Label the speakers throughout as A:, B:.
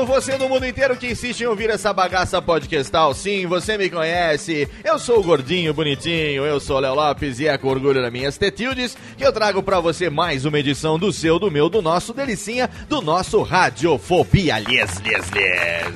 A: Desocupado, você no mundo inteiro que insiste em ouvir essa bagaça podcastal. Sim, você me conhece. Eu sou o gordinho bonitinho, eu sou o Léo Lopes e é com orgulho das minhas tetildes que eu trago pra você mais uma edição do seu, do meu, do nosso delicinha, do nosso Radiofobia. Les, les, les.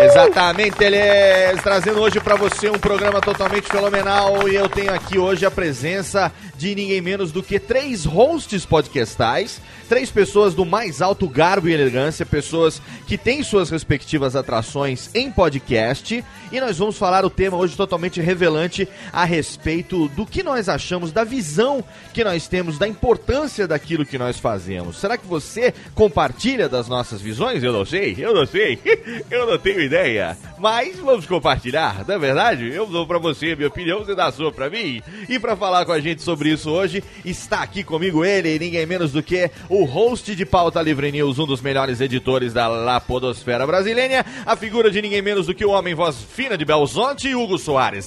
A: Exatamente, eles trazendo hoje pra você um programa totalmente fenomenal e eu tenho aqui hoje a presença de ninguém menos do que três hosts podcastais, três pessoas do mais alto garbo e elegância, pessoas que têm suas respectivas atrações em podcast e nós vamos falar o tema hoje totalmente revelante a respeito do que nós achamos, da visão que nós temos, da importância daquilo que nós fazemos. Será que você compartilha das nossas visões? Eu não sei, eu não sei, eu não tenho ideia, mas vamos compartilhar, não é verdade? Eu dou pra você a minha opinião, você dá a sua pra mim. E pra falar com a gente sobre isso hoje, está aqui comigo ele, ninguém menos do que o host de Pauta Livre News, um dos melhores editores da Lapodosfera brasileira, a figura de ninguém menos do que o homem voz fina de Belzonte, Hugo Soares.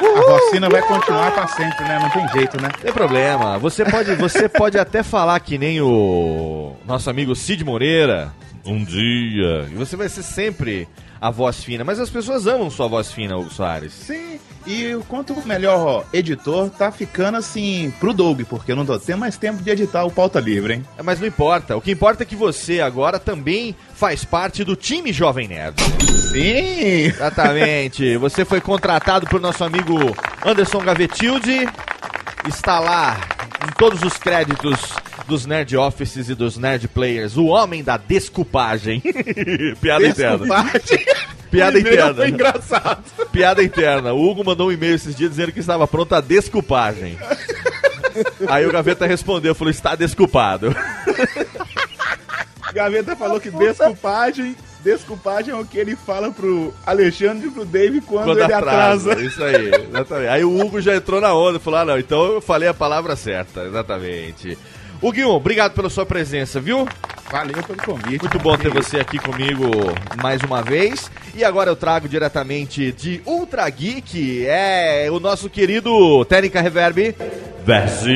B: A vacina vai continuar pra sempre, né? Não tem jeito, né?
A: Tem problema. Você pode, você pode até falar que nem o nosso amigo Cid Moreira. Um dia. E você vai ser sempre a voz fina. Mas as pessoas amam sua voz fina, Hugo Soares.
B: Sim, e o quanto melhor editor tá ficando assim pro Doug, porque eu não tô tendo mais tempo de editar o pauta livre, hein?
A: É, Mas não importa. O que importa é que você agora também faz parte do time Jovem Nerd.
B: Sim!
A: Exatamente. Você foi contratado por nosso amigo Anderson Gavetilde. Está lá em todos os créditos dos Nerd Offices e dos Nerd Players. O homem da desculpagem. Piada interna.
B: Desculpagem.
A: Piada
B: O
A: interna.
B: Foi engraçado.
A: Piada interna. O Hugo mandou um e-mail esses dias dizendo que estava pronto a desculpagem. Aí o Gaveta respondeu, falou, está desculpado.
B: Gaveta falou que desculpagem, desculpagem é o que ele fala pro Alexandre e pro Dave quando,
A: Quando
B: ele
A: atrasa.
B: atrasa.
A: Isso aí, exatamente. Aí o Hugo já entrou na onda, falou, ah não, então eu falei a palavra certa, exatamente. Huguinho, obrigado pela sua presença, viu?
B: Valeu pelo convite.
A: Muito bom ter você aqui comigo mais uma vez. E agora eu trago diretamente de Ultra Geek, é o nosso querido Técnica Reverb. Versic!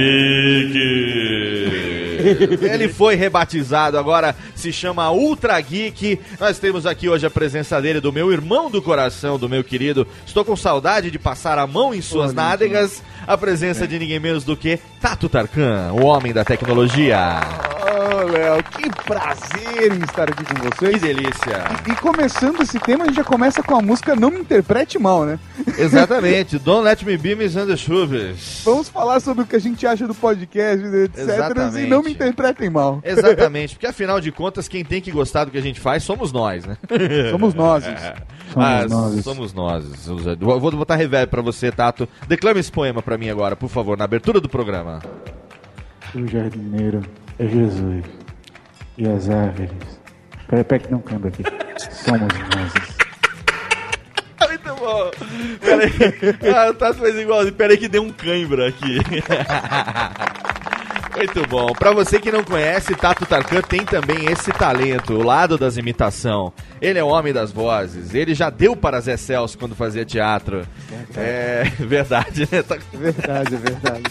A: Ele foi rebatizado, agora se chama Ultra Geek. Nós temos aqui hoje a presença dele, do meu irmão do coração, do meu querido. Estou com saudade de passar a mão em suas nádegas. A presença de ninguém menos do que Tato Tarkan, o homem da tecnologia.
B: Ah,
C: Léo. Que prazer em estar aqui com
A: Que
C: vocês.
A: delícia.
C: E começando esse tema, a gente já começa com a música Não Me Interprete Mal, né?
A: Exatamente. Don't let me be misunderstood.
C: Vamos falar sobre o que a gente acha do podcast, etc.
A: Exatamente.
C: E não me interpretem mal.
A: Exatamente, porque afinal de contas, quem tem que gostar do que a gente faz somos nós, né?
C: Somos nós.
A: Mas
C: nós.
A: somos nós. Vou botar reverb pra você, Tato. Declame esse poema pra mim agora, por favor, na abertura do programa.
D: O jardineiro é Jesus. E as árvores. Peraí, peraí que não câmbio aqui. Somos nós.
A: Muito bom. Peraí. Ah, o Tato fez igual. Peraí que deu um cãibra aqui. Muito bom. Pra você que não conhece, Tato Tarkan tem também esse talento, o lado das imitação. Ele é o homem das vozes. Ele já deu para Zé Celso quando fazia teatro. É verdade, né? Tá-
C: Verdade, é verdade.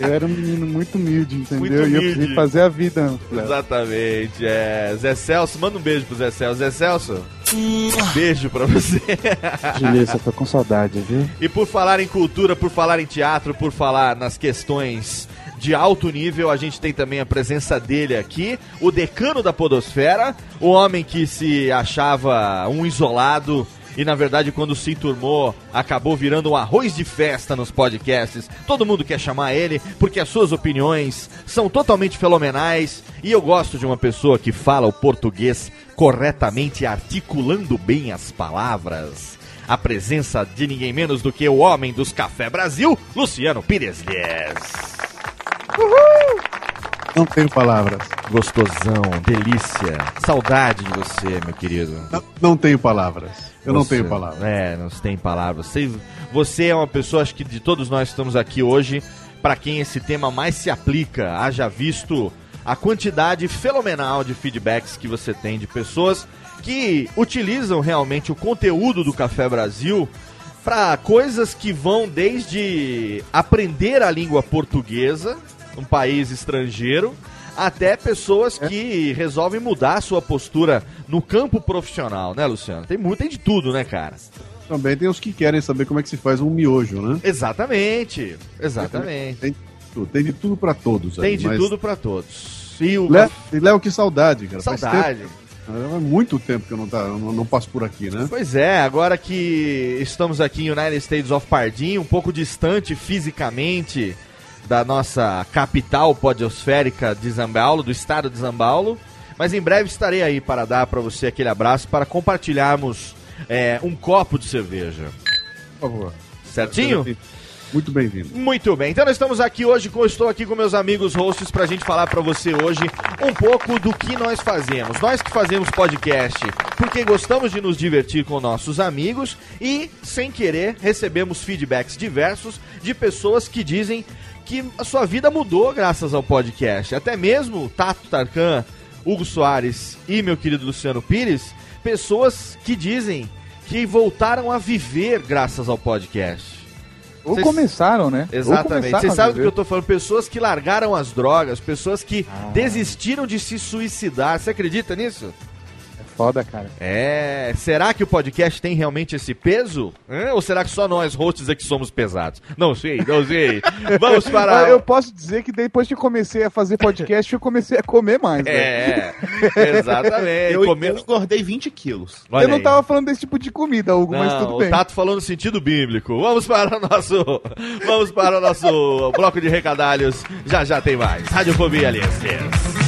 C: Eu era um menino muito humilde, entendeu?
A: Muito
C: E eu
A: humilde.
C: precisei fazer a vida, Léo.
A: Exatamente. É. Zé Celso, manda um beijo pro Zé Celso. Zé Celso, um beijo pra você.
D: Julieta, tô com saudade, viu?
A: E por falar em cultura, por falar em teatro, por falar nas questões de alto nível, a gente tem também a presença dele aqui, o decano da podosfera, o homem que se achava um isolado e na verdade quando se enturmou acabou virando um arroz de festa nos podcasts. Todo mundo quer chamar ele porque as suas opiniões são totalmente fenomenais e eu gosto de uma pessoa que fala o português corretamente, articulando bem as palavras. A presença de ninguém menos do que o homem dos Café Brasil, Luciano Pires Guedes.
E: Não tenho palavras.
A: Gostosão, delícia. Saudade de você, meu querido.
E: Não, não tenho palavras. Eu não
A: Você-
E: tenho palavras.
A: É, não tem palavras. Você, você é uma pessoa, acho que de todos nós que estamos aqui hoje, para quem esse tema mais se aplica, haja visto a quantidade fenomenal de feedbacks que você tem de pessoas que utilizam realmente o conteúdo do Café Brasil para coisas que vão desde aprender a língua portuguesa, um país estrangeiro, até pessoas que resolvem mudar a sua postura no campo profissional, né, Luciano? Tem muito, tem de tudo, né, cara?
E: Também tem os que querem saber como é que se faz um miojo, né?
A: Exatamente, exatamente.
E: Tem, de tudo, tem de tudo pra todos. aí,
A: Tem de
E: mas-
A: tudo pra todos. E o
E: Léo, Léo, que saudade, cara.
A: Saudade.
E: tempo. Há muito tempo que eu não, tá, não, não passo por aqui, né?
A: Pois é, agora que estamos aqui em United States of Pardinho, um pouco distante fisicamente da nossa capital podiosférica de São Paulo, do estado de São Paulo, mas em breve estarei aí para dar para você aquele abraço, para compartilharmos é, um copo de cerveja.
E: Por favor.
A: Certinho?
E: Muito bem-vindo.
A: Muito bem, então nós estamos aqui hoje, estou aqui com meus amigos hosts pra gente falar pra você hoje um pouco do que nós fazemos. Nós que fazemos podcast porque gostamos de nos divertir com nossos amigos e, sem querer, recebemos feedbacks diversos de pessoas que dizem que a sua vida mudou graças ao podcast. Até mesmo Tato Tarkan, Hugo Soares e meu querido Luciano Pires, pessoas que dizem que voltaram a viver graças ao podcast.
C: Ou
A: Vocês-
C: começaram, né?
A: Exatamente. Vocês sabem do que eu tô falando? Pessoas que largaram as drogas, pessoas que desistiram de se suicidar. Você acredita nisso?
C: Foda, cara.
A: É. Será que o podcast tem realmente esse peso? Hã? Ou será que só nós, hosts, é que somos pesados? Não sei, não sei. Vamos para.
C: Ah, Eu posso dizer que depois que comecei a fazer podcast, eu comecei a comer mais. né?
A: É, exatamente.
B: Eu,
A: Comer-
B: eu engordei 20 quilos.
A: Olha
C: eu não
A: aí.
C: tava falando desse tipo de comida, Hugo, mas
A: Não,
C: tudo
A: o
C: bem.
A: Tato falou no sentido bíblico. Vamos para o nosso, vamos para o nosso bloco de recadalhos. Já já tem mais. Radiofobia Alianças.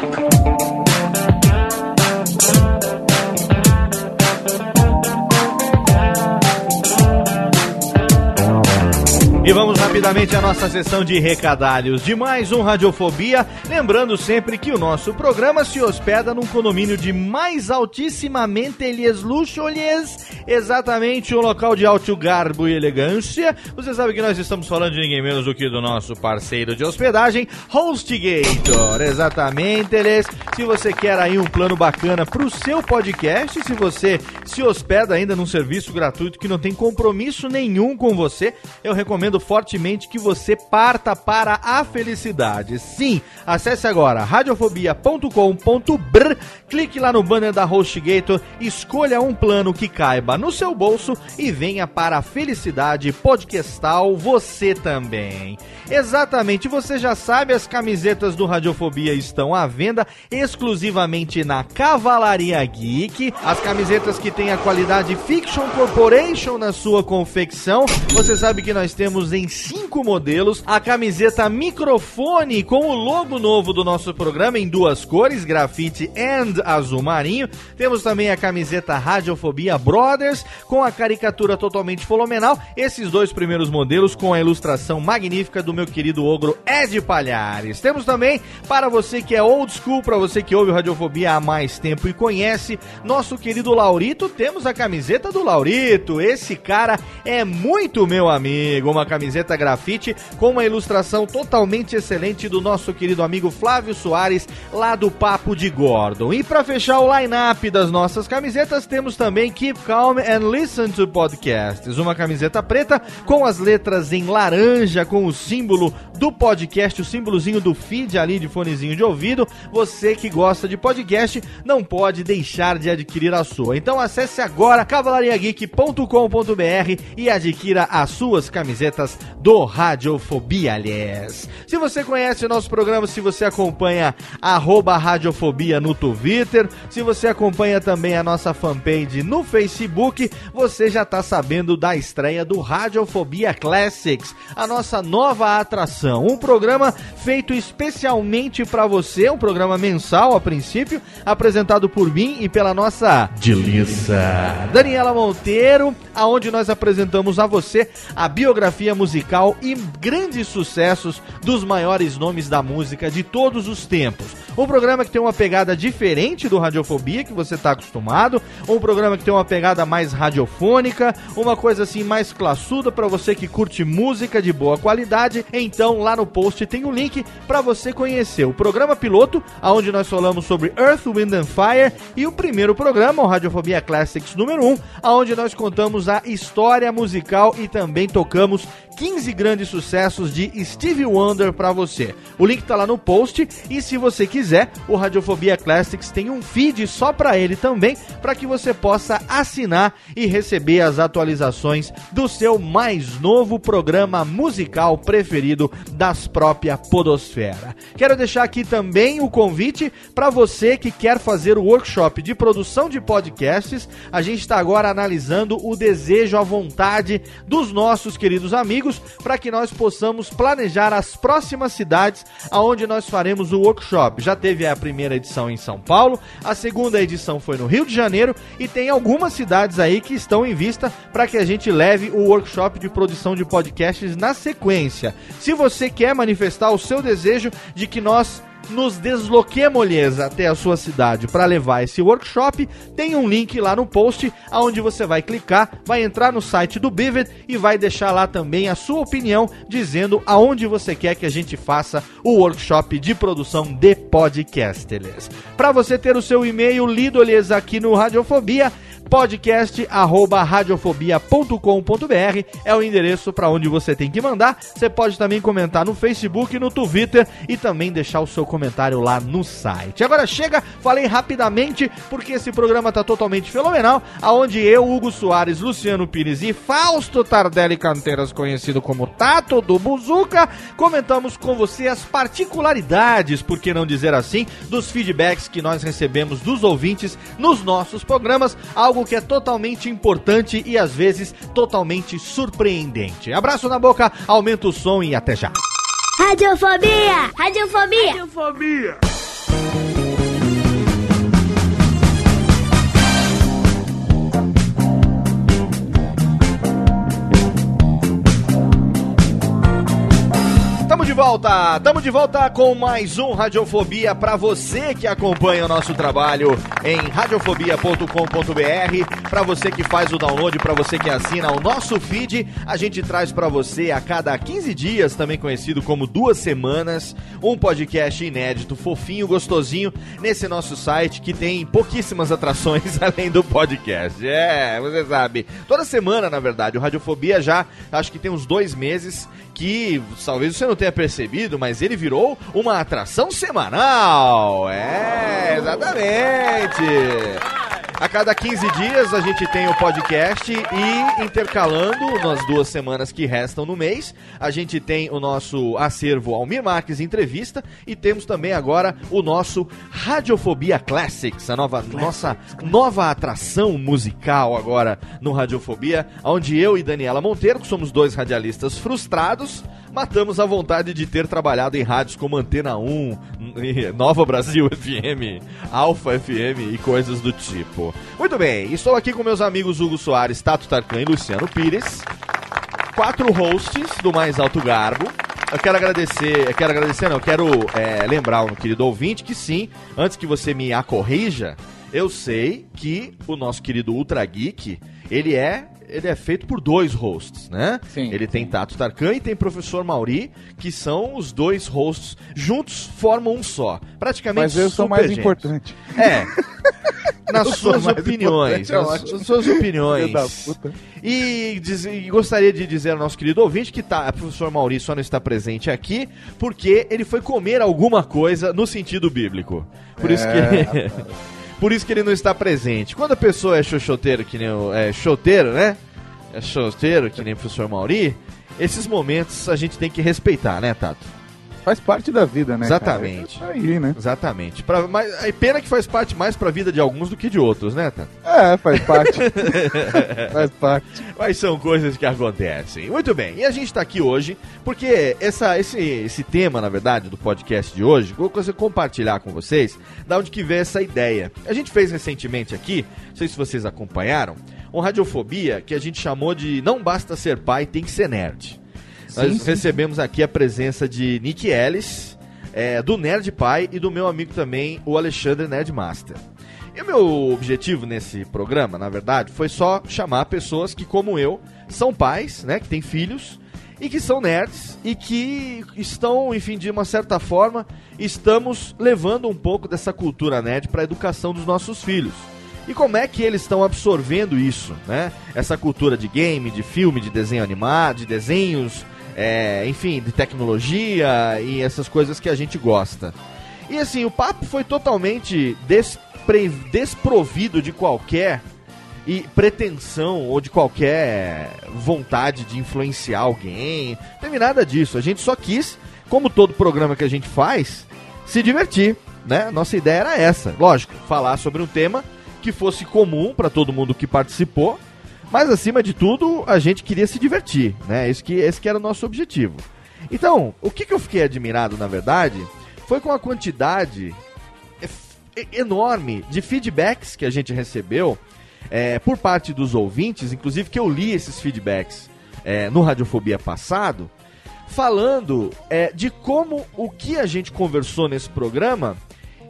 F: Thank you.
A: E vamos rapidamente a nossa sessão de recadalhos de mais um Radiofobia. Lembrando sempre que o nosso programa se hospeda num condomínio de mais altissimamente eles luxo-lhes, exatamente um local de alto garbo e elegância. Você sabe que nós estamos falando de ninguém menos do que do nosso parceiro de hospedagem, HostGator. Exatamente, eles. Se você quer aí um plano bacana para o seu podcast, se você se hospeda ainda num serviço gratuito que não tem compromisso nenhum com você, eu recomendo fortemente que você parta para a felicidade. Sim, acesse agora radiofobia.com.br, clique lá no banner da HostGator, escolha um plano que caiba no seu bolso e venha para a felicidade podcastal você também. Exatamente, você já sabe, as camisetas do Radiofobia estão à venda exclusivamente na Cavalaria Geek. As camisetas que têm a qualidade Fiction Corporation na sua confecção. Você sabe que nós temos em cinco modelos a camiseta microfone com o logo novo do nosso programa em duas cores, grafite and azul marinho. Temos também a camiseta Radiofobia Brothers com a caricatura totalmente folomenal. Esses dois primeiros modelos com a ilustração magnífica do meu querido ogro Ed Palhares. Temos também para você que é old school, para você que ouve Radiofobia há mais tempo e conhece nosso querido Laurito, temos a camiseta do Laurito. Esse cara é muito meu amigo. Uma camiseta grafite com uma ilustração totalmente excelente do nosso querido amigo Flávio Soares, lá do Papo de Gordon. E para fechar o line-up das nossas camisetas, temos também Keep Calm and Listen to Podcasts. Uma camiseta preta com as letras em laranja, com o símbolo do podcast, o símbolozinho do feed ali de fonezinho de ouvido. Você que gosta de podcast não pode deixar de adquirir a sua. Então acesse agora cavalariageek.com.br e adquira as suas camisetas do Radiofobia, aliás. Se você conhece o nosso programa, se você acompanha arroba Radiofobia no Twitter, se você acompanha também a nossa fanpage no Facebook, você já está sabendo da estreia do Radiofobia Classics, a nossa nova atração. Um programa feito especialmente para você, um programa mensal a princípio, apresentado por mim e pela nossa Dilissa Daniela Monteiro, aonde nós apresentamos a você a biografia musical e grandes sucessos dos maiores nomes da música de todos os tempos. Um programa que tem uma pegada diferente do Radiofobia que você está acostumado, um programa que tem uma pegada mais radiofônica, uma coisa assim mais classuda para você que curte música de boa qualidade. Então lá no post tem um link para você conhecer o programa piloto, aonde nós falamos sobre Earth, Wind and Fire e o primeiro programa, o Radiofobia Classics número 1, aonde nós contamos a história musical e também tocamos 15 grandes sucessos de Stevie Wonder para você. O link tá lá no post e se você quiser, o Radiofobia Classics tem um feed só para ele também, para que você possa assinar e receber as atualizações do seu mais novo programa musical preferido das própria Podosfera. Quero deixar aqui também o convite para você que quer fazer o workshop de produção de podcasts. A gente está agora analisando o desejo, a vontade dos nossos queridos amigos para que nós possamos planejar as próximas cidades aonde nós faremos o workshop. Já teve a primeira edição em São Paulo, a segunda edição foi no Rio de Janeiro e tem algumas cidades aí que estão em vista para que a gente leve o workshop de produção de podcasts na sequência. Se você quer manifestar o seu desejo de que nós nos desloquemos até a sua cidade para levar esse workshop, tem um link lá no post aonde você vai clicar, vai entrar no site do Bivet e vai deixar lá também a sua opinião dizendo aonde você quer que a gente faça o workshop de produção de podcasters. Para você ter o seu e-mail lido aqui no Radiofobia, podcast@radiofobia.com.br é o endereço para onde você tem que mandar. Você pode também comentar no Facebook, no Twitter e também deixar o seu comentário lá no site. Agora chega, falei rapidamente porque esse programa tá totalmente fenomenal, aonde eu, Hugo Soares, Luciano Pires e Fausto Tardelli Canteiras, conhecido como Tato do Buzuca, comentamos com você as particularidades, por que não dizer assim, dos feedbacks que nós recebemos dos ouvintes nos nossos programas, algo que é totalmente importante e às vezes totalmente surpreendente. Abraço na boca, aumenta o som e até já.
G: Radiofobia! Radiofobia! Radiofobia!
A: Volta! Tamo de volta com mais um Radiofobia para você que acompanha o nosso trabalho em radiofobia.com.br, para você que faz o download, para você que assina o nosso feed, a gente traz para você a cada 15 dias, também conhecido como duas semanas, um podcast inédito, fofinho, gostosinho, nesse nosso site que tem pouquíssimas atrações além do podcast. É, você sabe. Toda semana, na verdade, o Radiofobia já acho que tem uns dois meses que talvez você não tenha percebido, mas ele virou uma atração semanal. É, exatamente. A cada 15 dias a gente tem o podcast e intercalando nas duas semanas que restam no mês, a gente tem o nosso acervo Almir Marques Entrevista e temos também agora o nosso Radiofobia Classics, a nova, nossa nova atração musical agora no Radiofobia, onde eu e Daniela Monteiro, que somos dois radialistas frustrados, matamos a vontade de ter trabalhado em rádios como Antena 1, Nova Brasil FM, Alfa FM e coisas do tipo. Muito bem, estou aqui com meus amigos Hugo Soares, Tato Tarkan e Luciano Pires. Quatro hosts do mais alto garbo. Eu quero agradecer, eu quero agradecer, não, quero é, lembrar um querido ouvinte que sim, antes que você me acorrija, eu sei que o nosso querido Ultra Geek, ele é ele é feito por dois hosts, né?
C: Sim,
A: ele tem Tato Tarkan e tem Professor Mauri, que são os dois hosts juntos formam um só. Praticamente
C: Mas eu sou
A: super
C: mais
A: gêmeos.
C: importante.
A: É. Nas suas opiniões.
C: é
A: Nas suas opiniões.
C: Filho da puta.
A: E, diz- e gostaria de dizer ao nosso querido ouvinte que tá, o professor Mauri só não está presente aqui porque ele foi comer alguma coisa no sentido bíblico. Por isso que
C: É,
A: Por isso que ele não está presente. Quando a pessoa é xoxoteiro, que nem o. É choteiro, né? É choteiro, que nem o professor Mauri, esses momentos a gente tem que respeitar, né, Tato?
C: Faz parte da vida, né?
A: Exatamente.
C: cara? Tá aí, né?
A: Exatamente. Pra, mas, é pena que faz parte mais pra vida de alguns do que de outros, né, Tato?
C: É, faz parte. faz parte.
A: Mas são coisas que acontecem. Muito bem, e a gente tá aqui hoje porque essa, esse, esse tema, na verdade, do podcast de hoje, eu vou compartilhar com vocês da onde que veio essa ideia. A gente fez recentemente aqui, não sei se vocês acompanharam, um Radiofobia que a gente chamou de Não Basta Ser Pai, Tem Que Ser Nerd. Nós
C: sim.
A: recebemos aqui a presença de Nick Ellis, é, do Nerd Pai e do meu amigo também, o Alexandre Nerdmaster. E o meu objetivo nesse programa, na verdade, foi só chamar pessoas que, como eu, são pais, né, que têm filhos e que são nerds e que estão, enfim, de uma certa forma, estamos levando um pouco dessa cultura nerd para a educação dos nossos filhos. E como é que eles estão absorvendo isso, né? Essa cultura de game, de filme, de desenho animado, de desenhos, é, enfim, de tecnologia e essas coisas que a gente gosta. E assim, o papo foi totalmente despre- desprovido de qualquer e pretensão ou de qualquer vontade de influenciar alguém. Não teve nada disso. A gente só quis, como todo programa que a gente faz, se divertir, né? Nossa ideia era essa. Lógico, falar sobre um tema que fosse comum para todo mundo que participou, mas acima de tudo, a gente queria se divertir, né? Esse que, esse que era o nosso objetivo. Então, o que, que eu fiquei admirado, na verdade, foi com a quantidade enorme de feedbacks que a gente recebeu é, por parte dos ouvintes, inclusive que eu li esses feedbacks é, no Radiofobia passado, falando é, de como o que a gente conversou nesse programa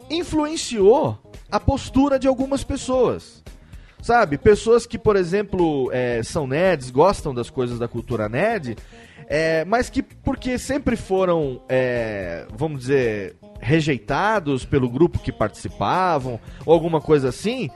A: influenciou a postura de algumas pessoas. Sabe? Pessoas que, por exemplo, é, são nerds, gostam das coisas da cultura nerd, é, mas que, porque sempre foram, é, vamos dizer, rejeitados pelo grupo que participavam, ou alguma coisa assim,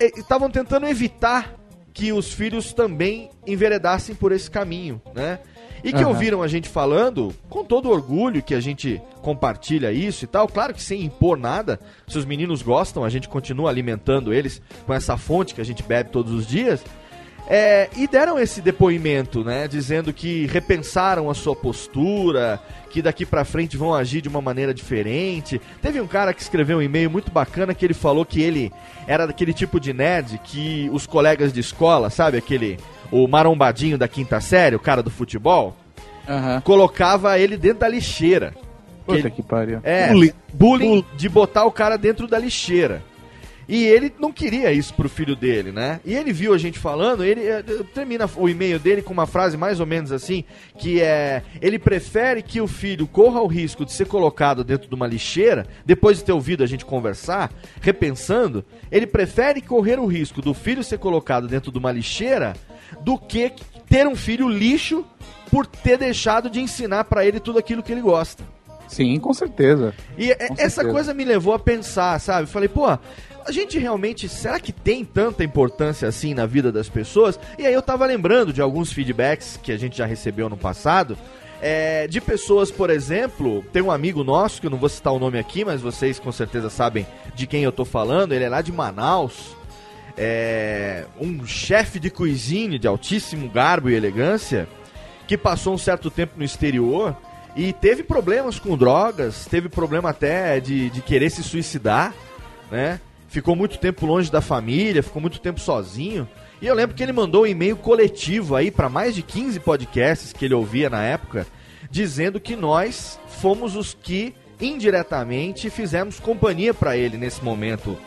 A: estavam tentando evitar que os filhos também enveredassem por esse caminho, né? E que
C: Aham.
A: ouviram a gente falando com todo orgulho que a gente compartilha isso e tal, claro que sem impor nada. Se os meninos gostam, a gente continua alimentando eles com essa fonte que a gente bebe todos os dias. É, e deram esse depoimento, né? Dizendo que repensaram a sua postura, que daqui pra frente vão agir de uma maneira diferente. Teve um cara que escreveu um e-mail muito bacana que ele falou que ele era daquele tipo de nerd que os colegas de escola, sabe? Aquele. O marombadinho da quinta série, o cara do futebol, colocava ele dentro da lixeira.
C: Puta
A: ele-
C: que pariu.
A: é,
C: Bullying.
A: bullying, de botar o cara dentro da lixeira. E ele não queria isso pro filho dele, né? E ele viu a gente falando, ele eh, termina o e-mail dele com uma frase mais ou menos assim, que é: ele prefere que o filho corra o risco de ser colocado dentro de uma lixeira, depois de ter ouvido a gente conversar, repensando, ele prefere correr o risco do filho ser colocado dentro de uma lixeira do que ter um filho lixo por ter deixado de ensinar pra ele tudo aquilo que ele gosta.
C: Sim, com certeza.
A: E é-
C: Com
A: essa
C: certeza.
A: coisa me levou a pensar, sabe? Falei, pô, a gente realmente, será que tem tanta importância assim na vida das pessoas? E aí eu tava lembrando de alguns feedbacks que a gente já recebeu no passado. é, de pessoas, por exemplo, tem um amigo nosso, que eu não vou citar o nome aqui, mas vocês com certeza sabem de quem eu tô falando, ele é lá de Manaus, é, um chefe de cuisine de altíssimo garbo e elegância, que passou um certo tempo no exterior e teve problemas com drogas, teve problema até de, de querer se suicidar, né? Ficou muito tempo longe da família, ficou muito tempo sozinho. E eu lembro que ele mandou um e-mail coletivo aí para mais de 15 podcasts que ele ouvia na época, dizendo que nós fomos os que indiretamente fizemos companhia para ele nesse momento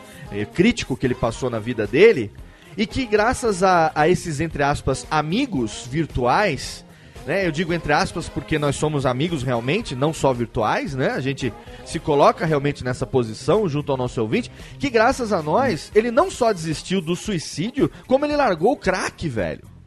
A: crítico que ele passou na vida dele e que graças a, a esses entre aspas amigos virtuais né? Eu digo entre aspas porque nós somos amigos realmente, não só virtuais, né? A gente se coloca realmente nessa posição junto ao nosso ouvinte, que graças a nós, ele não só desistiu do suicídio, como ele largou o crack, velho.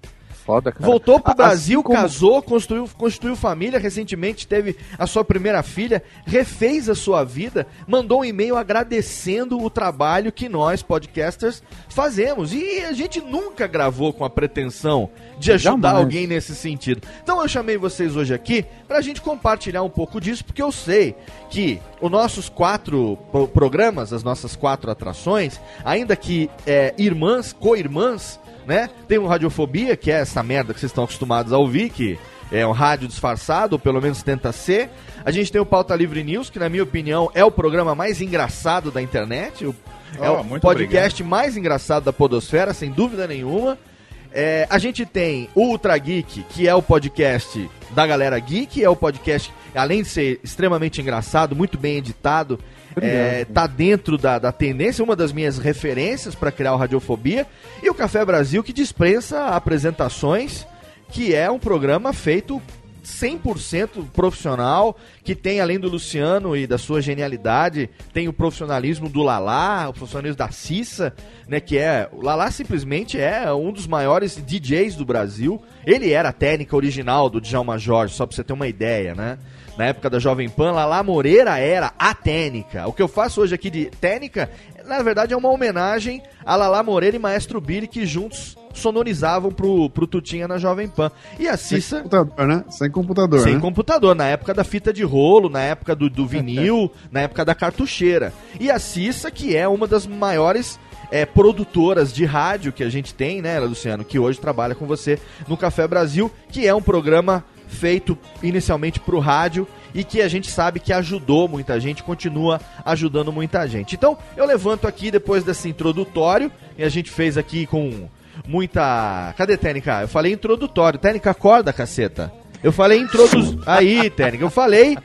C: Foda, cara.
A: Voltou pro Brasil,
C: assim como-
A: casou, construiu, construiu família, recentemente teve a sua primeira filha, refez a sua vida, mandou um e-mail agradecendo o trabalho que nós, podcasters, fazemos. E a gente nunca gravou com a pretensão de ajudar
C: Jamais.
A: alguém nesse sentido. Então eu chamei vocês hoje aqui pra gente compartilhar um pouco disso, porque eu sei que os nossos quatro pro- programas, as nossas quatro atrações, ainda que é, irmãs, co-irmãs, né? Tem o Radiofobia, que é essa merda que vocês estão acostumados a ouvir, que é um rádio disfarçado, ou pelo menos tenta ser. A gente tem o Pauta Livre News, que na minha opinião é o programa mais engraçado da internet. o- é
B: Oh,
A: o
B: muito
A: podcast mais engraçado da podosfera, sem dúvida nenhuma. É, a gente tem o Ultra Geek, que é o podcast da galera geek, é o podcast, além de ser extremamente engraçado, muito bem editado, é, tá dentro da, da tendência, uma das minhas referências para criar o Radiofobia, e o Café Brasil, que dispensa apresentações, que é um programa feito 100% profissional, que tem, além do Luciano e da sua genialidade, tem o profissionalismo do Lalá, o profissionalismo da Cissa, né, que é... O Lalá simplesmente é um dos maiores DJs do Brasil. Ele era a técnica original do Djalma Jorge, só pra você ter uma ideia, né? Na época da Jovem Pan, Lalá Moreira era a técnica. O que eu faço hoje aqui de técnica, na verdade, é uma homenagem a Lalá Moreira e Maestro Billy, que juntos sonorizavam pro, pro Tutinha na Jovem Pan. E a Cissa...
E: Sem computador, né? Sem computador,
A: Sem
E: né?
A: computador, na época da fita de rolo, na época do, do vinil, na época da cartucheira. E a Cissa, que é uma das maiores é, produtoras de rádio que a gente tem, né, Luciano? Que hoje trabalha com você no Café Brasil, que é um programa feito inicialmente pro rádio e que a gente sabe que ajudou muita gente, continua ajudando muita gente. Então, eu levanto aqui depois desse introdutório, e a gente fez aqui com muita. Cadê Técnica? Eu falei introdutório. Técnica, acorda, caceta. Eu falei introduz. Aí, Técnica, eu falei.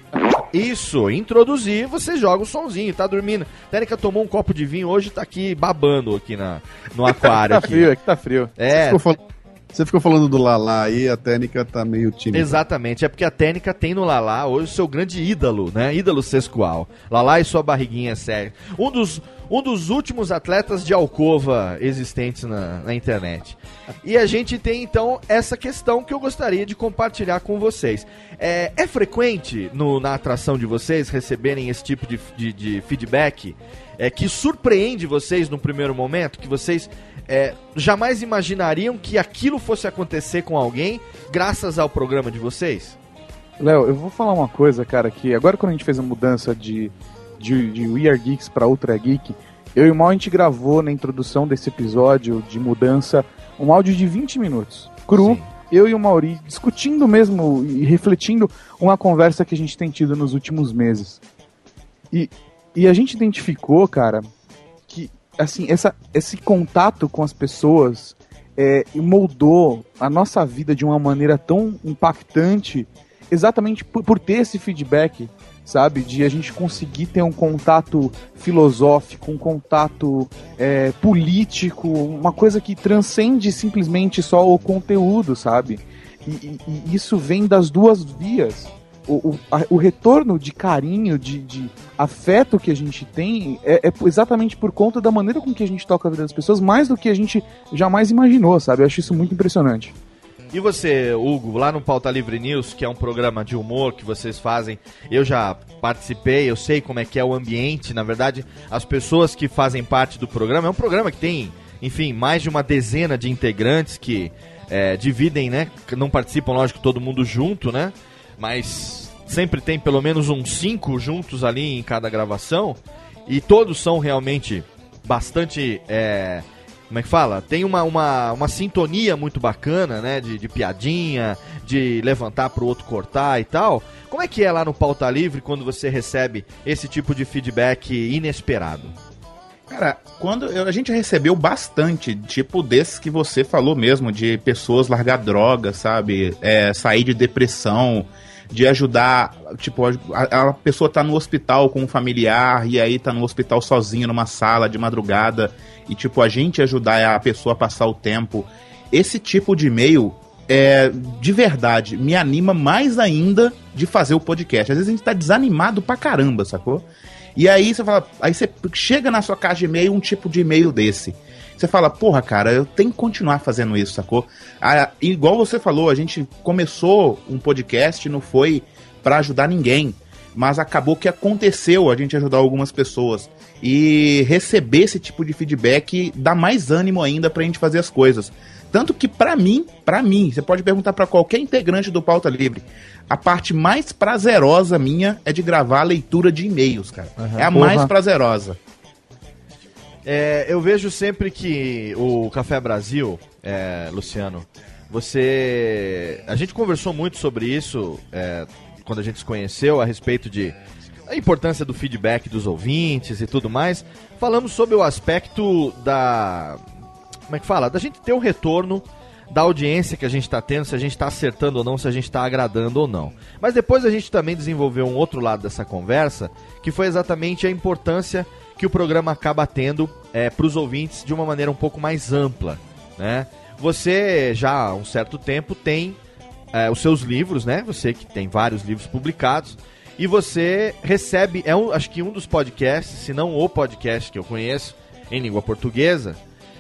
A: Isso, introduzir, você joga o sonzinho, tá dormindo. Técnica tomou um copo de vinho hoje tá aqui babando aqui na, no aquário.
C: Tá
A: aqui.
C: frio, é que tá frio.
E: Você
A: É,
E: ficou, fal- você ficou falando do Lala aí, a técnica tá meio tímida.
A: Exatamente, é porque a técnica tem no Lalá hoje o seu grande ídolo, né? Ídolo sescual. Lalá e sua barriguinha séria. Um dos, um dos últimos atletas de alcova existentes na, na internet. E a gente tem então essa questão que eu gostaria de compartilhar com vocês. É, é frequente no- na atração de vocês receberem esse tipo de, de- de feedback é, que surpreende vocês no primeiro momento, que vocês é, jamais imaginariam que aquilo fosse acontecer com alguém graças ao programa de vocês?
C: Léo, eu vou falar uma coisa, cara, que agora quando a gente fez a mudança de, de, de We Are Geeks pra Ultra Geek, eu e o Mal a gente gravou na introdução desse episódio de mudança um áudio de 20 minutos, cru,
A: Sim.
C: eu e o Mauri discutindo mesmo e refletindo uma conversa que a gente tem tido nos últimos meses. E, e a gente identificou, cara, que assim, essa, esse contato com as pessoas é, moldou a nossa vida de uma maneira tão impactante exatamente por, por ter esse feedback, sabe? De a gente conseguir ter um contato filosófico, um contato é, político, uma coisa que transcende simplesmente só o conteúdo, sabe? E, e- e isso vem das duas vias. O, o, a- o retorno de carinho, de, de afeto que a gente tem é, é exatamente por conta da maneira com que a gente toca a vida das pessoas, mais do que a gente jamais imaginou, sabe? Eu acho isso muito impressionante.
A: E você, Hugo, lá no Pauta Livre News, que é um programa de humor que vocês fazem, eu já participei, eu sei como é que é o ambiente, na verdade, as pessoas que fazem parte do programa, é um programa que tem, enfim, mais de uma dezena de integrantes que é, dividem, né, não participam, lógico, todo mundo junto, né, mas sempre tem pelo menos uns cinco juntos ali em cada gravação, e todos são realmente bastante... é, como é que fala? Tem uma, uma, uma sintonia muito bacana, né? De, de piadinha, de levantar pro outro cortar e tal. Como é que é lá no Pauta Livre quando você recebe esse tipo de feedback inesperado?
B: Cara, quando a gente recebeu bastante, tipo desses que você falou mesmo, de pessoas largar droga, sabe? É, sair de depressão, de ajudar, tipo, a, a pessoa tá no hospital com um familiar e aí tá no hospital sozinho numa sala de madrugada e tipo a gente ajudar a pessoa a passar o tempo. Esse tipo de e-mail é de verdade me anima mais ainda de fazer o podcast. Às vezes a gente tá desanimado pra caramba, sacou? E aí você fala, aí você chega na sua caixa de e-mail um tipo de e-mail desse. Você fala, porra, cara, eu tenho que continuar fazendo isso, sacou? Ah, igual você falou, a gente começou um podcast, não foi pra ajudar ninguém, mas acabou que aconteceu a gente ajudar algumas pessoas. E receber esse tipo de feedback dá mais ânimo ainda pra gente fazer as coisas. Tanto que pra mim, pra mim, você pode perguntar pra qualquer integrante do Pauta Livre, a parte mais prazerosa minha é de gravar a leitura de e-mails, cara. é a
A: Porra.
B: mais prazerosa.
A: É, eu vejo sempre que o Café Brasil, é, Luciano, você. A gente conversou muito sobre isso é, quando a gente se conheceu a respeito de a importância do feedback dos ouvintes e tudo mais. Falamos sobre o aspecto da. Como é que fala? Da gente ter um retorno da audiência que a gente está tendo, se a gente está acertando ou não, se a gente está agradando ou não. Mas depois a gente também desenvolveu um outro lado dessa conversa, que foi exatamente a importância que o programa acaba tendo para os ouvintes de uma maneira um pouco mais ampla. Né? Você já há um certo tempo tem é, os seus livros, né? Você que tem vários livros publicados. E você recebe, é um, acho que um dos podcasts, se não o podcast que eu conheço, em língua portuguesa,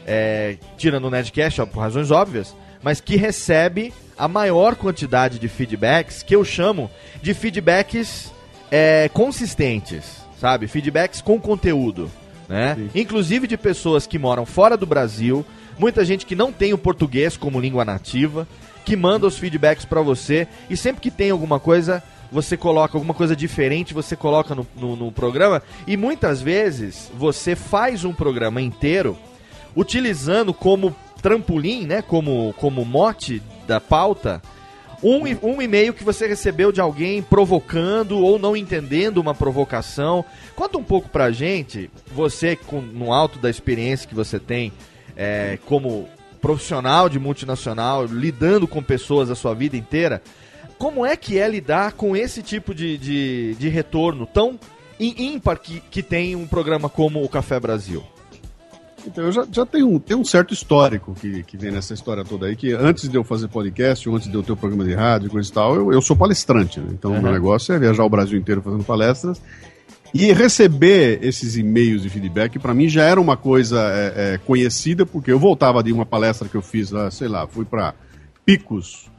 A: é, tirando o Nedcast, ó, por razões óbvias, mas que recebe a maior quantidade de feedbacks, que eu chamo de feedbacks é, consistentes, sabe? Feedbacks com conteúdo, né? Inclusive de pessoas que moram fora do Brasil, muita gente que não tem o português como língua nativa, que manda os feedbacks pra você e sempre que tem alguma coisa você coloca alguma coisa diferente, você coloca no, no, no programa e muitas vezes você faz um programa inteiro utilizando como trampolim, né, como, como mote da pauta, um, um e-mail que você recebeu de alguém provocando ou não entendendo uma provocação. Conta um pouco pra gente, você com, no alto da experiência que você tem é, como profissional de multinacional, lidando com pessoas a sua vida inteira, como é que é lidar com esse tipo de, de, de retorno tão ímpar que, que tem um programa como o Café Brasil?
E: Então, eu já, já tenho, um, tenho um certo histórico que, que vem nessa história toda aí, que antes de eu fazer podcast, ou antes de eu ter o programa de rádio e coisa e tal, eu, eu sou palestrante, né? Então, o meu
A: Uhum.
E: negócio é viajar o Brasil inteiro fazendo palestras. E receber esses e-mails de feedback, para mim, já era uma coisa é, é, conhecida, porque eu voltava de uma palestra que eu fiz lá, sei lá, fui para Picos,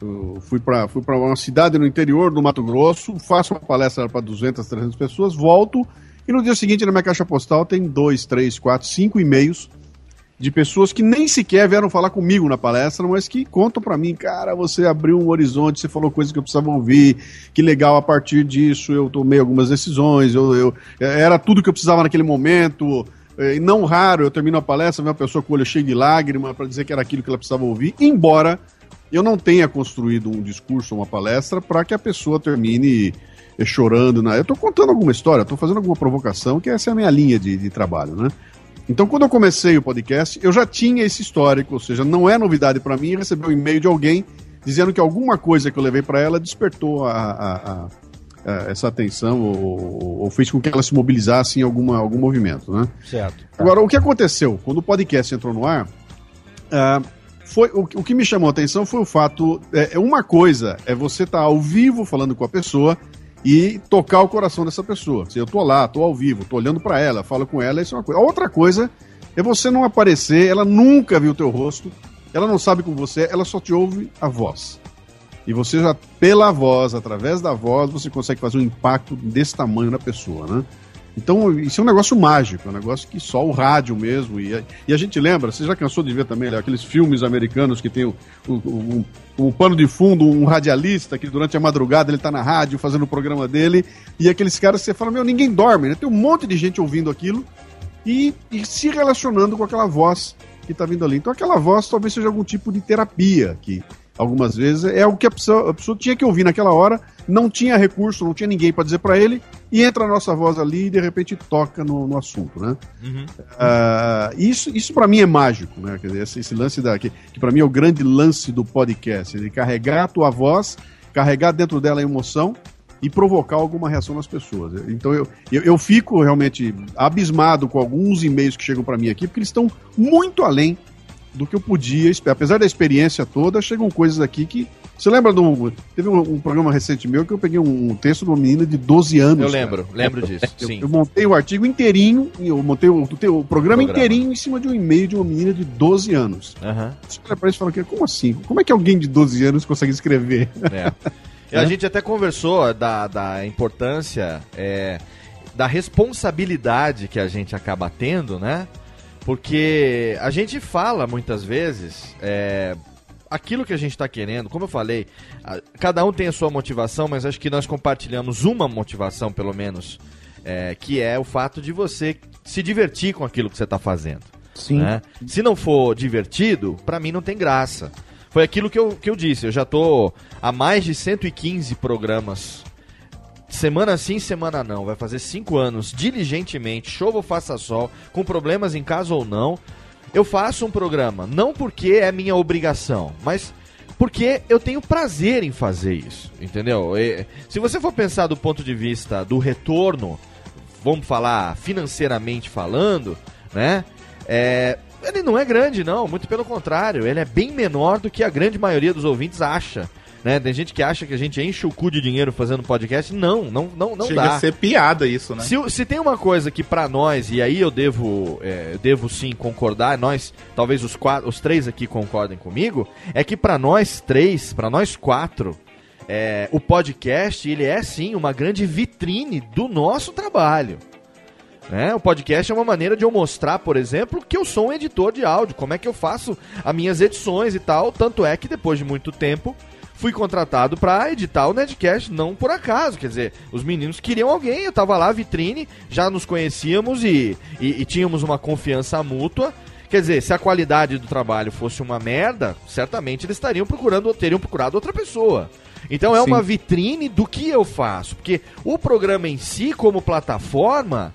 E: eu fui para fui pra uma cidade no interior do Mato Grosso, faço uma palestra para 200, 300 pessoas, volto e no dia seguinte na minha caixa postal tem dois, três, quatro, cinco e-mails de pessoas que nem sequer vieram falar comigo na palestra, mas que contam para mim, cara, você abriu um horizonte, você falou coisas que eu precisava ouvir, que legal, a partir disso eu tomei algumas decisões, eu, eu- era tudo que eu precisava naquele momento. E não raro, eu termino a palestra, uma pessoa com o olho cheio de lágrima para dizer que era aquilo que ela precisava ouvir, embora eu não tenha construído um discurso, uma palestra, para que a pessoa termine chorando. Na... Eu estou contando alguma história, estou fazendo alguma provocação, que essa é a minha linha de, de trabalho, né? Então, quando eu comecei o podcast, eu já tinha esse histórico, ou seja, não é novidade para mim receber um e-mail de alguém dizendo que alguma coisa que eu levei para ela despertou a, a, a, a essa atenção ou, ou, fez com que ela se mobilizasse em alguma, algum movimento, né?
A: Certo.
E: Agora, o que aconteceu? Quando o podcast entrou no ar, uh, foi, o, o, que me chamou a atenção foi o fato. É, uma coisa é você estar tá ao vivo falando com a pessoa e tocar o coração dessa pessoa. Se eu tô lá, tô ao vivo, tô olhando para ela, falo com ela, isso é uma coisa. A outra coisa é você não aparecer, ela nunca viu teu rosto, ela não sabe como você é, ela só te ouve a voz. E você já, pela voz, através da voz, você consegue fazer um impacto desse tamanho na pessoa, né? Então, isso é um negócio mágico, é um negócio que só o rádio mesmo. E a, e a gente lembra, você já cansou de ver também né, aqueles filmes americanos que tem o, o, o, o, pano de fundo, um radialista que durante a madrugada ele tá na rádio fazendo o programa dele, e aqueles caras você fala, meu, ninguém dorme, né? Tem um monte de gente ouvindo aquilo e, e se relacionando com aquela voz que tá vindo ali. Então aquela voz talvez seja algum tipo de terapia que algumas vezes é o que a pessoa, a pessoa tinha que ouvir naquela hora, não tinha recurso, não tinha ninguém para dizer para ele, e entra a nossa voz ali e de repente toca no, no assunto, né? Uhum. Uh, isso isso para mim é mágico, né? Quer dizer, esse, esse lance da que, que para mim é o grande lance do podcast, ele carregar a tua voz, carregar dentro dela a emoção e provocar alguma reação nas pessoas. Então eu, eu, eu fico realmente abismado com alguns e-mails que chegam para mim aqui, porque eles estão muito além do que eu podia esperar. Apesar da experiência toda, chegam coisas aqui que. Você lembra do. Teve um, um programa recente meu que eu peguei um, texto de uma menina de 12 anos.
A: Eu lembro, cara. lembro disso.
E: Eu,
A: sim.
E: eu montei o artigo inteirinho, eu montei o, o, o programa, programa, inteirinho em cima de um e-mail de uma menina de 12 anos.
A: Uhum.
E: Você olha pra isso e fala, como assim? Como é que alguém de 12 anos consegue escrever?
A: É. E a gente até conversou da, da importância, é, da responsabilidade que a gente acaba tendo, né? Porque a gente fala muitas vezes é, aquilo que a gente está querendo, como eu falei, a, cada um tem a sua motivação, mas acho que nós compartilhamos uma motivação, pelo menos, é, que é o fato de você se divertir com aquilo que você está fazendo.
C: Sim.
A: Né? Se não for divertido, para mim não tem graça. Foi aquilo que eu, que eu disse, eu já tô há mais de 115 programas semana sim, semana não, vai fazer cinco anos, diligentemente, chova ou faça sol, com problemas em casa ou não, eu faço um programa, não porque é minha obrigação, mas porque eu tenho prazer em fazer isso, entendeu? E, se você for pensar do ponto de vista do retorno, vamos falar financeiramente falando, né? É, ele não é grande, não, muito pelo contrário, ele é bem menor do que a grande maioria dos ouvintes acha. Né? Tem gente que acha que a gente enche o cu de dinheiro fazendo podcast. Não, não, não, não
B: Chega
A: dá.
B: a ser piada isso, né?
A: Se, se tem uma coisa que para nós, e aí eu devo, é, devo sim concordar, nós, talvez os, quatro, os três aqui concordem comigo, é que para nós três, para nós quatro, é, o podcast ele é sim uma grande vitrine do nosso trabalho. Né? O podcast é uma maneira de eu mostrar, por exemplo, que eu sou um editor de áudio, como é que eu faço as minhas edições e tal. Tanto é que depois de muito tempo fui contratado para editar o Nedcast, não por acaso. Quer dizer, os meninos queriam alguém, eu tava lá, vitrine, já nos conhecíamos e, e, e tínhamos uma confiança mútua. Quer dizer, se a qualidade do trabalho fosse uma merda, certamente eles estariam procurando, teriam procurado outra pessoa. Então é Sim. uma vitrine do que eu faço, porque o programa em si, como plataforma,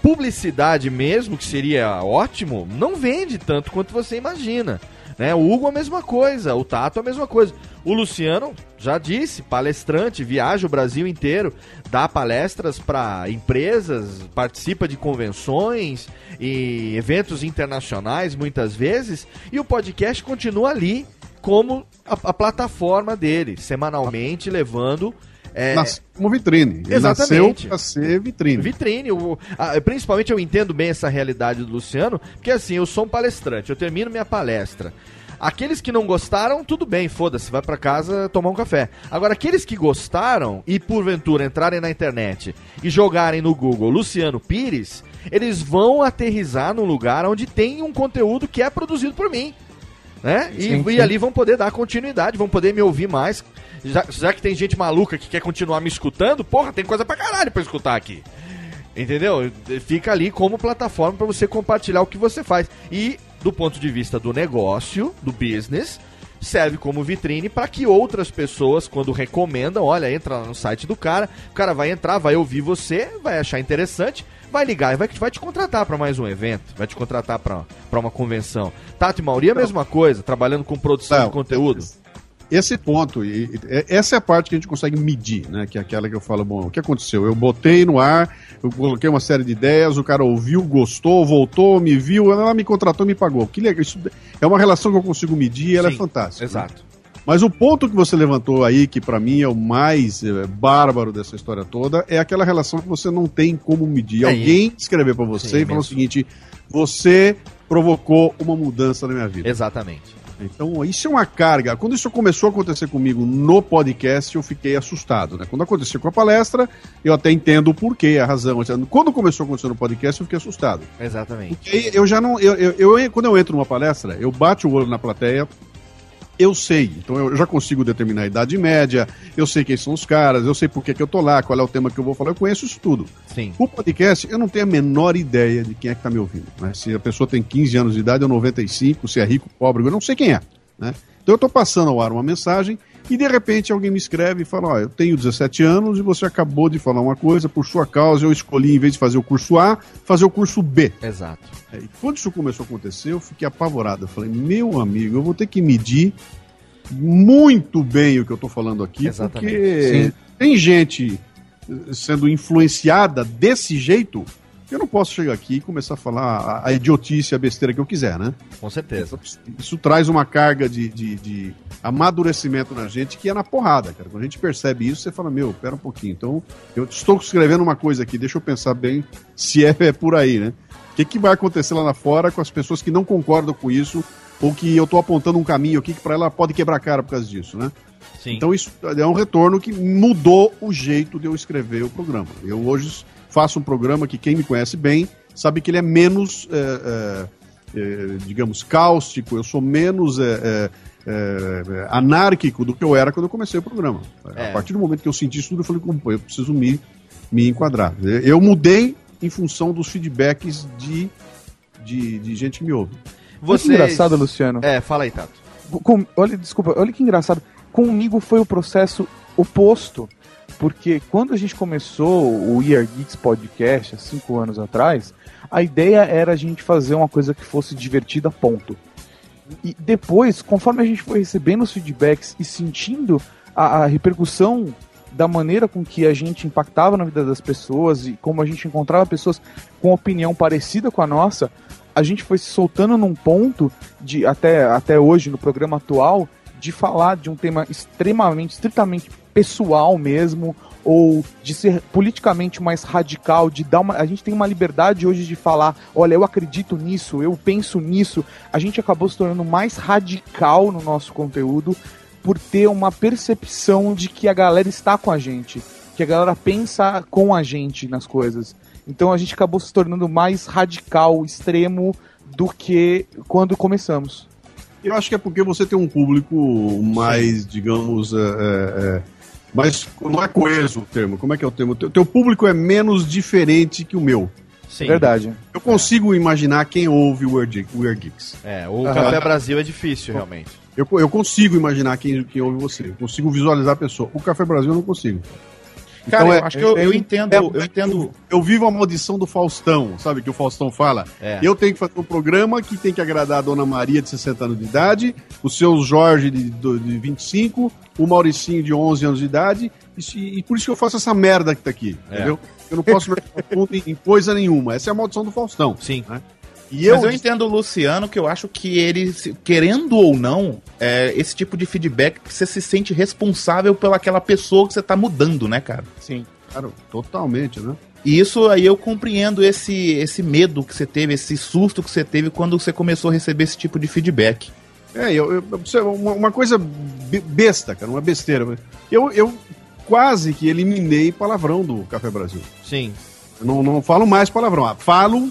A: publicidade mesmo, que seria ótimo, não vende tanto quanto você imagina. Né? O Hugo a mesma coisa, o Tato a mesma coisa. O Luciano já disse, palestrante, viaja o Brasil inteiro, dá palestras para empresas, participa de convenções e eventos internacionais muitas vezes, e o podcast continua ali como a, a plataforma dele, semanalmente levando
E: é... Nasceu como vitrine. Ele
A: Exatamente.
E: nasceu pra ser vitrine.
A: Vitrine. A, principalmente eu entendo bem essa realidade do Luciano, porque assim, eu sou um palestrante, eu termino minha palestra. Aqueles que não gostaram, tudo bem, foda-se, vai para casa tomar um café. Agora, aqueles que gostaram e porventura entrarem na internet e jogarem no Google Luciano Pires, eles vão aterrizar num lugar onde tem um conteúdo que é produzido por mim. Né? E, sim, sim. e ali vão poder dar continuidade, vão poder me ouvir mais já, já que tem gente maluca que quer continuar me escutando, porra, tem coisa pra caralho pra escutar aqui. Entendeu? Fica ali como plataforma para você compartilhar o que você faz. E do ponto de vista do negócio, do business, serve como vitrine para que outras pessoas, quando recomendam, olha, entra no site do cara, o cara vai entrar, vai ouvir você, vai achar interessante, vai ligar e vai, vai te contratar para mais um evento, vai te contratar para uma convenção. Tato e Mauri, a mesma coisa, trabalhando com produção Não, de conteúdo.
E: Esse ponto, e, e, essa é a parte que a gente consegue medir, né? Que é aquela que eu falo, bom, o que aconteceu? Eu botei no ar, eu coloquei uma série de ideias, o cara ouviu, gostou, voltou, me viu, ela me contratou, me pagou. Que legal, isso é uma relação que eu consigo medir e ela é
A: Sim,
E: fantástica. né?
A: Exato.
E: Mas o ponto que você levantou aí, que pra mim é o mais eh, bárbaro dessa história toda, é aquela relação que você não tem como medir.
A: É,
E: Alguém escreveu pra você
A: Sim,
E: e falou o seguinte: você provocou uma mudança na minha vida.
A: Exatamente.
E: Então, isso é uma carga. Quando isso começou a acontecer comigo no podcast, eu fiquei assustado. Né? Quando aconteceu com a palestra, eu até entendo o porquê, a razão. Quando começou a acontecer no podcast, eu fiquei assustado.
A: Exatamente.
E: Porque aí eu já não. Eu, eu, eu- quando eu entro numa palestra, eu bato o olho na plateia, eu sei. Então eu já consigo determinar a idade média, eu sei quem são os caras, eu sei por que, que eu tô lá, qual é o tema que eu vou falar, eu conheço isso tudo.
A: Sim.
E: O podcast, eu não tenho a menor ideia de quem é que tá me ouvindo. Né? Se a pessoa tem 15 anos de idade ou 95, se é rico, pobre, eu não sei quem é. Né? Então eu tô passando ao ar uma mensagem e de repente alguém me escreve e fala: Ó, eu tenho 17 anos e você acabou de falar uma coisa, por sua causa eu escolhi, em vez de fazer o curso A, fazer o curso B.
A: Exato.
E: E quando isso começou a acontecer, eu fiquei apavorado. Eu falei, meu amigo, eu vou ter que medir muito bem o que eu tô falando aqui,
A: Exatamente.
E: porque
A: Sim.
E: tem gente sendo influenciada desse jeito, eu não posso chegar aqui e começar a falar a, a idiotice, a besteira que eu quiser, né?
A: Com certeza.
E: Isso traz uma carga de, de, de amadurecimento na gente que é na porrada, cara. Quando a gente percebe isso, você fala, meu, pera um pouquinho. Então, eu estou escrevendo uma coisa aqui, deixa eu pensar bem se é, é por aí, né? O que, que vai acontecer lá na fora com as pessoas que não concordam com isso ou que eu estou apontando um caminho aqui que para ela pode quebrar a cara por causa disso, né?
A: Sim.
E: Então isso é um retorno que mudou o jeito de eu escrever o programa. Eu hoje faço um programa que quem me conhece bem sabe que ele é menos, é, é, é, digamos, cáustico, eu sou menos é, é, é, anárquico do que eu era quando eu comecei o programa. A partir do momento que eu senti isso tudo, eu falei, "Pô, eu preciso me, me enquadrar. Eu mudei em função dos feedbacks de, de, de gente que me ouve.
C: Olha que engraçado, Luciano.
A: É, fala aí, Tato.
C: Com- olha, desculpa, olha que engraçado. Comigo foi o processo oposto. Porque quando a gente começou o Year Geeks Podcast, há cinco anos atrás, a ideia era a gente fazer uma coisa que fosse divertida, ponto. E depois, conforme a gente foi recebendo os feedbacks e sentindo a, a repercussão da maneira com que a gente impactava na vida das pessoas e como a gente encontrava pessoas com opinião parecida com a nossa, a gente foi se soltando num ponto de até, até hoje no programa atual de falar de um tema extremamente, estritamente pessoal mesmo, ou de ser politicamente mais radical, de dar uma. A gente tem uma liberdade hoje de falar, olha, eu acredito nisso, eu penso nisso. A gente acabou se tornando mais radical no nosso conteúdo por ter uma percepção de que a galera está com a gente, que a galera pensa com a gente nas coisas. Então a gente acabou se tornando mais radical, extremo do que quando começamos.
E: Eu acho que é porque você tem um público mais, digamos, é, é, é, mais. Não é coeso o termo. Como é que é o termo? Teu, teu público é menos diferente que o meu.
A: Sim.
C: Verdade.
E: Eu consigo imaginar quem ouve o Weird, o Weird Geeks.
A: É, o
E: Aham.
A: Café Brasil é difícil, realmente.
E: Eu, eu consigo imaginar quem, quem ouve você. Eu consigo visualizar a pessoa. O Café Brasil eu não consigo.
B: Cara, eu acho que eu- eu entendo- eu entendo-
E: Eu vivo a maldição do Faustão, sabe? Que o Faustão fala.
A: É.
E: Eu tenho que fazer um programa que tem que agradar a Dona Maria de 60 anos de idade, o seu Jorge de, de 25, o Mauricinho de 11 anos de idade, e, e por isso que eu faço essa merda que tá aqui,
B: É.
E: entendeu? Eu não posso me em coisa nenhuma. Essa é a maldição do Faustão.
A: Sim.
E: Né? E eu,
B: Mas eu entendo o Luciano, que eu acho que ele, querendo ou não, é, esse tipo de feedback, você se sente responsável pelaquela pessoa que você tá mudando, né, cara?
C: Sim.
E: Claro, totalmente, né?
B: E isso aí eu compreendo esse, esse medo que você teve, esse susto que você teve quando você começou a receber esse tipo de feedback.
E: É, eu, eu- uma, uma coisa be- besta, cara, uma besteira. Eu, eu quase que eliminei palavrão do Café Brasil.
A: Sim.
E: Eu não, não falo mais palavrão. Ah, falo,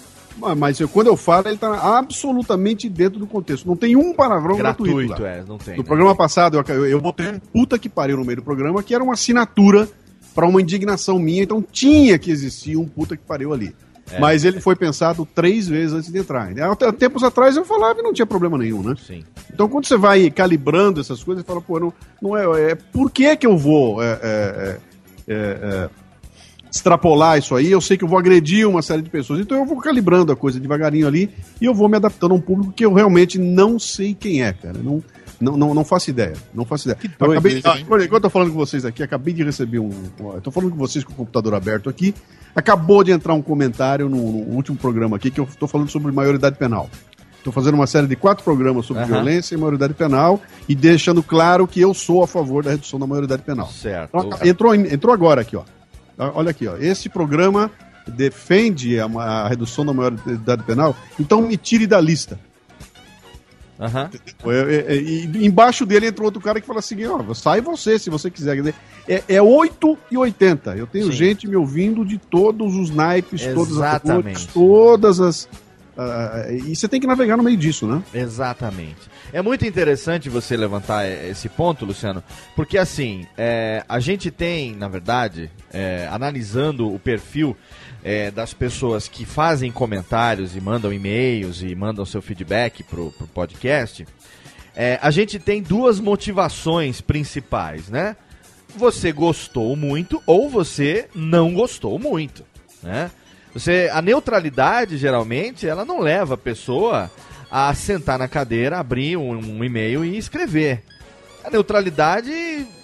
E: mas eu- quando eu falo, ele tá absolutamente dentro do contexto. Não tem um palavrão gratuito.
A: Gratuito, é, não tem.
E: No
A: né?
E: programa passado, eu, eu, eu botei um puta que pariu no meio do programa, que era uma assinatura para uma indignação minha, então tinha que existir um puta que pariu ali.
A: É.
E: Mas ele foi pensado três vezes antes de entrar. Há tempos atrás eu falava e não tinha problema nenhum, né?
A: Sim.
E: Então quando você vai calibrando essas coisas, você fala, pô, não, não é, é. Por que que eu vou é, é, é, é, extrapolar isso aí? Eu sei que eu vou agredir uma série de pessoas, então eu vou calibrando a coisa devagarinho ali e eu vou me adaptando a um público que eu realmente não sei quem é, cara. Não, Não, não, não faço ideia. Não faço ideia. Eu
H: doido
E: acabei,
H: isso,
E: ah, enquanto eu tô falando com vocês aqui, acabei de receber um. Eu tô falando com vocês com o computador aberto aqui. Acabou de entrar um comentário no, no último programa aqui que eu tô falando sobre maioridade penal. Tô fazendo uma série de quatro programas sobre
A: Aham.
E: violência e maioridade penal e deixando claro que eu sou a favor da redução da maioridade penal.
A: Certo.
E: Então, entrou, entrou agora aqui, ó. Olha aqui, ó. Esse programa defende a, a redução da maioridade penal, então me tire da lista. É, é, é, e embaixo dele entrou outro cara que fala assim: ó, sai você se você quiser. Quer dizer, é, é 8 e 80. Eu tenho
A: Sim.
E: gente me ouvindo de todos os naipes, todas as
A: Exatamente.
E: todas as. Ah, e você tem que navegar no meio disso, né?
A: Exatamente. É muito interessante você levantar esse ponto, Luciano, porque assim, é, a gente tem, na verdade, é, analisando o perfil é, das pessoas que fazem comentários e mandam e-mails e mandam seu feedback pro, pro podcast, é, a gente tem duas motivações principais, né? Você gostou muito ou você não gostou muito, né? Você, a neutralidade, geralmente, ela não leva a pessoa a sentar na cadeira, abrir um, um e-mail e escrever. A neutralidade,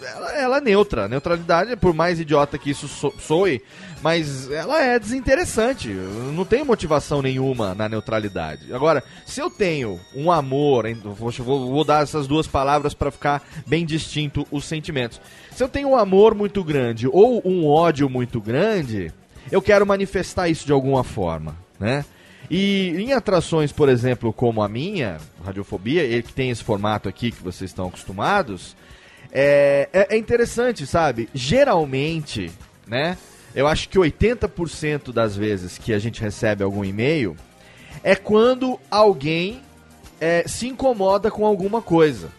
A: ela, ela é neutra. A neutralidade, por mais idiota que isso so, soe, mas ela é desinteressante. Eu Não tenho motivação nenhuma na neutralidade. Agora, se eu tenho um amor, vou- vou dar essas duas palavras para ficar bem distinto os sentimentos. Se eu tenho um amor muito grande ou um ódio muito grande, eu quero manifestar isso de alguma forma, né? E em atrações, por exemplo, como a minha, Radiofobia, ele que tem esse formato aqui que vocês estão acostumados, é, é, é interessante, sabe? Geralmente, né? Eu acho que 80% das vezes que a gente recebe algum e-mail é quando alguém é, se incomoda com alguma coisa.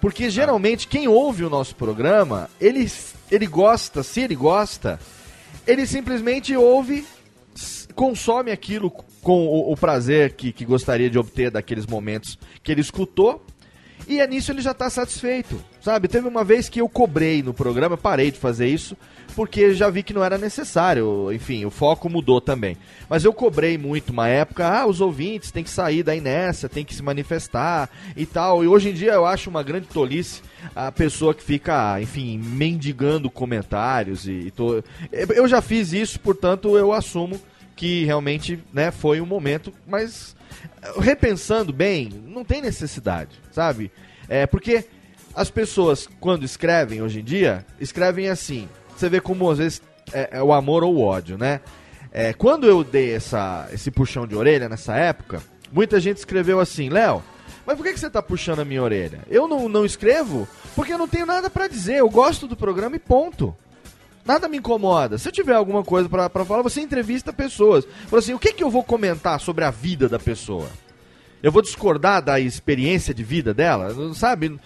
A: Porque geralmente quem ouve o nosso programa, ele, ele gosta, se ele gosta, ele simplesmente ouve, consome aquilo com o, o prazer que, que gostaria de obter daqueles momentos que ele escutou. E é nisso ele já está satisfeito, sabe? Teve uma vez que eu cobrei no programa, parei de fazer isso, porque já vi que não era necessário. Enfim, o foco mudou também. Mas eu cobrei muito uma época, ah, os ouvintes têm que sair da inércia, tem que se manifestar e tal. E hoje em dia eu acho uma grande tolice a pessoa que fica, enfim, mendigando comentários e, e. Eu já fiz isso, portanto eu assumo que realmente né, foi um momento, mas repensando bem, não tem necessidade, sabe? É porque as pessoas, quando escrevem hoje em dia, escrevem assim. Você vê como às vezes é, é o amor ou o ódio, né? É, quando eu dei essa, esse puxão de orelha nessa época, muita gente escreveu assim, Léo, mas por que, que você tá puxando a minha orelha? Eu não, não escrevo porque eu não tenho nada pra dizer, eu gosto do programa e ponto. Nada me incomoda. Se eu tiver alguma coisa pra falar, você entrevista pessoas. Fala assim, o que, que eu vou comentar sobre a vida da pessoa? Eu vou discordar da experiência de vida dela? Não Sabe?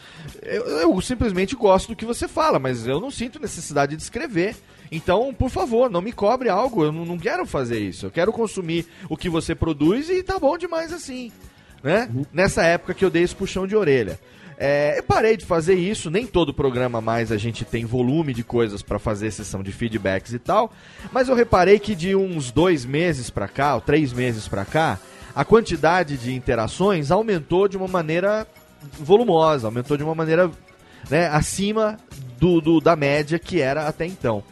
A: Eu, eu simplesmente gosto do que você fala, mas eu não sinto necessidade de escrever. Então, por favor, não me cobre algo. Eu não, quero fazer isso. Eu quero consumir o que você produz e tá bom demais assim. Né? Nessa época que eu dei esse puxão de orelha. É, eu parei de fazer isso, nem todo programa mais a gente tem volume de coisas para fazer sessão de feedbacks e tal, mas eu reparei que de uns dois meses pra cá, ou três meses pra cá, a quantidade de interações aumentou de uma maneira volumosa, aumentou de uma maneira né, acima do, do- da média que era até então.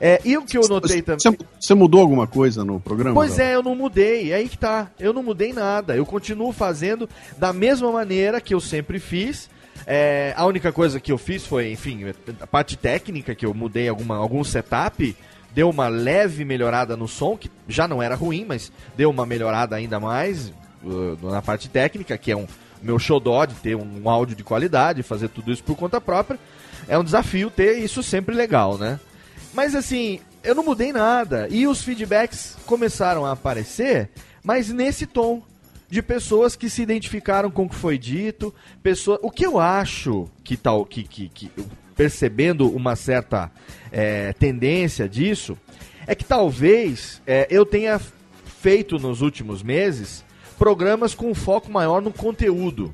A: É, e o que eu notei também.
E: Você, mudou alguma coisa no programa?
A: Pois é, eu não mudei. É aí que tá. Eu não mudei nada. Eu continuo fazendo da mesma maneira que eu sempre fiz. É, a única coisa que eu fiz foi, enfim, a parte técnica, que eu mudei alguma, algum setup, deu uma leve melhorada no som, que já não era ruim, mas deu uma melhorada ainda mais uh, na parte técnica, que é um meu xodó de ter um áudio de qualidade, fazer tudo isso por conta própria. É um desafio ter isso sempre legal, né? Mas assim, eu não mudei nada. E os feedbacks começaram a aparecer, mas nesse tom. De pessoas que se identificaram com o que foi dito. Pessoa... O que eu acho que tal. Que, que, que, percebendo uma certa é, tendência disso, é que talvez é, eu tenha feito nos últimos meses programas com foco maior no conteúdo.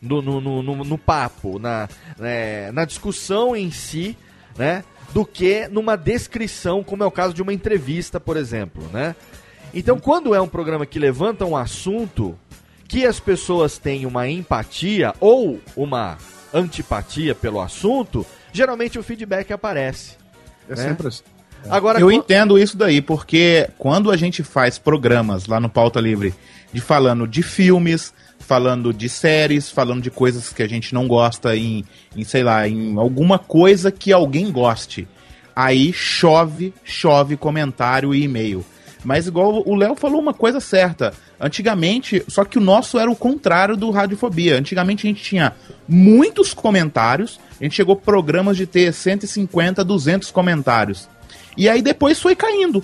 A: No, no, no, no- papo, na, é, na discussão em si, né? Do que numa descrição, como é o caso de uma entrevista, por exemplo, né? Então, quando é um programa que levanta um assunto que as pessoas têm uma empatia ou uma antipatia pelo assunto, geralmente o feedback aparece.
E: É
A: né?
E: sempre assim.
A: Agora,
B: Eu entendo isso daí, porque quando a gente faz programas lá no Pauta Livre de falando de filmes, falando de séries, falando de coisas que a gente não gosta em, em sei lá, em alguma coisa que alguém goste, aí chove, chove comentário e e-mail. Mas igual o Léo falou uma coisa certa. Antigamente, só que o nosso era o contrário do Radiofobia. Antigamente a gente tinha muitos comentários, a gente chegou a programas de ter 150, 200 comentários. E aí depois foi caindo.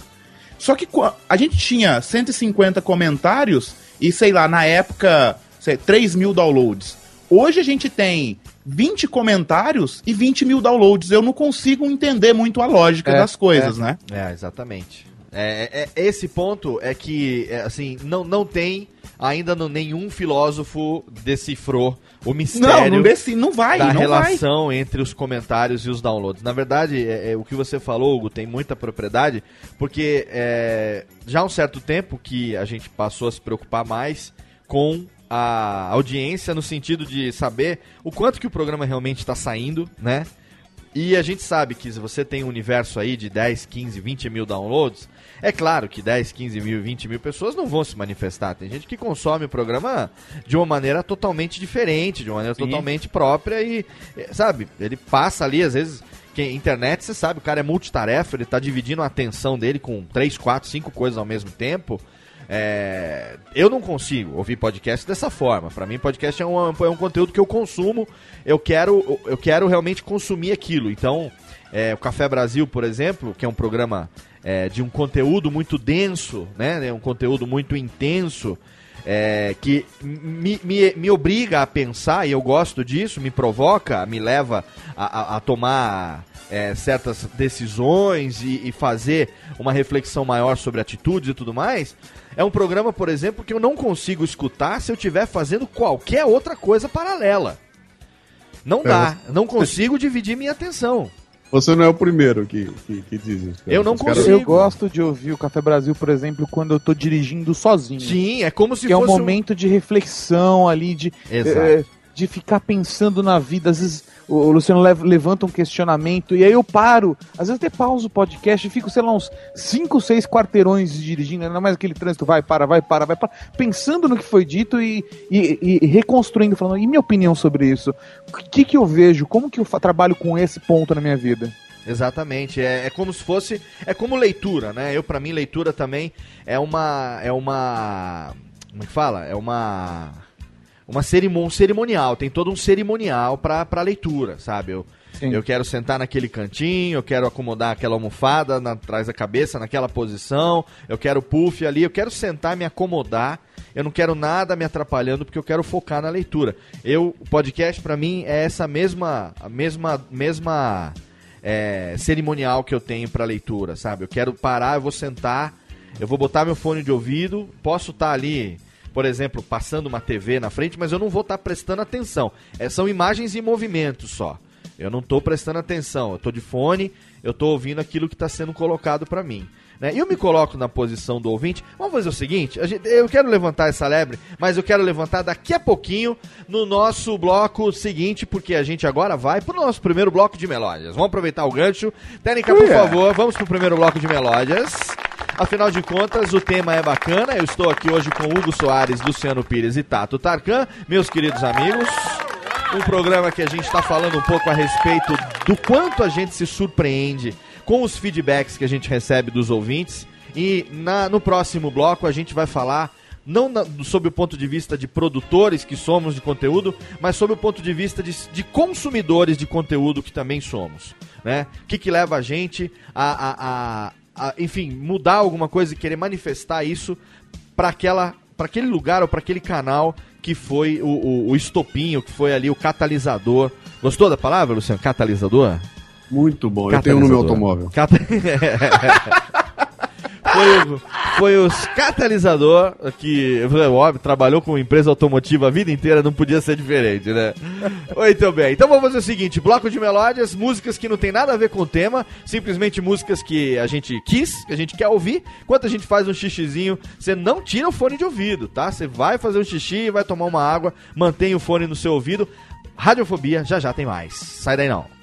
B: Só que a gente tinha 150 comentários e, sei lá, na época, sei, 3 mil downloads. Hoje a gente tem 20 comentários e 20 mil downloads. Eu não consigo entender muito a lógica
C: É,
B: das coisas,
C: é.
B: né?
A: É, exatamente. É, é- é- esse ponto é que, é, assim, não, não tem ainda no- nenhum filósofo decifrou o mistério
B: Não, não, não vai,
A: da
B: não vai.
A: relação entre os comentários e os downloads. Na verdade, é, é, o que você falou, Hugo, tem muita propriedade, porque é, já há um certo tempo que a gente passou a se preocupar mais com a audiência no sentido de saber o quanto que o programa realmente está saindo, né? E a gente sabe que se você tem um universo aí de 10, 15, 20 mil downloads, é claro que 10, 15 mil, 20 mil pessoas não vão se manifestar. Tem gente que consome o programa de uma maneira totalmente diferente, de uma maneira totalmente própria e, eh, sabe, ele passa ali, às vezes, que internet, você sabe, o cara é multitarefa, ele tá dividindo a atenção dele com 3, 4, 5 coisas ao mesmo tempo. É, eu não consigo ouvir podcast dessa forma. Pra mim, podcast é um, é um conteúdo que eu consumo. Eu quero, eu quero realmente consumir aquilo. Então, é, o Café Brasil, por exemplo, que é um programa é, de um conteúdo muito denso, né? É um conteúdo muito intenso. é, que me, me, me obriga a pensar, e eu gosto disso, me provoca, me leva a, a- a tomar é, certas decisões e, e fazer uma reflexão maior sobre atitudes e tudo mais. É um programa, por exemplo, que eu não consigo escutar se eu estiver fazendo qualquer outra coisa paralela. Não dá, não consigo dividir minha atenção.
E: Você não é o primeiro que, que, que diz isso. cara.
A: Eu não
E: Os
A: consigo.
C: Eu gosto de ouvir o Café Brasil, por exemplo, quando eu tô dirigindo sozinho.
A: Sim, é como se
C: que é um
A: fosse um-
C: momento de reflexão ali, de,
A: Exato.
C: eh, de ficar pensando na vida. Às vezes o Luciano lev- levanta um questionamento e aí eu paro. Às vezes até pauso o podcast e fico, sei lá, uns 5, 6 quarteirões dirigindo, ainda mais aquele trânsito vai, para, vai, para, vai, para, pensando no que foi dito e, e- e reconstruindo, falando, e minha opinião sobre isso? O que, que eu vejo? Como que eu trabalho com esse ponto na minha vida?
A: Exatamente, é, é como se fosse, é como leitura, né? Eu para mim leitura também é uma é uma como é que fala? É uma uma cerimon, um cerimonial, tem todo um cerimonial pra, pra leitura, sabe? Eu,
C: Sim.
A: eu quero sentar naquele cantinho, eu quero acomodar aquela almofada na, atrás da cabeça, naquela posição, eu quero puff ali, eu quero sentar, me acomodar, eu não quero nada me atrapalhando porque eu quero focar na leitura. Eu, o podcast pra mim é essa mesma, a mesma, mesma é, cerimonial que eu tenho pra leitura, sabe? Eu quero parar, eu vou sentar, eu vou botar meu fone de ouvido, posso estar ali, por exemplo, passando uma TV na frente, mas eu não vou estar prestando atenção. É, são imagens e movimentos só. Eu não estou prestando atenção. Eu estou de fone, eu estou ouvindo aquilo que está sendo colocado para mim. Né? E eu me coloco na posição do ouvinte. Vamos fazer o seguinte: a gente- eu quero levantar essa lebre, mas eu quero levantar daqui a pouquinho no nosso bloco seguinte, porque a gente agora vai para o nosso primeiro bloco de melódias. Vamos aproveitar o gancho. Técnica, por favor, vamos para o primeiro bloco de melódias. Afinal de contas, o tema é bacana. Eu estou aqui hoje com Hugo Soares, Luciano Pires e Tato Tarkan, meus queridos amigos. Um programa que a gente está falando um pouco a respeito do quanto a gente se surpreende com os feedbacks que a gente recebe dos ouvintes. E na- no próximo bloco a gente vai falar não na- sob o ponto de vista de produtores que somos de conteúdo, mas sob o ponto de vista de, de consumidores de conteúdo que também somos. Né? O que, que leva a gente a, a- a- a, enfim, mudar alguma coisa e querer manifestar isso para aquela para aquele lugar ou para aquele canal que foi o, o, o estopinho, que foi ali o catalisador. Gostou da palavra, Luciano? Catalisador?
E: Muito bom, eu tenho no meu automóvel.
A: Cata- foi, o, foi os catalisador que, óbvio, trabalhou com empresa automotiva a vida inteira, não podia ser diferente, né? Muito bem. Então vamos fazer o seguinte: bloco de melódias, músicas que não tem nada a ver com o tema, simplesmente músicas que a gente quis, que a gente quer ouvir. Enquanto a gente faz um xixizinho, você não tira o fone de ouvido, tá? Você vai fazer um xixi, vai tomar uma água, mantém o fone no seu ouvido. Radiofobia já já tem mais. Sai daí não.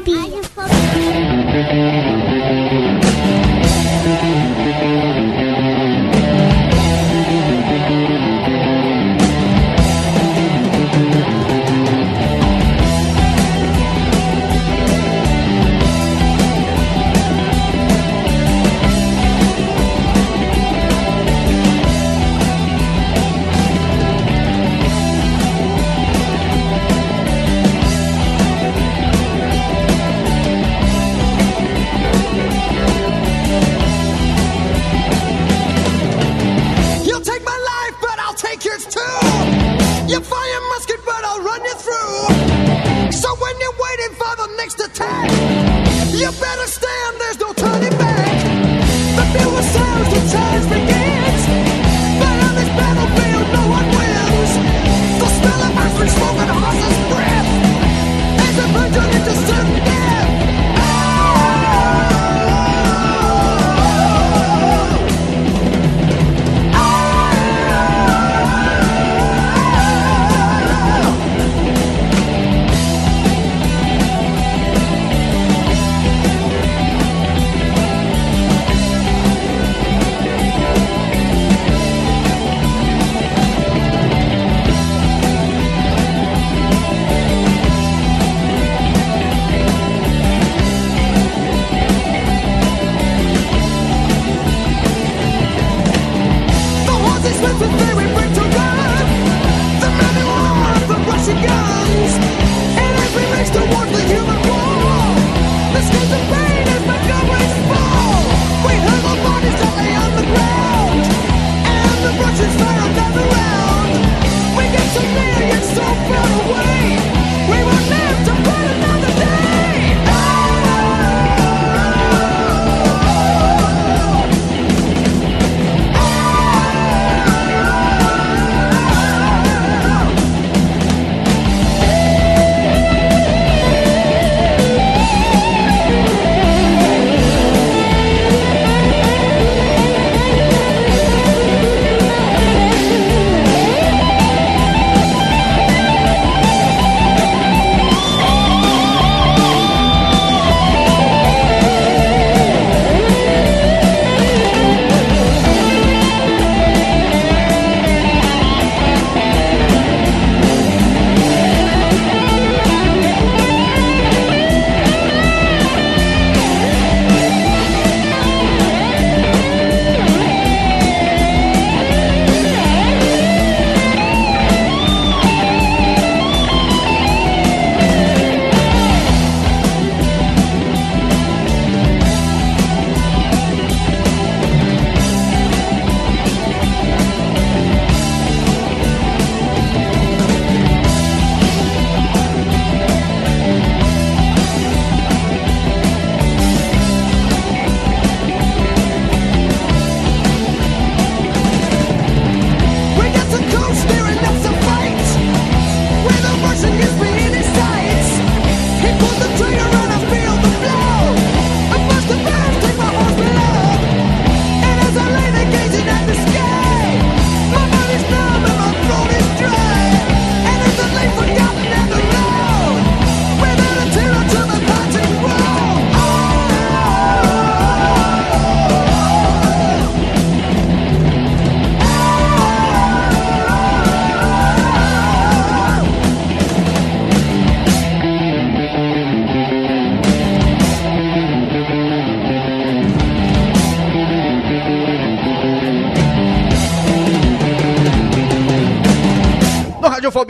G: Radiofobia.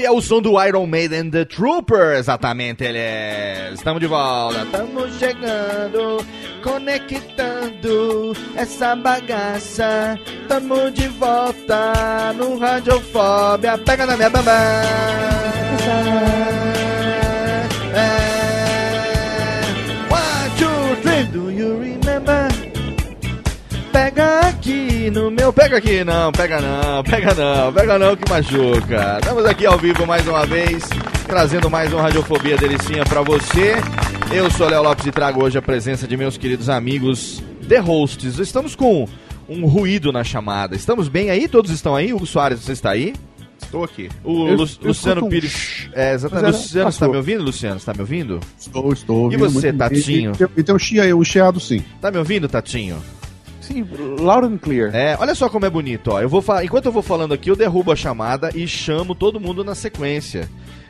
A: Radiofobia, o som do Iron Maiden The Trooper, exatamente ele é. Estamos de volta, estamos chegando, conectando essa bagaça. Estamos de volta no Radiofobia, pega na minha bamba. Aqui no meu. Pega aqui, não, pega não, pega não, pega não que machuca. Estamos aqui ao vivo mais uma vez, trazendo mais uma Radiofobia Delicinha pra você. Eu sou Léo Lopes e trago hoje a presença de meus queridos amigos The Hosts. Estamos com um ruído na chamada. Estamos bem aí? Todos estão aí? Hugo Soares, você está aí?
B: Tô aqui.
A: O
E: Eu-
A: Lu-
E: eu
A: Luciano
E: um
A: Pires. É, exatamente.
E: Era-
A: Luciano, você tá
E: passou.
A: me ouvindo, Luciano? Você tá me ouvindo?
E: Estou, estou.
A: E
E: ouvindo
A: você. Tatinho?
E: E, e tem um chia- um chiado, sim.
A: Tá me ouvindo, Tatinho?
C: Loud and clear.
A: É, olha só como é bonito, ó. Eu vou enquanto eu vou falando aqui, eu derrubo a chamada e chamo todo mundo na sequência.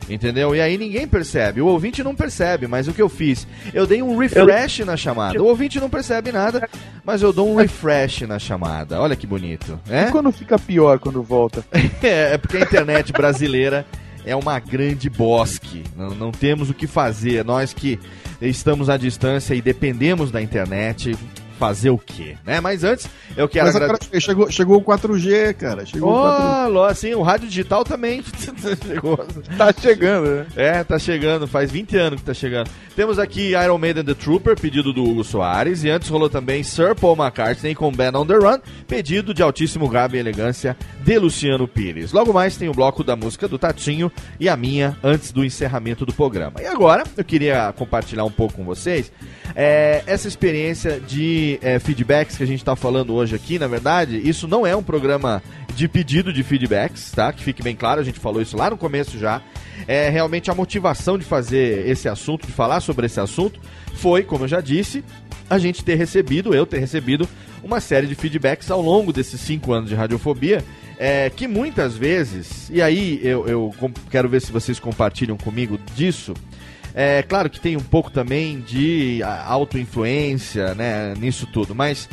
A: Entendeu? E aí ninguém percebe. O ouvinte não percebe, mas o que eu fiz? Eu dei um refresh na chamada. O ouvinte não percebe nada, mas eu dou um refresh na chamada. Olha que bonito. É?
C: E quando fica pior quando volta?
A: É, é porque a internet brasileira é uma grande bosque. Não, não temos o que fazer. Nós que estamos à distância e dependemos da internet, fazer o quê? Né? Mas antes, eu quero
E: Mas
A: agradecer.
E: agora chegou, chegou o 4G, cara. Chegou o 4G.
A: Oh, ló, assim, o rádio digital também chegou.
C: Tá chegando, né?
A: É, tá chegando, faz 20 anos que tá chegando. Temos aqui Iron Maiden The Trooper, pedido do Hugo Soares, e antes rolou também Sir Paul McCartney com Band on the Run, pedido de altíssimo grave e elegância de Luciano Pires. Logo mais tem o bloco da música do Tatinho e a minha antes do encerramento do programa. E agora, eu queria compartilhar um pouco com vocês é, essa experiência de é, feedbacks que a gente tá falando hoje aqui, na verdade, isso não é um programa de pedido de feedbacks, tá? Que fique bem claro, a gente falou isso lá no começo já. É realmente a motivação de fazer esse assunto, de falar sobre esse assunto, foi, como eu já disse, a gente ter recebido, eu ter recebido uma série de feedbacks ao longo desses cinco anos de radiofobia, é, que muitas vezes, e aí eu, eu quero ver se vocês compartilham comigo disso. É claro que tem um pouco também de auto-influência né, nisso tudo, mas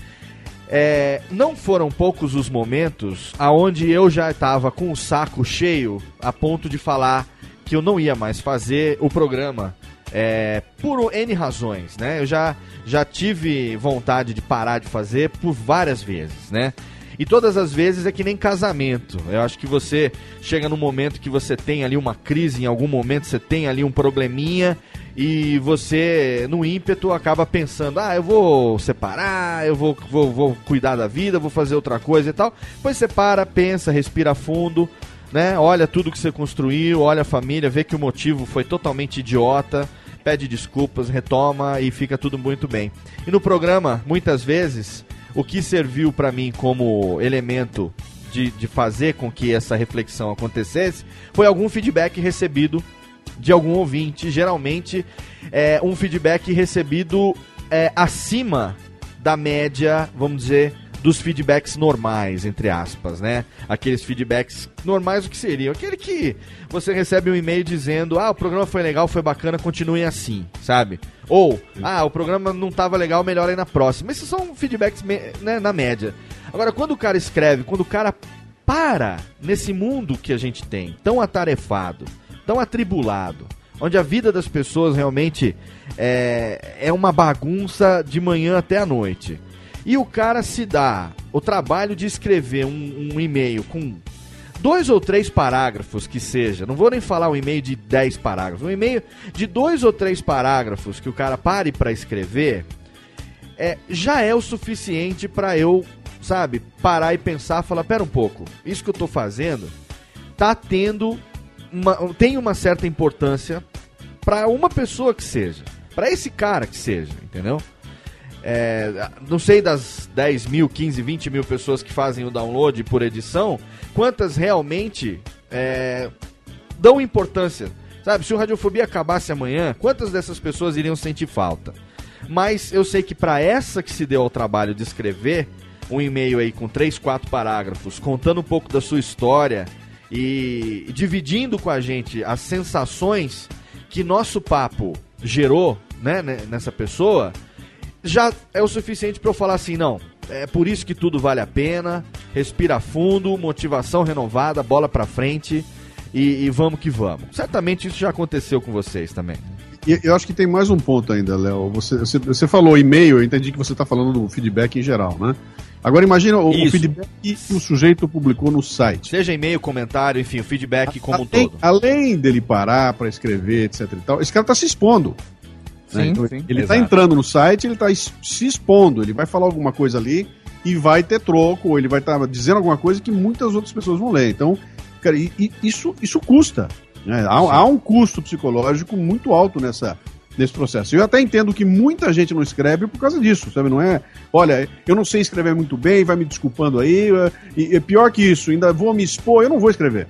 A: é, não foram poucos os momentos aonde eu já estava com o saco cheio a ponto de falar que eu não ia mais fazer o programa é, por N razões, né? Eu já, já tive vontade de parar de fazer por várias vezes, né? E todas as vezes é que nem casamento. Eu acho que você chega num momento que você tem ali uma crise, em algum momento você tem ali um probleminha e você, no ímpeto, acaba pensando: ah, eu vou separar, eu vou, vou, vou cuidar da vida, vou fazer outra coisa e tal. Depois você para, pensa, respira fundo, né? Olha tudo que você construiu, olha a família, vê que o motivo foi totalmente idiota, pede desculpas, retoma e fica tudo muito bem. E no programa, muitas vezes, o que serviu para mim como elemento de, de fazer com que essa reflexão acontecesse foi algum feedback recebido de algum ouvinte, geralmente é um feedback recebido é, acima da média, vamos dizer, dos feedbacks normais, entre aspas, né? Aqueles feedbacks normais, o que seriam? Aquele que você recebe um e-mail dizendo, ah, o programa foi legal, foi bacana, continuem assim, sabe? Ou, ah, o programa não tava legal, melhor aí na próxima. Esses são feedbacks né, na média. Agora, quando o cara escreve, quando o cara para nesse mundo que a gente tem, tão atarefado, tão atribulado, onde a vida das pessoas realmente é, é uma bagunça de manhã até a noite. E o cara se dá o trabalho de escrever um, um e-mail com dois ou três parágrafos que seja, não vou nem falar um e-mail de dez parágrafos, um e-mail de dois ou três parágrafos que o cara pare para escrever, é, já é o suficiente para eu, sabe, parar e pensar, falar, pera um pouco, isso que eu tô fazendo tá tendo uma, tem uma certa importância para uma pessoa que seja, para esse cara que seja, entendeu? É, não sei das 10 mil, 15, 20 mil pessoas que fazem o download por edição, quantas realmente é, dão importância. Sabe, se o Radiofobia acabasse amanhã, quantas dessas pessoas iriam sentir falta? Mas eu sei que para essa que se deu ao trabalho de escrever um e-mail aí com três, quatro parágrafos, contando um pouco da sua história e dividindo com a gente as sensações que nosso papo gerou, né, né, nessa pessoa, já é o suficiente para eu falar assim, não, é por isso que tudo vale a pena, respira fundo, motivação renovada, bola pra frente e, e vamos que vamos. Certamente isso já aconteceu com vocês também.
E: E eu acho que tem mais um ponto ainda, Léo. Você, você, você falou e-mail, eu entendi que você está falando do feedback em geral, né? Agora imagina o, o feedback que o sujeito publicou no site.
A: Seja e-mail, comentário, enfim, o feedback como um
E: além,
A: todo.
E: além dele parar para escrever, etc e tal, esse cara tá se expondo. Né?
C: Sim,
E: Então,
C: sim.
E: Ele tá
A: Exato.
E: entrando no site, ele tá es- se expondo, ele vai falar alguma coisa ali e vai ter troco, ou ele vai estar dizendo alguma coisa que muitas outras pessoas vão ler. Então, cara, e- e isso, isso custa. né? Há, há um custo psicológico muito alto nessa, nesse processo. Eu até entendo que muita gente não escreve por causa disso, sabe? Não é, olha, eu não sei escrever muito bem, vai me desculpando aí, eh, e, e pior que isso, ainda vou me expor, eu não vou escrever.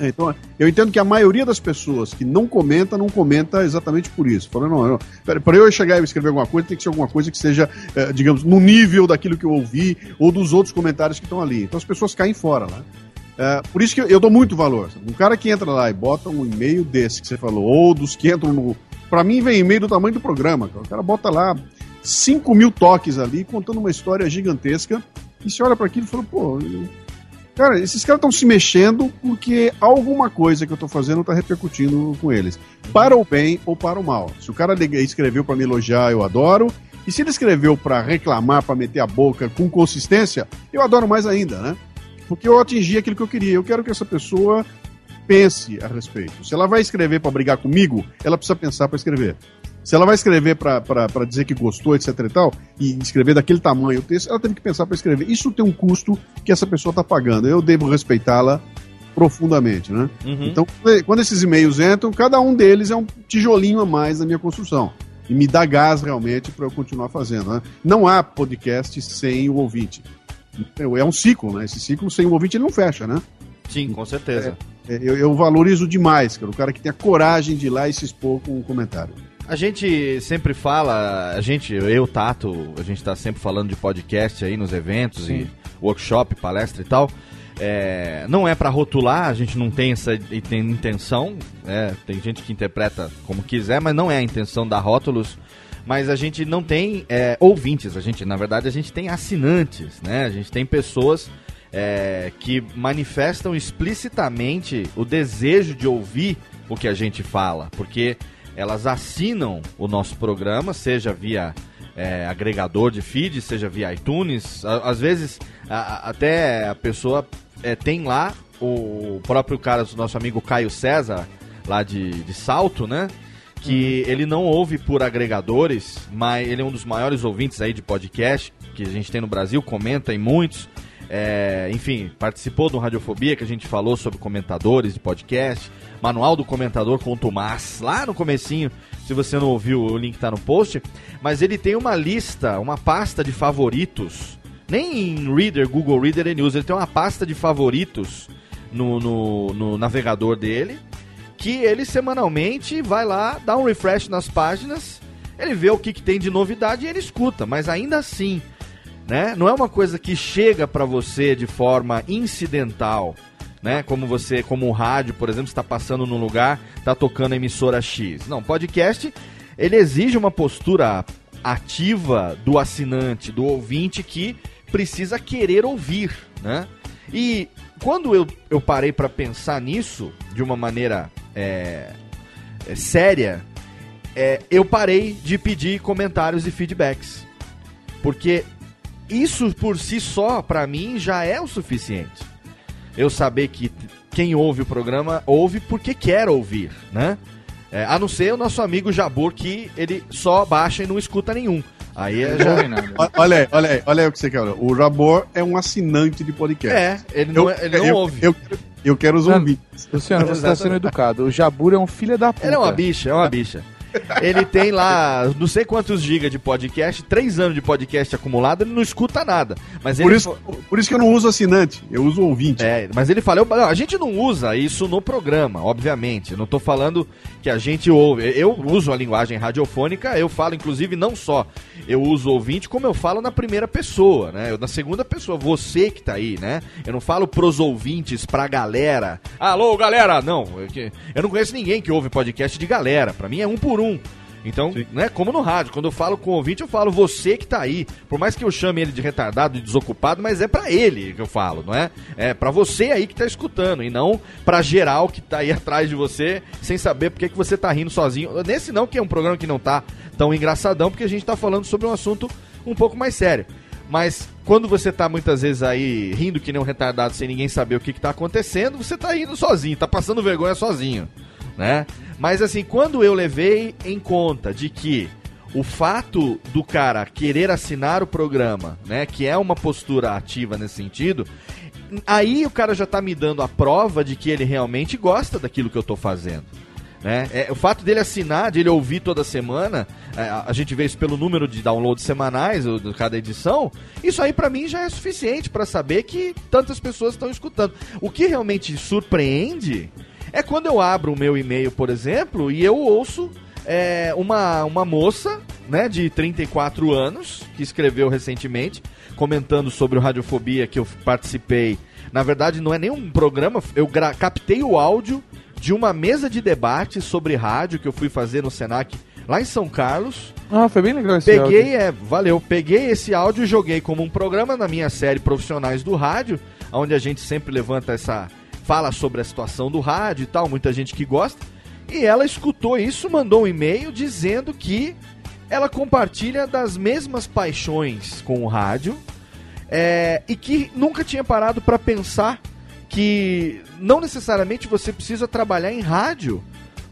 E: É, então, eu entendo que a maioria das pessoas que não comenta, não comenta exatamente por isso. Falando, não, não, para eu chegar e escrever alguma coisa, tem que ser alguma coisa que seja, eh, digamos, no nível daquilo que eu ouvi ou dos outros comentários que estão ali. Então as pessoas caem fora, né? É, por isso que eu, dou muito valor. Um cara que entra lá e bota um e-mail desse que você falou, ou dos que entram no. Pra mim, vem e-mail do tamanho do programa. cara. O cara bota lá 5 mil toques ali, contando uma história gigantesca. E você olha para aquilo e fala, pô. Cara, esses caras estão se mexendo porque alguma coisa que eu tô fazendo tá repercutindo com eles. Para o bem ou para o mal. Se o cara escreveu para me elogiar, eu adoro. E se ele escreveu para reclamar, para meter a boca com consistência, eu adoro mais ainda, né? Porque eu atingi aquilo que eu queria. Eu quero que essa pessoa pense a respeito. Se ela vai escrever para brigar comigo, ela precisa pensar para escrever. Se ela vai escrever para dizer que gostou, etc e tal, e escrever daquele tamanho o texto, ela teve que pensar para escrever. Isso tem um custo que essa pessoa está pagando. Eu devo respeitá-la profundamente, né?
A: Uhum.
E: Então, quando esses e-mails entram, cada um deles é um tijolinho a mais na minha construção. E me dá gás realmente para eu continuar fazendo. Né? Não há podcast sem o ouvinte. É um ciclo, né? Esse ciclo sem o ouvinte ele não fecha, né?
A: Sim, com certeza.
E: É, eu, eu valorizo demais, cara, o cara que tem a coragem de ir lá e se expor com um comentário.
A: A gente sempre fala, a gente, eu, Tato, a gente tá sempre falando de podcast aí nos eventos e workshop, palestra e tal. É, não é pra rotular, a gente não tem essa tem intenção. é, tem gente que interpreta como quiser, mas não é a intenção da rótulos. Mas a gente não tem é, ouvintes, a gente, na verdade, a gente tem assinantes, né? A gente tem pessoas é, que manifestam explicitamente o desejo de ouvir o que a gente fala, porque elas assinam o nosso programa, seja via é, agregador de feed, seja via iTunes. Às vezes, a- até a pessoa é, tem lá o próprio cara, o nosso amigo Caio César, lá de, de Salto, né? Que ele não ouve por agregadores, mas ele é um dos maiores ouvintes aí de podcast que a gente tem no Brasil, comenta em muitos. É, enfim, participou do Radiofobia, que a gente falou sobre comentadores de podcast. Manual do Comentador com o Tomás, lá no comecinho. Se você não ouviu, o link tá no post. Mas ele tem uma lista, uma pasta de favoritos. Nem em Reader, Google Reader e News. Ele tem uma pasta de favoritos no, no, no navegador dele. Que ele semanalmente vai lá, dá um refresh nas páginas. Ele vê o que, que tem de novidade e ele escuta. Mas ainda assim, né? Não é uma coisa que chega para você de forma incidental, né? Como você, como o rádio, por exemplo, está passando num lugar, tá tocando a emissora X. Não, podcast, ele exige uma postura ativa do assinante, do ouvinte que precisa querer ouvir, né? E quando eu, eu parei para pensar nisso de uma maneira é, é, séria, é, eu parei de pedir comentários e feedbacks. Porque isso por si só, pra mim, já é o suficiente. Eu saber que quem ouve o programa ouve porque quer ouvir, né? É, a não ser o nosso amigo Jabur, que ele só baixa e não escuta nenhum. Aí é já...
E: Olha aí, olha aí, olha aí o que você quer. O Jabor é um assinante de podcast.
A: É, ele não, é- ele não
E: eu,
A: ouve.
E: Eu, eu quero os ouvintes.
C: Luciano, você tá sendo educado. O Jabur é um filho da puta.
A: Ele é uma bicha, é uma bicha. Ele tem lá não sei quantos gigas de podcast, três anos de podcast acumulado, ele não escuta nada. Mas
E: Por isso, por isso que eu não uso assinante, eu uso ouvinte.
A: É, mas ele fala, eu- não, a gente não usa isso no programa, obviamente. Eu não tô falando que a gente ouve. Eu uso a linguagem radiofônica, eu falo, inclusive, não só eu uso ouvinte, como eu falo na primeira pessoa, né? Eu, na segunda pessoa, você que tá aí, né? Eu não falo pros ouvintes, pra galera. Alô, galera! Não, eu, que- eu não conheço ninguém que ouve podcast de galera. Pra mim é um por um. Então, né, como no rádio, quando eu falo com o ouvinte, eu falo você que tá aí. Por mais que eu chame ele de retardado, de desocupado, mas é pra ele que eu falo, não é? É pra você aí que tá escutando e não pra geral que tá aí atrás de você sem saber por que que você tá rindo sozinho. Nesse não, que é um programa que não tá tão engraçadão, porque a gente tá falando sobre um assunto um pouco mais sério. Mas quando você tá muitas vezes aí rindo que nem um retardado sem ninguém saber o que, que tá acontecendo, você tá rindo sozinho, tá passando vergonha sozinho, né? Mas assim, quando eu levei em conta de que o fato do cara querer assinar o programa, né, que é uma postura ativa nesse sentido, aí o cara já tá me dando a prova de que ele realmente gosta daquilo que eu tô fazendo. Né? É, o fato dele assinar, de ele ouvir toda semana, é, a, gente vê isso pelo número de downloads semanais de cada edição, isso aí pra mim já é suficiente pra saber que tantas pessoas estão escutando. O que realmente surpreende é quando eu abro o meu e-mail, por exemplo, e eu ouço é, uma, uma moça né, de 34 anos que escreveu recentemente comentando sobre o Radiofobia que eu participei. Na verdade, não é nem um programa, eu captei o áudio de uma mesa de debate sobre rádio que eu fui fazer no Senac lá em São Carlos.
C: Ah, foi bem legal esse
A: Peguei,
C: áudio.
A: é, valeu. Peguei esse áudio e joguei como um programa na minha série Profissionais do Rádio, onde a gente sempre levanta essa. Fala sobre a situação do rádio e tal, muita gente que gosta. E ela escutou isso, mandou um e-mail dizendo que ela compartilha das mesmas paixões com o rádio é, e que nunca tinha parado para pensar que não necessariamente você precisa trabalhar em rádio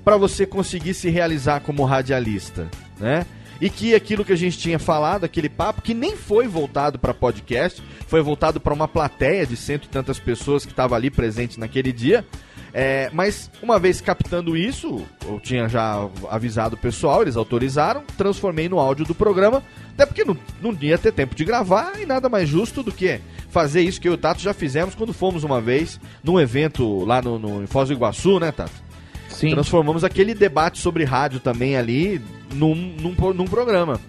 A: para você conseguir se realizar como radialista, né? E que aquilo que a gente tinha falado, aquele papo que nem foi voltado para podcast, foi voltado para uma plateia de cento e tantas pessoas que estava ali presente naquele dia. É, mas uma vez captando isso, eu tinha já avisado o pessoal, eles autorizaram, transformei no áudio do programa, até porque não, não ia ter tempo de gravar e nada mais justo do que fazer isso que eu e o Tato já fizemos quando fomos uma vez num evento lá no, no, em Foz do Iguaçu, né, Tato?
C: Sim.
A: Transformamos aquele debate sobre rádio também ali num, num, num programa.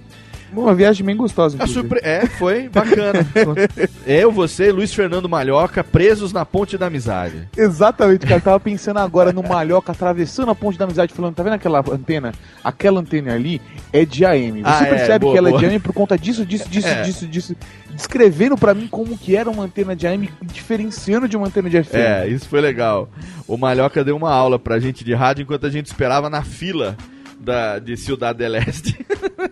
C: Uma viagem bem gostosa,
A: surpre... É, foi bacana. Eu, você, Luiz Fernando Malhoca, presos na ponte da amizade.
C: Exatamente, cara. Eu tava pensando agora no Malhoca atravessando a ponte da amizade, falando, tá vendo aquela antena? Aquela antena ali é de AM. Você
A: Ah, é,
C: percebe
A: boa,
C: que ela
A: boa.
C: é de AM por conta disso, disso, disso,
A: É.
C: disso, disso. Descrevendo pra mim como que era uma antena de AM, diferenciando de uma antena de FM.
A: É, isso foi legal. O Malhoca deu uma aula pra gente de rádio enquanto a gente esperava na fila da, de Ciudad del Este.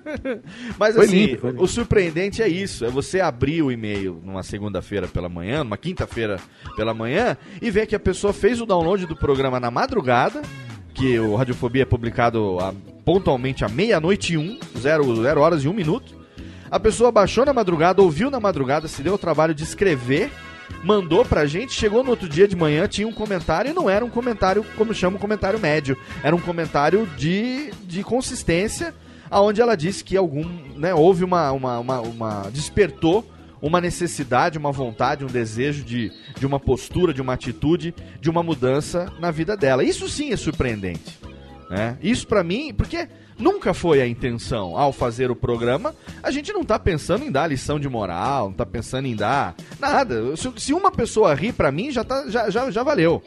A: Mas
C: Foi
A: assim,
C: lindo, foi lindo.
A: o surpreendente é isso: é você abrir o e-mail numa segunda-feira pela manhã, numa quinta-feira pela manhã, e ver que a pessoa fez o download do programa na madrugada, que o Radiofobia é publicado a- pontualmente à meia-noite e um, zero, zero horas e um minuto. A pessoa baixou na madrugada, ouviu na madrugada, se deu o trabalho de escrever, mandou pra gente, chegou no outro dia de manhã, tinha um comentário e não era um comentário, como chama, um comentário médio. Era um comentário de, de consistência, aonde ela disse que algum, né, houve uma, uma, uma, uma- despertou uma necessidade, uma vontade, um desejo de, de uma postura, de uma atitude, de uma mudança na vida dela. Isso sim é surpreendente. Né? Isso pra mim, porque nunca foi a intenção ao fazer o programa, a gente não tá pensando em dar lição de moral, não tá pensando em dar nada. Se, se uma pessoa ri pra mim, já, tá, já, já, já valeu.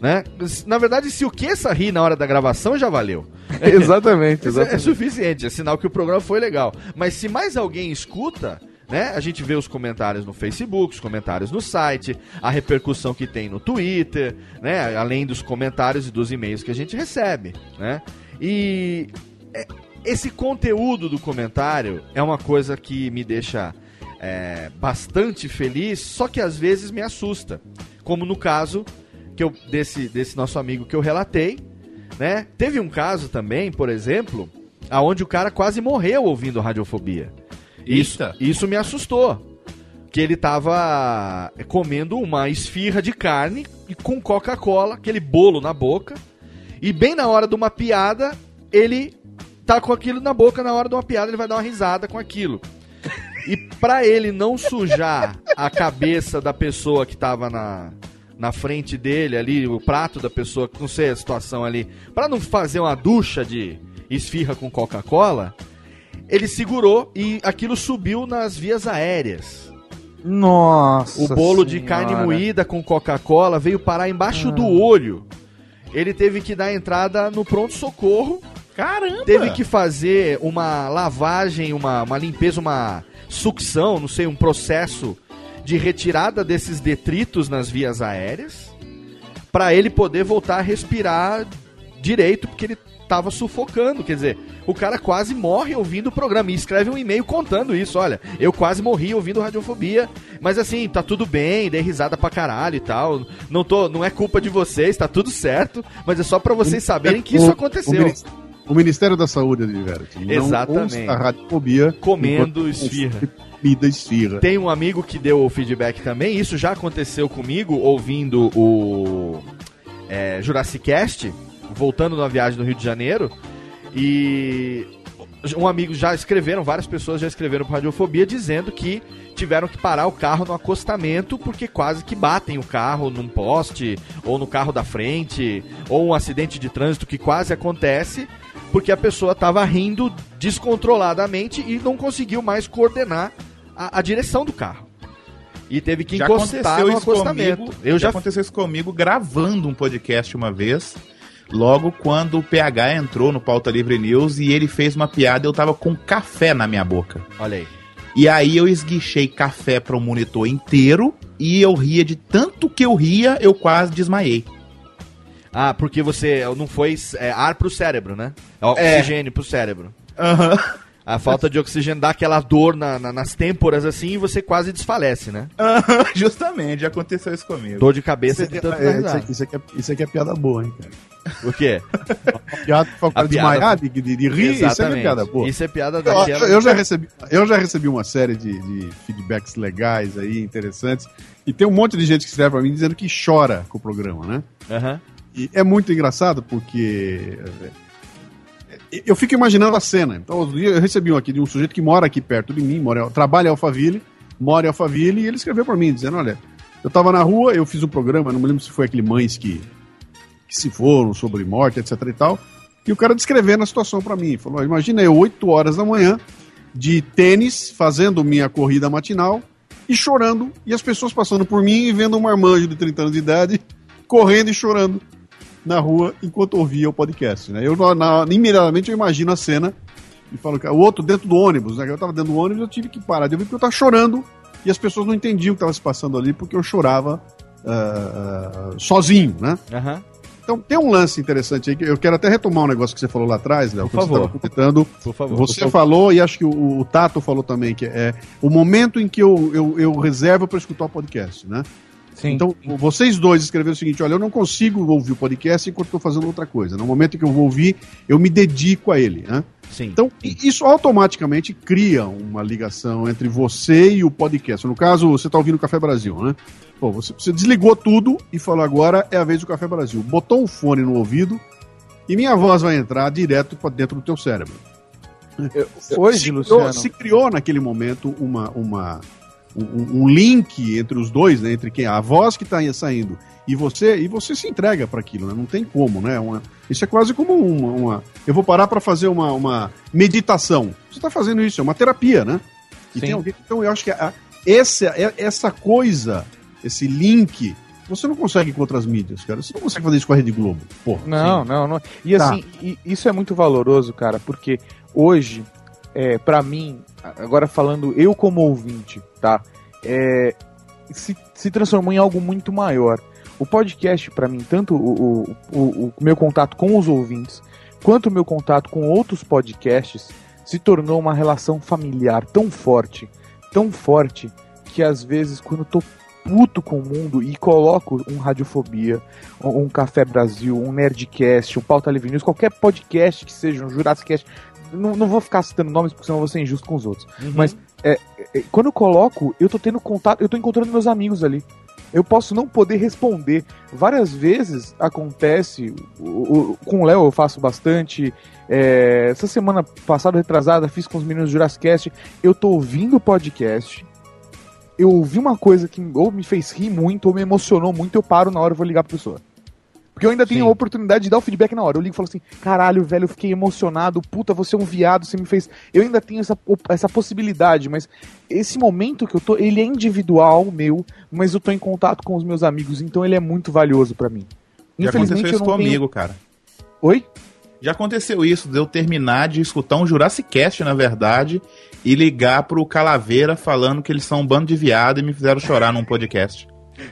A: Né? Na verdade, se o Queça rir na hora da gravação, já valeu.
C: exatamente,
A: é- é
C: exatamente.
A: suficiente, é sinal que o programa foi legal. Mas se mais alguém escuta, né? A gente vê os comentários no Facebook, os comentários no site, a repercussão que tem no Twitter, né? Além dos comentários e dos e-mails que a gente recebe, né? E é, esse conteúdo do comentário é uma coisa que me deixa é, bastante feliz, só que às vezes me assusta. Como no caso que eu, desse, desse nosso amigo que eu relatei, né? Teve um caso também, por exemplo, aonde o cara quase morreu ouvindo radiofobia. Isso,
B: Eita.
A: isso me assustou. Que ele tava comendo uma esfirra de carne e com Coca-Cola, aquele bolo na boca. E bem na hora de uma piada, ele tá com aquilo na boca, na hora de uma piada ele vai dar uma risada com aquilo. E pra ele não sujar a cabeça da pessoa que tava na, na frente dele ali, o prato da pessoa, não sei a situação ali, pra não fazer uma ducha de esfirra com Coca-Cola, ele segurou e aquilo subiu nas vias aéreas.
C: Nossa.
A: O bolo de
C: Senhora.
A: carne moída com Coca-Cola veio parar embaixo do olho. Ele teve que dar entrada no pronto-socorro.
B: Caramba!
A: Teve que fazer uma lavagem, uma, uma limpeza, uma sucção, não sei, um processo de retirada desses detritos nas vias aéreas. Pra ele poder voltar a respirar direito, porque ele tava sufocando. Quer dizer, o cara quase morre ouvindo o programa e escreve um e-mail contando isso. Olha, eu quase morri ouvindo Radiofobia, mas assim, tá tudo bem, dei risada pra caralho e tal. Não, tô, não é culpa de vocês, tá tudo certo, mas é só pra vocês saberem que isso
E: O-
A: aconteceu.
E: O, Minis- o Ministério da Saúde adverte. não
A: Exatamente.
E: ouça a radiofobia
A: Comendo esfirra.
E: Comida esfirra.
A: Tem um amigo que deu o feedback também, isso já aconteceu comigo ouvindo o é, Jurassic Cast, voltando na viagem do Rio de Janeiro e um amigo já escreveram, várias pessoas já escreveram para Radiofobia dizendo que tiveram que parar o carro no acostamento porque quase que batem o carro num poste ou no carro da frente ou um acidente de trânsito que quase acontece porque a pessoa estava rindo descontroladamente e não conseguiu mais coordenar a, a direção do carro. E teve que
B: Já
A: encostar no acostamento.
B: comigo.
A: Eu já
B: aconteceu isso comigo gravando um podcast uma vez. Logo quando o PH entrou no Pauta Livre News e ele fez uma piada, eu tava com café na minha boca.
A: Olha aí.
B: E aí eu esguichei café para o monitor inteiro e eu ria de tanto que eu ria, eu quase desmaiei.
A: Ah, porque você não foi é, ar pro cérebro, né? É Oxigênio pro cérebro.
B: Aham.
A: A falta de oxigênio dá aquela dor na- na- nas têmporas assim e você quase desfalece, né?
B: Aham, Justamente, já aconteceu isso comigo.
A: Dor de cabeça
E: Isso
A: de
E: aqui,
A: tanto
E: é, isso, aqui, isso, aqui é, isso aqui é piada boa, hein, cara.
A: O quê?
E: Piada pra desmaiar, de, de, de rir, isso aqui é
A: Exatamente.
E: piada boa.
A: Isso é piada
E: Eu,
A: daquela.
E: eu já recebi, eu já recebi uma série de, de feedbacks legais aí, interessantes. E tem um monte de gente que escreve pra mim dizendo que chora com o programa, né?
A: Aham.
E: E é muito engraçado porque. é, Eu fico imaginando a cena. Então, eu recebi um aqui de um sujeito que mora aqui perto de mim, mora, trabalha em Alphaville, mora em Alphaville, e ele escreveu pra mim, dizendo: Olha, eu tava na rua, eu fiz um programa, não me lembro se foi aquele Mães que, que se foram sobre morte, etc e tal. E o cara descrevendo a situação pra mim. Falou: Imagina eu, 8 horas da manhã, de tênis, fazendo minha corrida matinal e chorando, e as pessoas passando por mim e vendo um marmanjo de 30 anos de idade correndo e chorando na rua enquanto ouvia o podcast. Né? Eu, na- imediatamente, eu imagino a cena e falo, o outro dentro do ônibus, né? Eu tava dentro do ônibus, eu tive que parar de ouvir porque eu tava chorando e as pessoas não entendiam o que tava se passando ali porque eu chorava ah, ah, sozinho, né?
A: Aham.
E: Então tem um lance interessante aí que eu quero até retomar um negócio que você falou lá atrás, Léo,
A: Por
E: quando você
A: favor.
E: estava comentando.
A: Por favor.
E: Você
A: Por favor.
E: falou, e acho que o, o Tato falou também, que é o momento em que eu, eu, eu reservo para escutar o podcast, né?
C: Sim.
E: Então, vocês dois escreveram o seguinte: olha, eu não consigo ouvir o podcast enquanto estou fazendo outra coisa. No momento em que eu vou ouvir, eu me dedico a ele, né?
A: Sim.
E: Então, isso automaticamente cria uma ligação entre você e o podcast. No caso, você está ouvindo o Café Brasil, né? Pô, você, você desligou tudo e falou agora é a vez do Café Brasil. Botou um fone no ouvido e minha voz vai entrar direto para dentro do teu cérebro.
C: Hoje,
E: se
C: Luciano.
E: Criou, se criou naquele momento uma, uma, um, um link entre os dois, né? Entre quem a voz que está saindo e você e você se entrega para aquilo, né? Não tem como, né? Uma- isso é quase como uma, uma- eu vou parar para fazer uma, uma meditação. Você está fazendo isso, é uma terapia, né? E
C: Sim.
E: tem alguém, então eu acho que a- essa é- essa coisa, esse link, você não consegue com outras mídias, cara. Você não consegue fazer isso com a Rede Globo. Porra.
C: Não, não, não. E
E: Tá.
C: assim, isso é muito valoroso, cara, porque hoje, é, para mim, agora falando eu como ouvinte, tá? É, se, se transformou em algo muito maior. O podcast, pra mim, tanto o, o, o- o meu contato com os ouvintes, quanto o meu contato com outros podcasts, se tornou uma relação familiar tão forte, tão forte, que às vezes, quando eu tô puto com o mundo e coloco um Radiofobia, um, Café Brasil, um Nerdcast, um Pauta Livre News, qualquer podcast que seja, um Jurassic Cast, não, não vou ficar citando nomes porque senão eu vou ser injusto com os outros. Mas é, é, quando eu coloco, eu tô tendo contato, eu tô encontrando meus amigos ali. Eu posso não poder responder. Várias vezes acontece, o- o- com o Léo eu faço bastante. é, essa semana passada, retrasada, fiz com os meninos do Jurassic Cast. Eu tô ouvindo o podcast. Eu ouvi uma coisa que ou me fez rir muito, ou me emocionou muito, eu paro na hora e vou ligar pra pessoa. Porque eu ainda tenho a oportunidade de dar o feedback na hora. Eu ligo e falo assim: caralho, velho, eu fiquei emocionado, puta, você é um viado, você me fez. Eu ainda tenho essa, essa possibilidade, mas esse momento que eu tô, ele é individual meu, mas eu tô em contato com os meus amigos, então ele é muito valioso pra mim.
B: Já aconteceu isso
C: eu não
B: comigo,
C: tenho...
B: cara.
C: Oi?
B: Já aconteceu isso, de eu terminar de escutar um Jurassic Cast, na verdade, e ligar pro Calaveira falando que eles são um bando de viado e me fizeram chorar num podcast.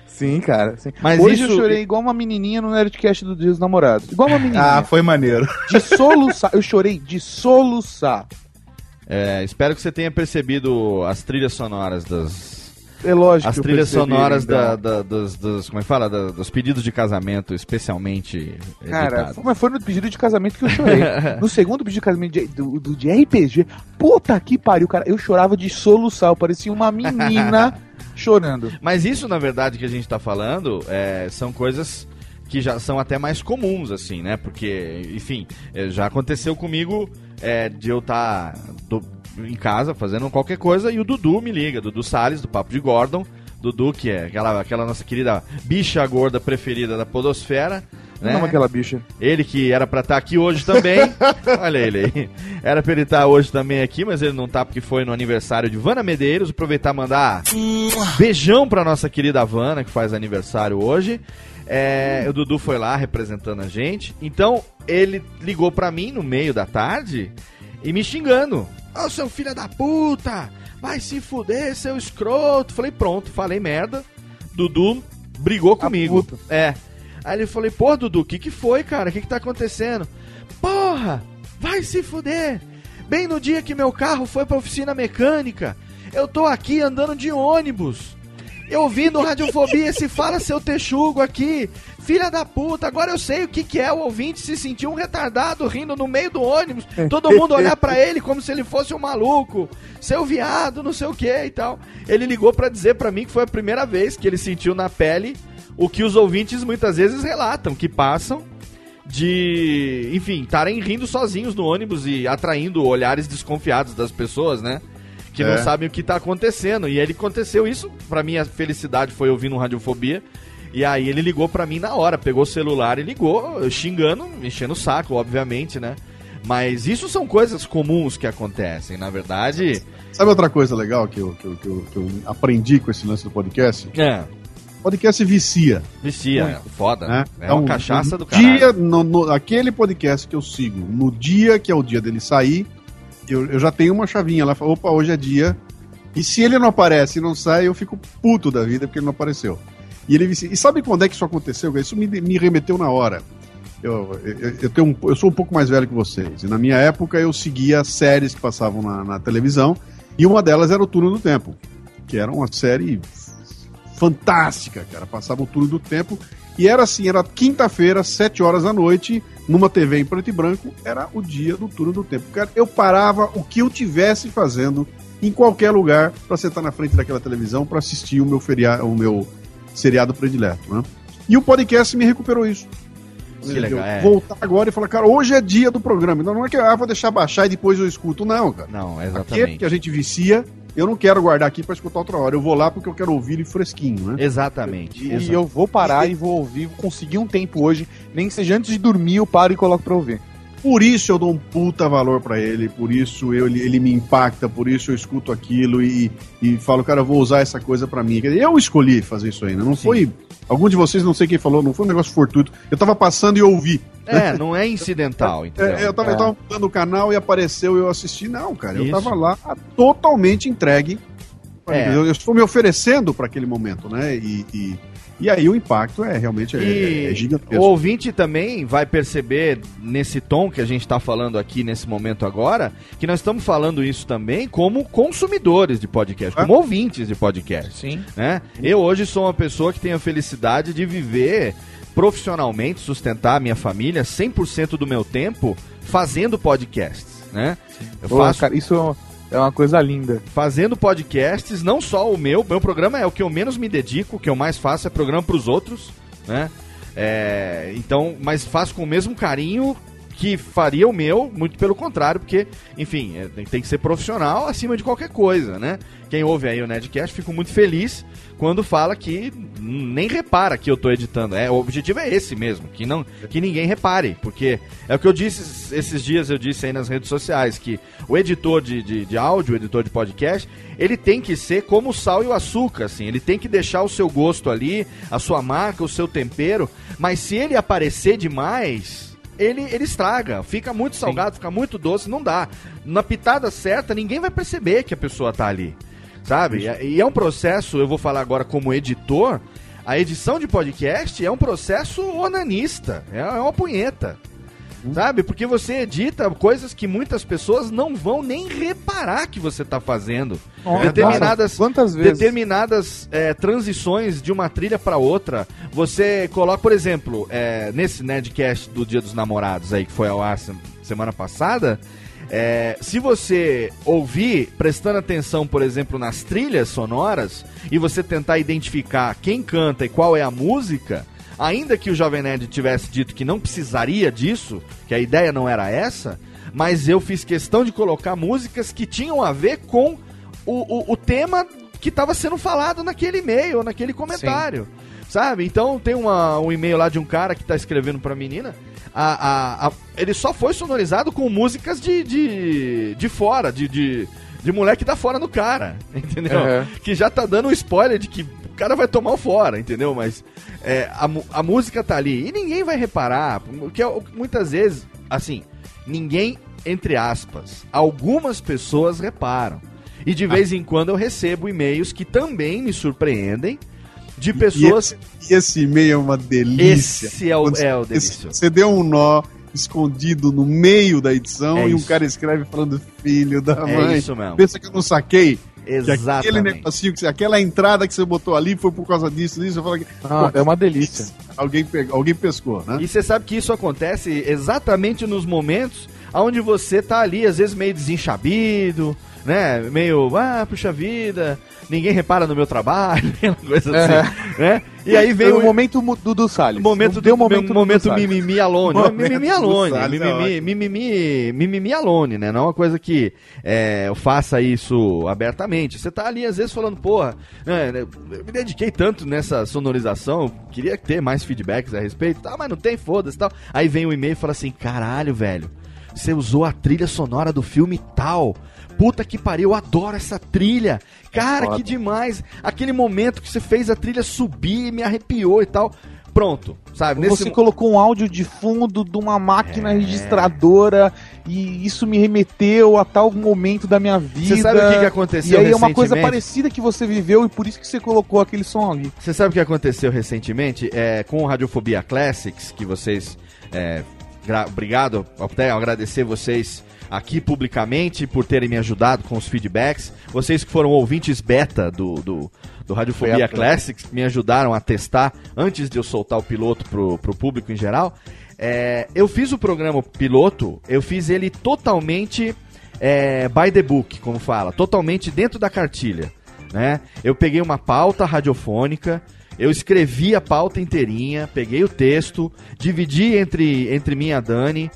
C: Sim, cara. Sim.
A: Mas
C: Hoje
A: isso-
C: eu chorei igual uma menininha no Nerdcast do Dia dos Namorados. Igual uma menininha.
B: Ah, foi maneiro.
C: De soluçar. Eu chorei de soluçar.
A: É, espero que você tenha percebido as trilhas sonoras das.
C: É lógico
A: As trilhas sonoras
C: então.
A: da, da- dos, dos- Como é que fala? Da- dos pedidos de casamento, especialmente.
C: Cara,
A: editados.
C: como foi no pedido de casamento que eu chorei. no segundo pedido de casamento de, do, do- de RPG, puta que pariu, cara. Eu chorava de soluçar, eu parecia uma menina chorando.
A: Mas isso, na verdade, que a gente tá falando, é, são coisas que já são até mais comuns, assim, né? Porque, enfim, eh, já aconteceu comigo é, de eu estar em casa fazendo qualquer coisa e o Dudu me liga, Dudu Salles, do Papo de Gordon. Dudu, que é aquela, aquela nossa querida bicha gorda preferida da Podosfera. Né?
C: Não aquela bicha.
A: Ele que era pra estar aqui hoje também. Olha ele aí. Era pra ele estar hoje também aqui, mas ele não tá porque foi no aniversário de Vana Medeiros. Aproveitar e mandar beijão pra nossa querida Vana, que faz aniversário hoje. É, o Dudu foi lá representando a gente. Então, ele ligou pra mim no meio da tarde e me xingando. Ô, seu filho da puta! Vai se fuder, seu escroto! Falei, pronto, falei merda. Dudu brigou comigo. É. Aí ele falei, pô, Dudu, o que que foi, cara? O que que tá acontecendo? Porra! Vai se fuder! Bem no dia que meu carro foi pra oficina mecânica, eu tô aqui andando de ônibus. Eu vi no Radiofobia esse Fala Seu Texugo aqui. Filha da puta, agora eu sei o que, que é o ouvinte se sentir um retardado rindo no meio do ônibus. Todo mundo olhar pra ele como se ele fosse um maluco. Seu viado, não sei o que e tal. Ele ligou pra dizer pra mim que foi a primeira vez que ele sentiu na pele o que os ouvintes muitas vezes relatam, que passam de, enfim, estarem rindo sozinhos no ônibus e atraindo olhares desconfiados das pessoas, né? Que não
E: É.
A: sabem o que tá acontecendo. E ele aconteceu isso, pra minha felicidade foi ouvindo Radiofobia. E aí ele ligou pra mim na hora, pegou o celular e ligou, xingando, enchendo o saco, obviamente, né? Mas isso são coisas comuns que acontecem, na verdade.
E: Sabe outra coisa legal que eu, que eu, que eu, que eu aprendi com esse lance do podcast?
A: É.
E: Podcast vicia.
A: Vicia,
E: Muito.
A: foda.
E: né?
A: É uma
E: Então,
A: cachaça
E: no
A: do caralho.
E: dia, no, no- aquele podcast que eu sigo, no dia que é o dia dele sair, eu, eu já tenho uma chavinha lá, opa, hoje é dia. E se ele não aparece e não sai, eu fico puto da vida porque ele não apareceu. E ele vicia. E sabe quando é que isso aconteceu? Isso me, me remeteu na hora. Eu, eu, eu tenho um- eu sou um pouco mais velho que vocês. E na minha época eu seguia séries que passavam na, na televisão. E uma delas era o Turno do Tempo. Que era uma série fantástica, cara. Passava o Turno do Tempo. E era assim, era quinta-feira, sete horas da noite, numa TV em preto e branco, era o dia do Turno do Tempo. Cara, eu parava o que eu tivesse fazendo em qualquer lugar para sentar na frente daquela televisão para assistir o meu feriado, o meu seriado predileto, né? E o podcast me recuperou isso.
A: Que legal,
E: Eu
A: é.
E: Voltar agora e falar, cara, hoje é dia do programa. Então não é que ah, vou deixar baixar e depois eu escuto. Não, cara.
A: Não,
E: Aquele
A: exatamente.
E: que a gente vicia, eu não quero guardar aqui para escutar outra hora. Eu vou lá porque eu quero ouvir ele fresquinho, né?
A: Exatamente.
C: E eu vou parar e vou ouvir, conseguir um tempo hoje, nem que seja antes de dormir, eu paro e coloco pra ouvir.
E: Por isso eu dou um puta valor pra ele, por isso eu, ele, ele me impacta, por isso eu escuto aquilo e, e falo, cara, eu vou usar essa coisa pra mim. Eu escolhi fazer isso aí? Não foi. Algum de vocês, não sei quem falou, não foi um negócio fortuito. Eu tava passando e ouvi.
A: É, não é incidental, entendeu?
E: É, eu, tava, eu tava mudando o canal e apareceu e eu assisti. Não, cara, eu
A: Isso.
E: tava lá totalmente entregue.
A: É.
E: Eu, estou me oferecendo pra aquele momento, né? E, e, e aí o impacto é realmente é, é
A: o
E: gigantesco.
A: ouvinte também vai perceber nesse tom que a gente está falando aqui nesse momento agora, que nós estamos falando isso também como consumidores de podcast, como ouvintes de podcast.
C: Sim.
A: Né? Eu hoje sou uma pessoa que tem a felicidade de viver profissionalmente, sustentar a minha família 100% do meu tempo fazendo podcasts, né? Eu faço
C: cara, isso é uma coisa linda.
A: fazendo podcasts, não só o meu, meu programa é o que eu menos me dedico, o que eu mais faço é programa para os outros, né? É, então, mas faço com o mesmo carinho que faria o meu, muito pelo contrário, porque, enfim, é, tem, que ser profissional acima de qualquer coisa, né? Quem ouve aí o Nedcast, fico muito feliz quando fala que nem repara que eu tô editando. É, o objetivo é esse mesmo, que não que ninguém repare, porque é o que eu disse esses dias, eu disse aí nas redes sociais, que o editor de, de, de áudio, o editor de podcast, ele tem que ser como o sal e o açúcar, assim, ele tem que deixar o seu gosto ali, a sua marca, o seu tempero, mas se ele aparecer demais, ele, ele estraga, fica muito salgado, fica muito doce, não dá. Na pitada certa, ninguém vai perceber que a pessoa tá ali, sabe? E, e é um processo, eu vou falar agora como editor, a edição de podcast é um processo onanista, é é uma punheta. Sabe? Porque você edita coisas que muitas pessoas não vão nem reparar que você tá fazendo.
C: Nossa,
A: determinadas
C: quantas vezes?
A: determinadas é, transições de uma trilha para outra. Você coloca, por exemplo, é, nesse Nedcast do Dia dos Namorados aí que foi ao ar sem- semana passada, é, se você ouvir prestando atenção, por exemplo, nas trilhas sonoras e você tentar identificar quem canta e qual é a música, ainda que o Jovem Nerd tivesse dito que não precisaria disso, que a ideia não era essa, mas eu fiz questão de colocar músicas que tinham a ver com o, o, o tema que estava sendo falado naquele e-mail, ou naquele comentário. Sabe? Então tem uma, um e-mail lá de um cara que tá escrevendo pra menina. A, a, a- ele só foi sonorizado com músicas de, de, de fora, de, de, de moleque da fora no cara, entendeu?
C: Uhum.
A: Que já tá dando um spoiler de que cara vai tomar o fora, entendeu? Mas é, a, a música tá ali e ninguém vai reparar, porque é muitas vezes, assim, ninguém, entre aspas, algumas pessoas reparam. E de vez em quando eu recebo e-mails que também me surpreendem de pessoas.
E: E esse, e-mail é uma delícia.
A: Esse é o-
E: Quando
A: é o delícia.
E: Você deu um nó escondido no meio da edição
A: É
E: e um
A: isso.
E: cara escreve falando filho da
A: É
E: mãe.
A: isso mesmo.
E: Pensa que eu não saquei. Que aquele
A: Exatamente.
E: negocinho, que você- aquela entrada que você botou ali foi por causa disso, disso. Eu falo que,
C: Ah, é uma delícia.
E: Alguém, pegou, alguém pescou, né?
A: E você sabe que isso acontece exatamente nos momentos onde você tá ali, às vezes meio desenchabido, né? Meio, ah, puxa vida, ninguém repara no meu trabalho, coisa assim, né? E aí vem
C: Foi o momento do, do Salles.
A: momento
C: deu
A: momento,
C: momento,
A: mimimi alone. Mimimi alone.
E: É
A: Mimimi, mimimi, mimimi alone, né? Não é uma coisa que é, eu faça isso abertamente. Você tá ali, às vezes, falando, porra, né, eu me dediquei tanto nessa sonorização, queria ter mais feedbacks a respeito, tá, mas não tem, foda-se e tal. Aí vem o e-mail e fala assim, caralho, velho, você usou a trilha sonora do filme tal. Puta que pariu, eu adoro essa trilha. Cara,
C: foda.
A: que demais. Aquele momento que você fez a trilha subir e me arrepiou e tal. Pronto, sabe?
C: Você
A: mo-
C: colocou um áudio de fundo de uma
A: É.
C: máquina registradora e isso me remeteu a tal momento da minha vida.
A: Você sabe o que, que
C: E
A: aconteceu
C: aí é uma coisa parecida que você viveu e por isso que você colocou aquele som ali.
A: Você sabe o que aconteceu recentemente é, com o Radiofobia Classics, que vocês. é, gra- obrigado, até agradecer vocês aqui publicamente por terem me ajudado com os feedbacks. Vocês que foram ouvintes beta do, do, do Radiofobia. Classics, me ajudaram a testar antes de eu soltar o piloto pro, pro público em geral. É, eu fiz o programa piloto, eu fiz ele totalmente é, by the book, como fala, totalmente dentro da cartilha. Né? Eu peguei uma pauta radiofônica, eu escrevi a pauta inteirinha, peguei o texto, dividi entre, entre mim e a Dani,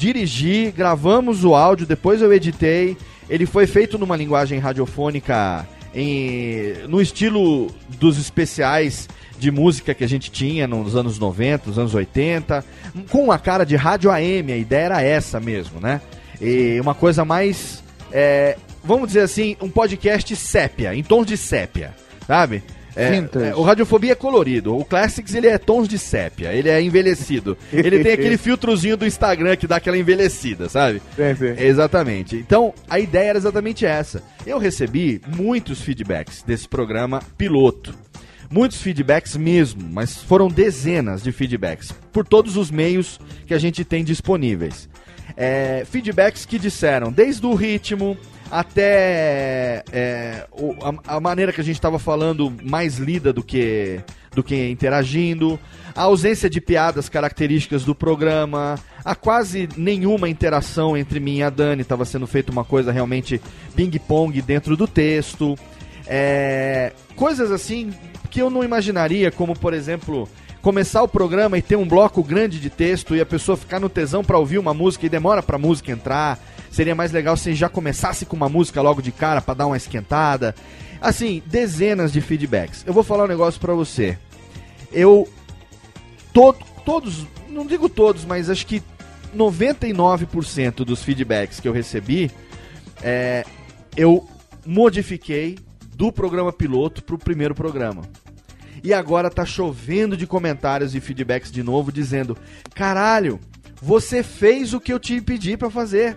A: dirigi, gravamos o áudio, depois eu editei. Ele foi feito numa linguagem radiofônica em, no estilo dos especiais de música que a gente tinha nos anos 90, nos anos 80, com uma cara de rádio AM, a ideia era essa mesmo, né? E uma coisa mais, é, vamos dizer assim, um podcast sépia, em tons de sépia, sabe? É, é, o Radiofobia é colorido, o Classics ele é tons de sépia, ele é envelhecido. ele tem aquele filtrozinho do Instagram que dá aquela envelhecida, sabe?
C: É.
A: Exatamente. Então, a ideia era exatamente essa. Eu recebi muitos feedbacks desse programa piloto. Muitos feedbacks mesmo, mas foram dezenas de feedbacks por todos os meios que a gente tem disponíveis. É, feedbacks que disseram desde o ritmo até é, o- a, a maneira que a gente estava falando mais lida do que do que interagindo, a ausência de piadas características do programa, a quase nenhuma interação entre mim e a Dani, estava sendo feita uma coisa realmente ping-pong dentro do texto. É, coisas assim que eu não imaginaria, como por exemplo, começar o programa e ter um bloco grande de texto e a pessoa ficar no tesão pra ouvir uma música e demora pra música entrar. Seria mais legal se já começasse com uma música logo de cara pra dar uma esquentada. Assim, dezenas de feedbacks. Eu vou falar um negócio pra você. Eu to- todos, não digo todos, mas acho que 99% dos feedbacks que eu recebi, é, eu modifiquei do programa piloto pro primeiro programa. E agora tá chovendo de comentários e feedbacks de novo dizendo: "Caralho, você fez o que eu te pedi pra fazer.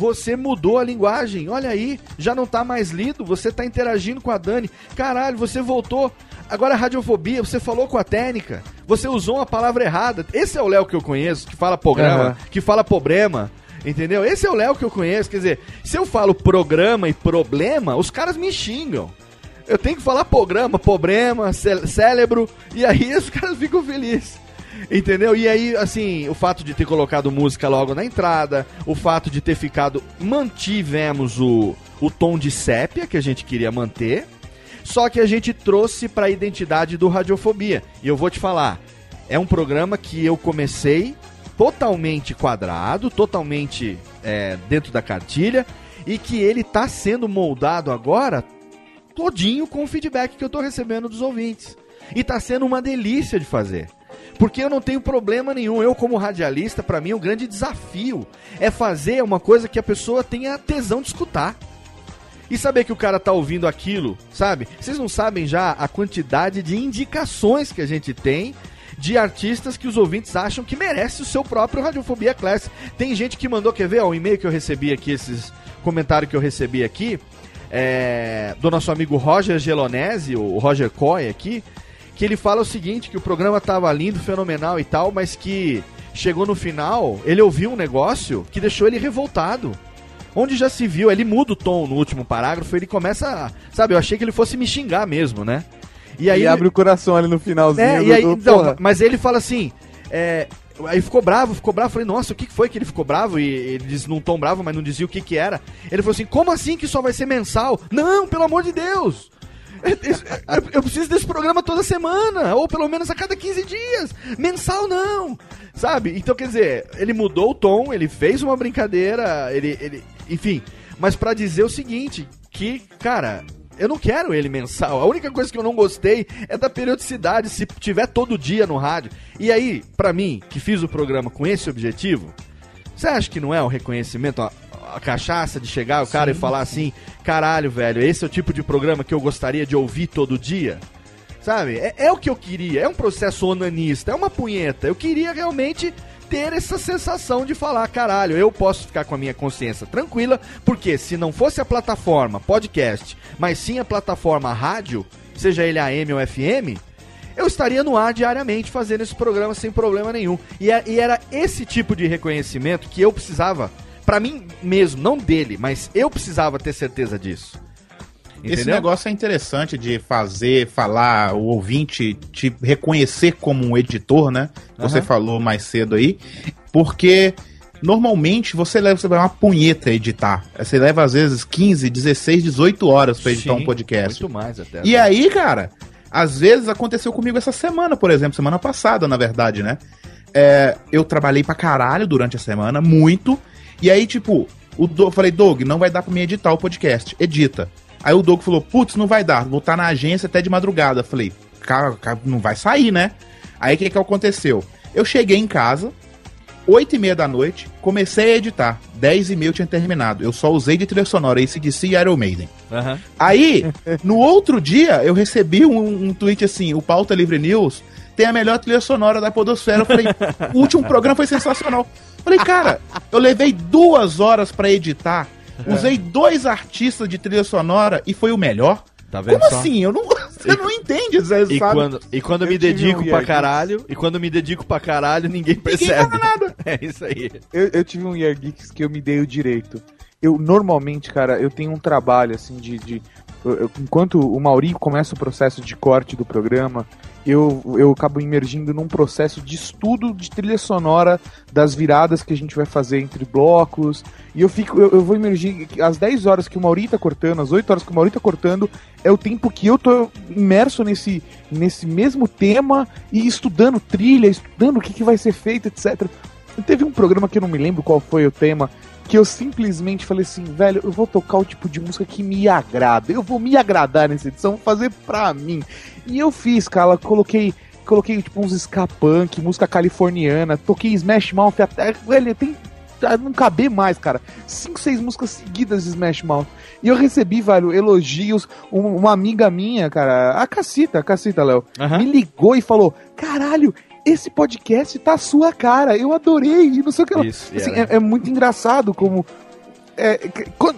A: Você mudou a linguagem. Olha aí, já não tá mais lido, você tá interagindo com a Dani. Caralho, você voltou. Agora a radiofobia, você falou com a técnica. Você usou uma palavra errada. Esse é o Léo que eu conheço, que fala programa,
C: Aham.
A: que fala problema. Entendeu? Esse é o Léo que eu conheço. Quer dizer, se eu falo programa e problema, os caras me xingam. Eu tenho que falar programa, problema, cé- cérebro, e aí os caras ficam felizes. Entendeu? E aí, assim, o fato de ter colocado música logo na entrada, o fato de ter ficado. Mantivemos o, o tom de sépia que a gente queria manter. Só que a gente trouxe para a identidade do Radiofobia. E eu vou te falar, é um programa que eu comecei totalmente quadrado, totalmente é, dentro da cartilha, e que ele tá sendo moldado agora todinho com o feedback que eu tô recebendo dos ouvintes. E tá sendo uma delícia de fazer. Porque eu não tenho problema nenhum. Eu, como radialista, para mim, o grande desafio é fazer uma coisa que a pessoa tenha tesão de escutar. E saber que o cara tá ouvindo aquilo, sabe? Vocês não sabem já a quantidade de indicações que a gente tem de artistas que os ouvintes acham que merece o seu próprio Radiofobia Class. Tem gente que mandou, quer ver, ó, o e-mail que eu recebi aqui, esses comentários que eu recebi aqui, é, do nosso amigo Roger Gelonese, o Roger Coy aqui, que ele fala o seguinte, que o programa tava lindo, fenomenal e tal, mas que chegou no final, ele ouviu um negócio que deixou ele revoltado. Onde já se viu, ele muda o tom no último parágrafo, ele começa, a, sabe, eu achei que ele fosse me xingar mesmo, né?
C: E aí abre o coração ali no finalzinho.
A: É,
C: do-
A: e aí,
C: do-
A: então, mas ele fala assim, é, aí ficou bravo, ficou bravo, falei, nossa, o que que foi que ele ficou bravo? E ele diz num tom bravo, mas não dizia o que que era. Ele falou assim, como assim que só vai ser mensal? Não, pelo amor de Deus! Eu, eu preciso desse programa toda semana, ou pelo menos a cada 15 dias. Mensal não, sabe? Então, quer dizer, ele mudou o tom, ele fez uma brincadeira, ele, ele enfim. Mas pra dizer o seguinte, que, cara, eu não quero ele mensal. A única coisa que eu não gostei é da periodicidade, se tiver todo dia no rádio. E aí, pra mim, que fiz o programa com esse objetivo, você acha que não é um reconhecimento, a cachaça de chegar o cara e falar assim, caralho, velho, esse é o tipo de programa que eu gostaria de ouvir todo dia? Sabe? É, é o que eu queria, é um processo onanista, é uma punheta. Eu queria realmente ter essa sensação de falar, caralho, eu posso ficar com a minha consciência tranquila, porque se não fosse a plataforma podcast, mas sim a plataforma rádio, seja ele AM ou FM, eu estaria no ar diariamente fazendo esse programa sem problema nenhum. E, é- e era esse tipo de reconhecimento que eu precisava, pra mim mesmo, não dele, mas eu precisava ter certeza disso.
B: Esse negócio é interessante de fazer, falar, o ouvinte te reconhecer como um editor, né? Você
A: Aham.
B: falou mais cedo aí. Porque normalmente você leva você vai uma punheta editar. Você leva às vezes 15, 16, 18 horas pra editar
A: Sim,
B: um podcast.
A: Muito mais até.
B: E aí, cara, às vezes aconteceu comigo essa semana, por exemplo, semana passada, na verdade, né? É, eu trabalhei pra caralho durante a semana, muito. E aí, tipo, o Do- eu falei, Doug, não vai dar pra mim editar o podcast. Edita. Aí o Doug falou, putz, não vai dar, vou estar na agência até de madrugada. Eu falei, cara, não vai sair, né? Aí o que que aconteceu? Eu cheguei em casa, 8 e meia da noite, comecei a editar. 10 e meia eu tinha terminado. Eu só usei de trilha sonora ACDC e Iron Maiden.
A: Aham.
B: Aí, no outro dia, eu recebi um, um tweet assim: o Pauta Livre News tem a melhor trilha sonora da Podosfera. Eu falei, o último programa foi sensacional. Eu falei, cara, eu levei duas horas pra editar, usei dois artistas de trilha sonora e foi o melhor.
A: Tá vendo
B: Como
A: só?
B: assim? Eu não, você não entende, Zé,
A: E
B: sabe?
A: quando, e quando eu me dedico
C: um
A: pra caralho, e quando eu me dedico pra caralho, ninguém percebe.
B: nada.
A: É isso aí.
C: Eu, eu tive um Year Geeks que eu me dei o direito. Eu, normalmente, cara, eu tenho um trabalho, assim, de... de eu- eu- enquanto o Mauri começa o processo de corte do programa, eu, eu acabo emergindo num processo de estudo de trilha sonora das viradas que a gente vai fazer entre blocos. E eu fico, eu, eu vou emergir. Às 10 horas que o Mauri tá cortando, às 8 horas que o Mauri tá cortando, é o tempo que eu tô imerso nesse, nesse mesmo tema e estudando trilha, estudando o que, que vai ser feito, etc. Teve um programa que eu não me lembro qual foi o tema, que eu simplesmente falei assim, velho, eu vou tocar o tipo de música que me agrada. Eu vou me agradar nessa edição, vou fazer pra mim. E eu fiz, cara, coloquei coloquei tipo uns ska punk, música californiana, toquei Smash Mouth até, velho, tem não caber mais, cara. Cinco, seis músicas seguidas de Smash Mouth. E eu recebi, velho, elogios. Um- uma amiga minha, cara, a Cacita, a Cacita, Léo, me ligou e falou: caralho, esse podcast tá a sua cara. Eu adorei. E não sei o que ela.
A: Isso,
C: Assim,
A: yeah.
C: é, é muito engraçado como. é,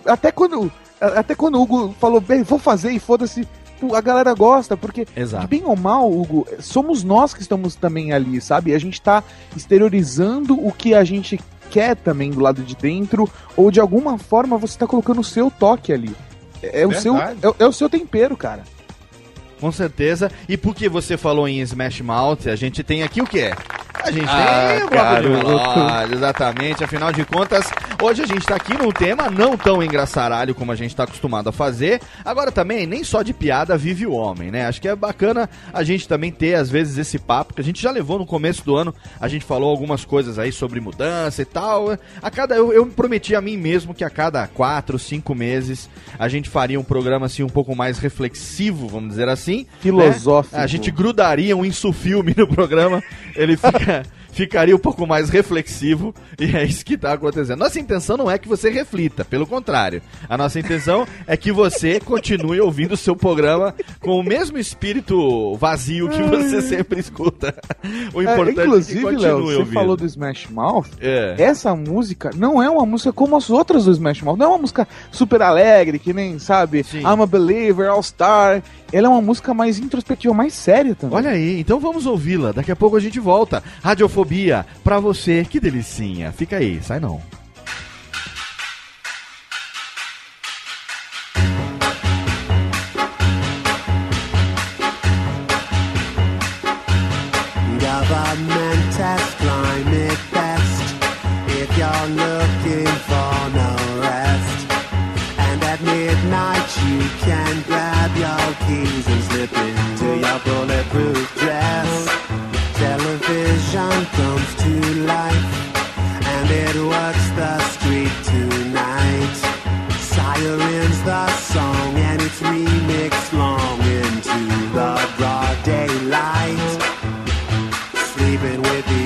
C: até quando. Até quando o Hugo falou, bem, vou fazer e foda-se. A galera gosta, porque bem ou mal, Hugo, somos nós que estamos também ali, sabe? A gente tá exteriorizando o que a gente quer também do lado de dentro, ou de alguma forma você tá colocando o seu toque ali. É, é o, seu, é, é o seu tempero, cara.
A: Com certeza. E porque você falou em Smash Mouth, a gente tem aqui o quê? A gente
C: Ah,
A: tem o bloco de exatamente. Afinal de contas, Hoje a gente tá aqui num tema não tão engraçaralho como a gente tá acostumado a fazer. Agora também, nem só de piada vive o homem, né? Acho que é bacana a gente também ter, às vezes, esse papo que a gente já levou no começo do ano. A gente falou algumas coisas aí sobre mudança e tal. A cada, eu, eu prometi a mim mesmo que a cada quatro, cinco meses a gente faria um programa assim um pouco mais reflexivo, vamos dizer assim.
C: Filosófico.
A: Né? A gente grudaria um insufilme no programa. Ele fica. Ficaria um pouco mais reflexivo e é isso que está acontecendo. Nossa intenção não é que você reflita, pelo contrário. A nossa intenção é que você continue ouvindo o seu programa com o mesmo espírito vazio que você sempre escuta. O
C: É,
A: importante é,
C: inclusive,
A: que continue
C: Léo, você
A: ouvindo.
C: falou do Smash Mouth.
A: É.
C: Essa música não é uma música como as outras do Smash Mouth. Não é uma música super alegre, que nem, sabe, I'm a Believer, All Star. Ela é uma música mais introspectiva, mais séria também.
A: Olha aí, então vamos ouvi-la. Daqui a pouco a gente volta. Radiofobia, pra você, que delicinha. Fica aí, sai não.
I: Government has climate best if you're looking for no rest. And at midnight you can grab your keys and slip into your bulletproof to life and it works the street tonight. Sirens the song and it's remixed long into the broad daylight. Sleeping with the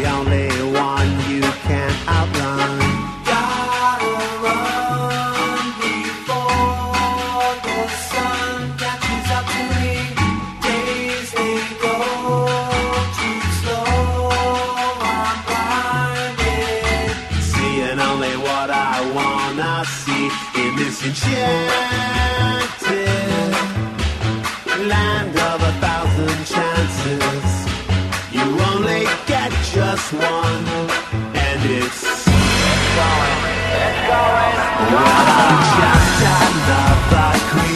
I: enchanted land of a thousand chances. You only get just one, and it's Well, I'm just another creep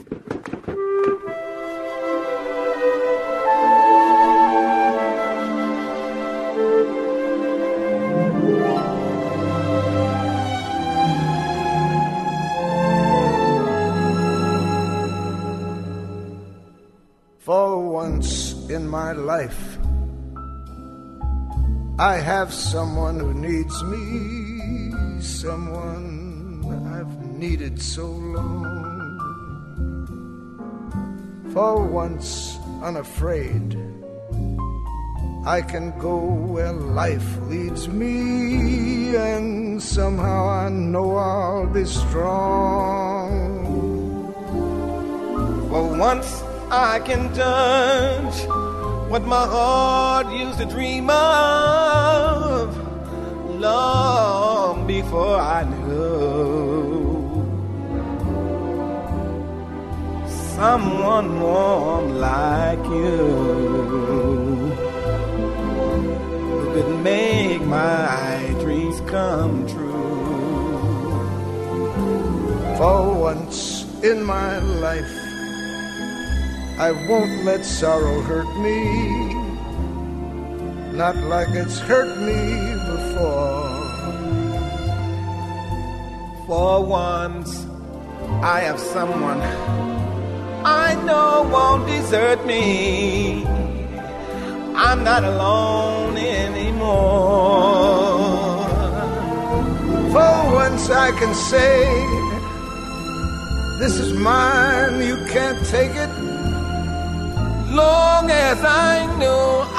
J: Someone who needs me, someone I've needed so long. For once unafraid, I can go where life leads me, and somehow I know I'll be strong.
K: For once I can touch what my heart to dream of long before I knew someone warm like you who could make my dreams come true.
J: For once in my life, I won't let sorrow hurt me, not like it's hurt me before.
K: For once, I have someone I know won't desert me. I'm not alone anymore.
J: For once I can say, This is mine, you can't take it.
K: Long as I know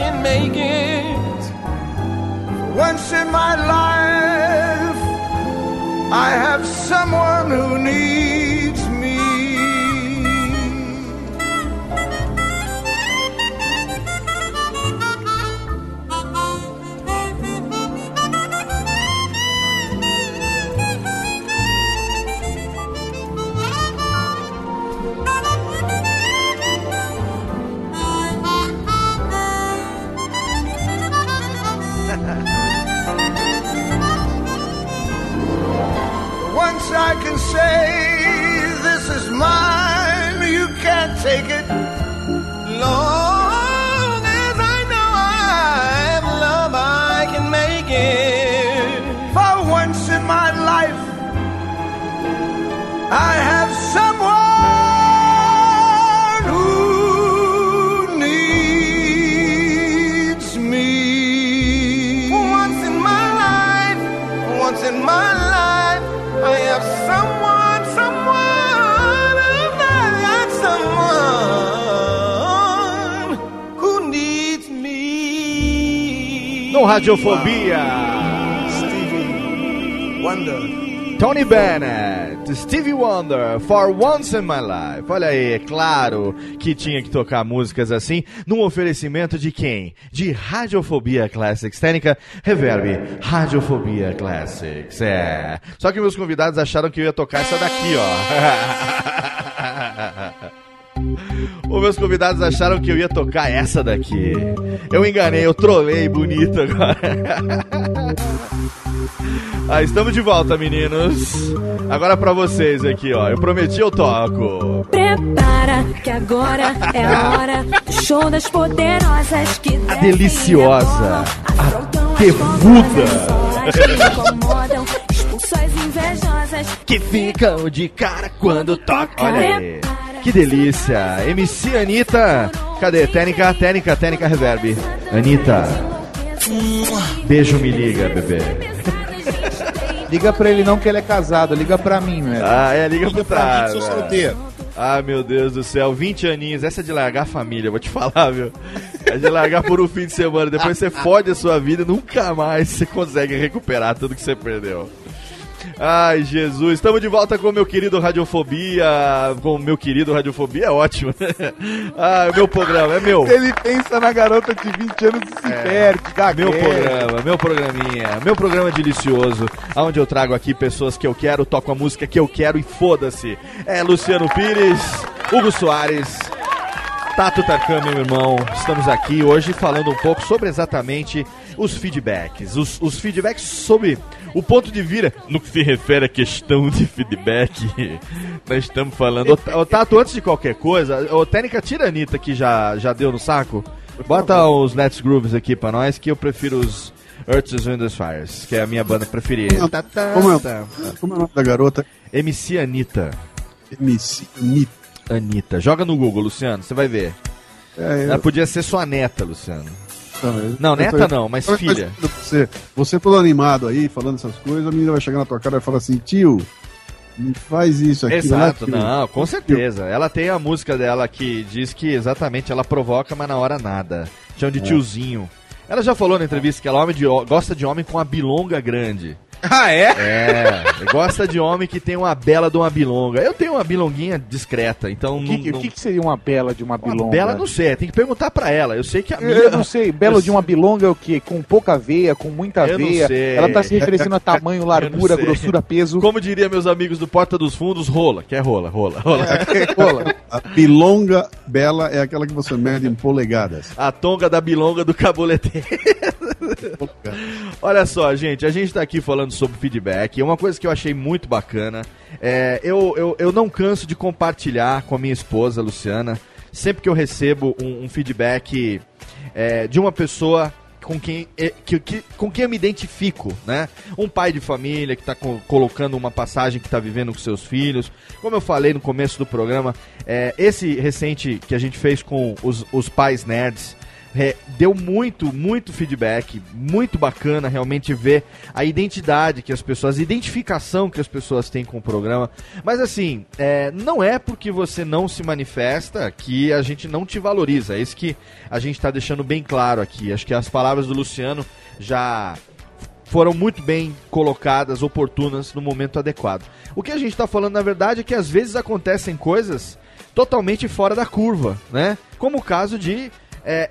K: can make it.
J: Once in my life, I have someone who needs
A: Radiofobia.
J: Stevie Wonder.
A: Tony Bennett, Stevie Wonder, For Once in My Life. Olha aí, é claro que tinha que tocar músicas assim, num oferecimento de quem? De Radiofobia Classics Técnica, Reverb, Radiofobia Classics, é. Só que meus convidados acharam que eu ia tocar essa daqui, ó. Os meus convidados acharam que eu ia tocar essa daqui. Eu enganei, eu trolei bonito agora. Ah, estamos de volta, meninos. Agora pra vocês aqui, ó. Eu prometi, eu toco.
L: Prepara que agora é a hora do show das poderosas que
A: A deliciosa, a que ficam de cara quando toca. Olha aí. Que delícia. MC Anitta. Cadê? Técnica, técnica, técnica, reverb. Anitta. Beijo, me liga, bebê.
C: Liga pra ele não que ele é casado, liga pra mim, velho.
A: Ah, é, liga pro
C: pra mim,
A: tá.
C: que sou solteiro.
A: Ah, meu Deus do céu, 20 aninhos, essa é de largar a família, vou te falar, viu? É de largar por um fim de semana, depois você fode a sua vida, nunca mais você consegue recuperar tudo que você perdeu. Ai, Jesus, estamos de volta com o meu querido Radiofobia, com o meu querido Radiofobia, é ótimo. ah, o meu programa, é meu.
C: Ele pensa na garota de 20 anos e se perde,
A: Meu
C: gagueira.
A: programa, meu programinha, meu programa delicioso, onde eu trago aqui pessoas que eu quero, toco a música que eu quero e foda-se. É Luciano Pires, Hugo Soares, Tato Tarkan, meu irmão. Estamos aqui hoje falando um pouco sobre exatamente os feedbacks. Os, os feedbacks sobre o ponto de vira no que se refere à questão de feedback. Nós estamos falando. Ô, Tato, antes de qualquer coisa, ô, Técnica, tira a Anitta que já, já deu no saco. Bota os Let's Grooves aqui pra nós, que eu prefiro os Earth's Wind and Fires, que é a minha banda preferida.
E: Como é,
A: tá.
E: como é o nome da garota?
A: MC Anitta.
E: MC Anitta.
A: Anitta. Joga no Google, Luciano, você vai ver.
E: É, eu-
A: Ela podia ser sua neta, Luciano.
E: Não,
A: Não,
E: eu tô-
A: neta não, mas
E: eu
A: filha.
E: Você, você todo animado aí, falando essas coisas, a menina vai chegar na tua cara e vai falar assim, tio, faz isso aqui.
A: Exato,
E: né, tio?"
A: não, com certeza. Ela tem a música dela que diz que exatamente ela provoca, mas na hora nada. Chama de
E: É.
A: tiozinho. Ela já falou na entrevista que ela homem de, gosta de homem com a bilonga grande.
B: Ah, é?
A: É, gosta de homem que tem uma bela de uma bilonga. Eu tenho uma bilonguinha discreta, então
C: O
A: não,
C: que,
A: não-
C: que que seria uma bela de uma bilonga?
A: Bela não sei, tem que perguntar pra ela. Eu sei que a minha.
C: Eu não sei, belo
A: Eu
C: de uma bilonga é o quê? Com pouca veia, com muita
A: Eu não
C: veia.
A: sei.
C: Ela tá se referenciando a tamanho, largura,
A: não
C: grossura, peso.
A: Como diria meus amigos do Porta dos Fundos, rola. Que é rola, rola, rola.
C: Rola.
E: A bilonga bela é aquela que você mede em polegadas.
A: A tonga da bilonga do cabulete. Olha só, gente, a gente tá aqui falando sobre feedback. Uma coisa que eu achei muito bacana. É, eu, eu, eu não canso de compartilhar com a minha esposa, Luciana, sempre que eu recebo um, um feedback é, de uma pessoa com quem, é, que, que- com quem eu me identifico, né? Um pai de família que está colocando uma passagem que está vivendo com seus filhos. Como eu falei no começo do programa, é, esse recente que a gente fez com os, os pais nerds é, deu muito, muito feedback, muito bacana realmente ver a identidade que as pessoas, a identificação que as pessoas têm com o programa. Mas assim, é, não é porque você não se manifesta que a gente não te valoriza. É isso que a gente está deixando bem claro aqui. Acho que as palavras do Luciano já foram muito bem colocadas, oportunas, no momento adequado. O que a gente está falando, na verdade, é que às vezes acontecem coisas totalmente fora da curva, né? Como o caso de. é,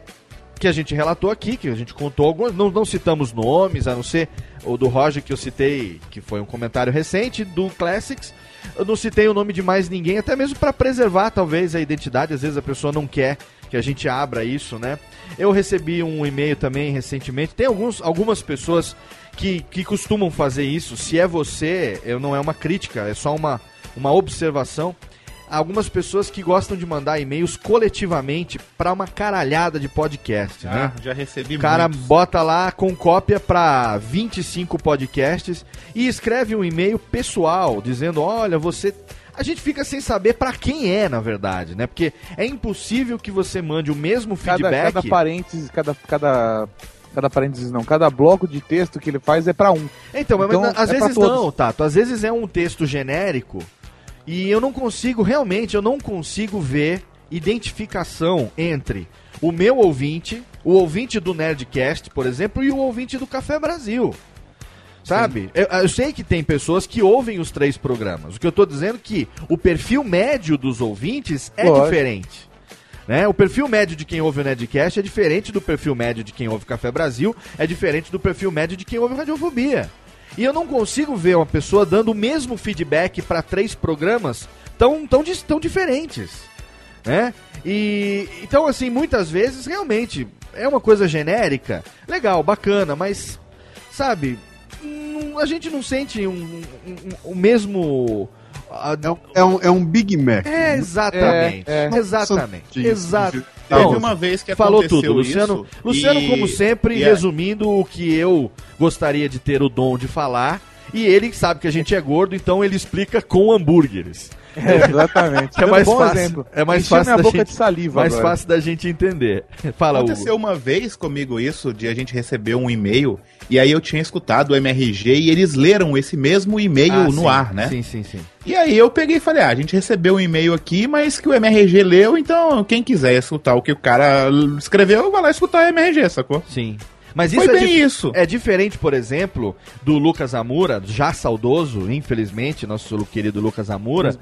A: que a gente relatou aqui, que a gente contou alguns, não, não citamos nomes, a não ser o do Roger que eu citei, que foi um comentário recente, do Classics. Eu não citei o nome de mais ninguém, até mesmo para preservar talvez a identidade, às vezes a pessoa não quer que a gente abra isso, né? Eu recebi um e-mail também recentemente, tem alguns, algumas pessoas que, que costumam fazer isso. Se é você, eu não é uma crítica, é só uma, uma observação. Algumas pessoas que gostam de mandar e-mails coletivamente para uma caralhada de podcast, né?
B: Ah, já recebi
A: O cara
B: muitos.
A: bota lá com cópia para 25 podcasts e escreve um e-mail pessoal dizendo: "Olha, você a gente fica sem saber para quem é, na verdade, né? Porque é impossível que você mande o mesmo
C: Cada,
A: feedback.
C: cada parênteses, cada, cada, cada parênteses não, cada bloco de texto que ele faz é pra um.
A: Então, mas
C: Então,
A: na- às
C: é
A: vezes não, Tato. Às vezes é um texto genérico e eu não consigo, realmente, eu não consigo ver identificação entre o meu ouvinte, o ouvinte do Nerdcast, por exemplo, e o ouvinte do Café Brasil. Sabe? Eu, eu sei que tem pessoas que ouvem os três programas. O que eu tô dizendo é que o perfil médio dos ouvintes é
C: Lógico.
A: diferente. Né? O perfil médio de quem ouve o Nerdcast é diferente do perfil médio de quem ouve Café Brasil, é diferente do perfil médio de quem ouve Radiofobia. E eu não consigo ver uma pessoa dando o mesmo feedback para três programas tão, tão, tão diferentes. Né? E então, assim, muitas vezes realmente é uma coisa genérica, legal, bacana, mas sabe, hum, a gente não sente um, um- um- o mesmo. a-
E: É um, é um Big Mac.
A: é, exatamente.
C: É, é.
A: Exatamente. Exato.
B: Teve uma vez que
A: Falou tudo, Luciano.
B: isso,
A: Luciano,
B: e-
A: como sempre,
B: e a-
A: resumindo o que eu gostaria de ter o dom de falar. E ele sabe que a gente é gordo, então ele explica com hambúrgueres.
C: É, exatamente.
A: É mais
C: bom
A: fácil.
C: exemplo.
A: É mais fácil
C: minha
A: da
C: boca
A: gente,
C: de saliva
A: mais
C: agora.
A: fácil da gente entender. Fala,
B: Aconteceu
A: Hugo.
B: uma vez comigo isso, de a gente receber um e-mail, e aí eu tinha escutado o MRG e eles leram esse mesmo e-mail
A: Ah,
B: no
A: sim.
B: ar, né?
A: Sim, sim, sim.
B: E aí eu peguei e falei, ah, a gente recebeu um e-mail aqui, mas que o MRG leu, então quem quiser escutar o que o cara escreveu, vai lá escutar o MRG, sacou?
A: Sim. Mas
B: Foi
A: isso é
B: bem
A: dif-
B: isso.
A: É diferente, por exemplo, do Lucas Amura, já saudoso, infelizmente, nosso querido Lucas Amura,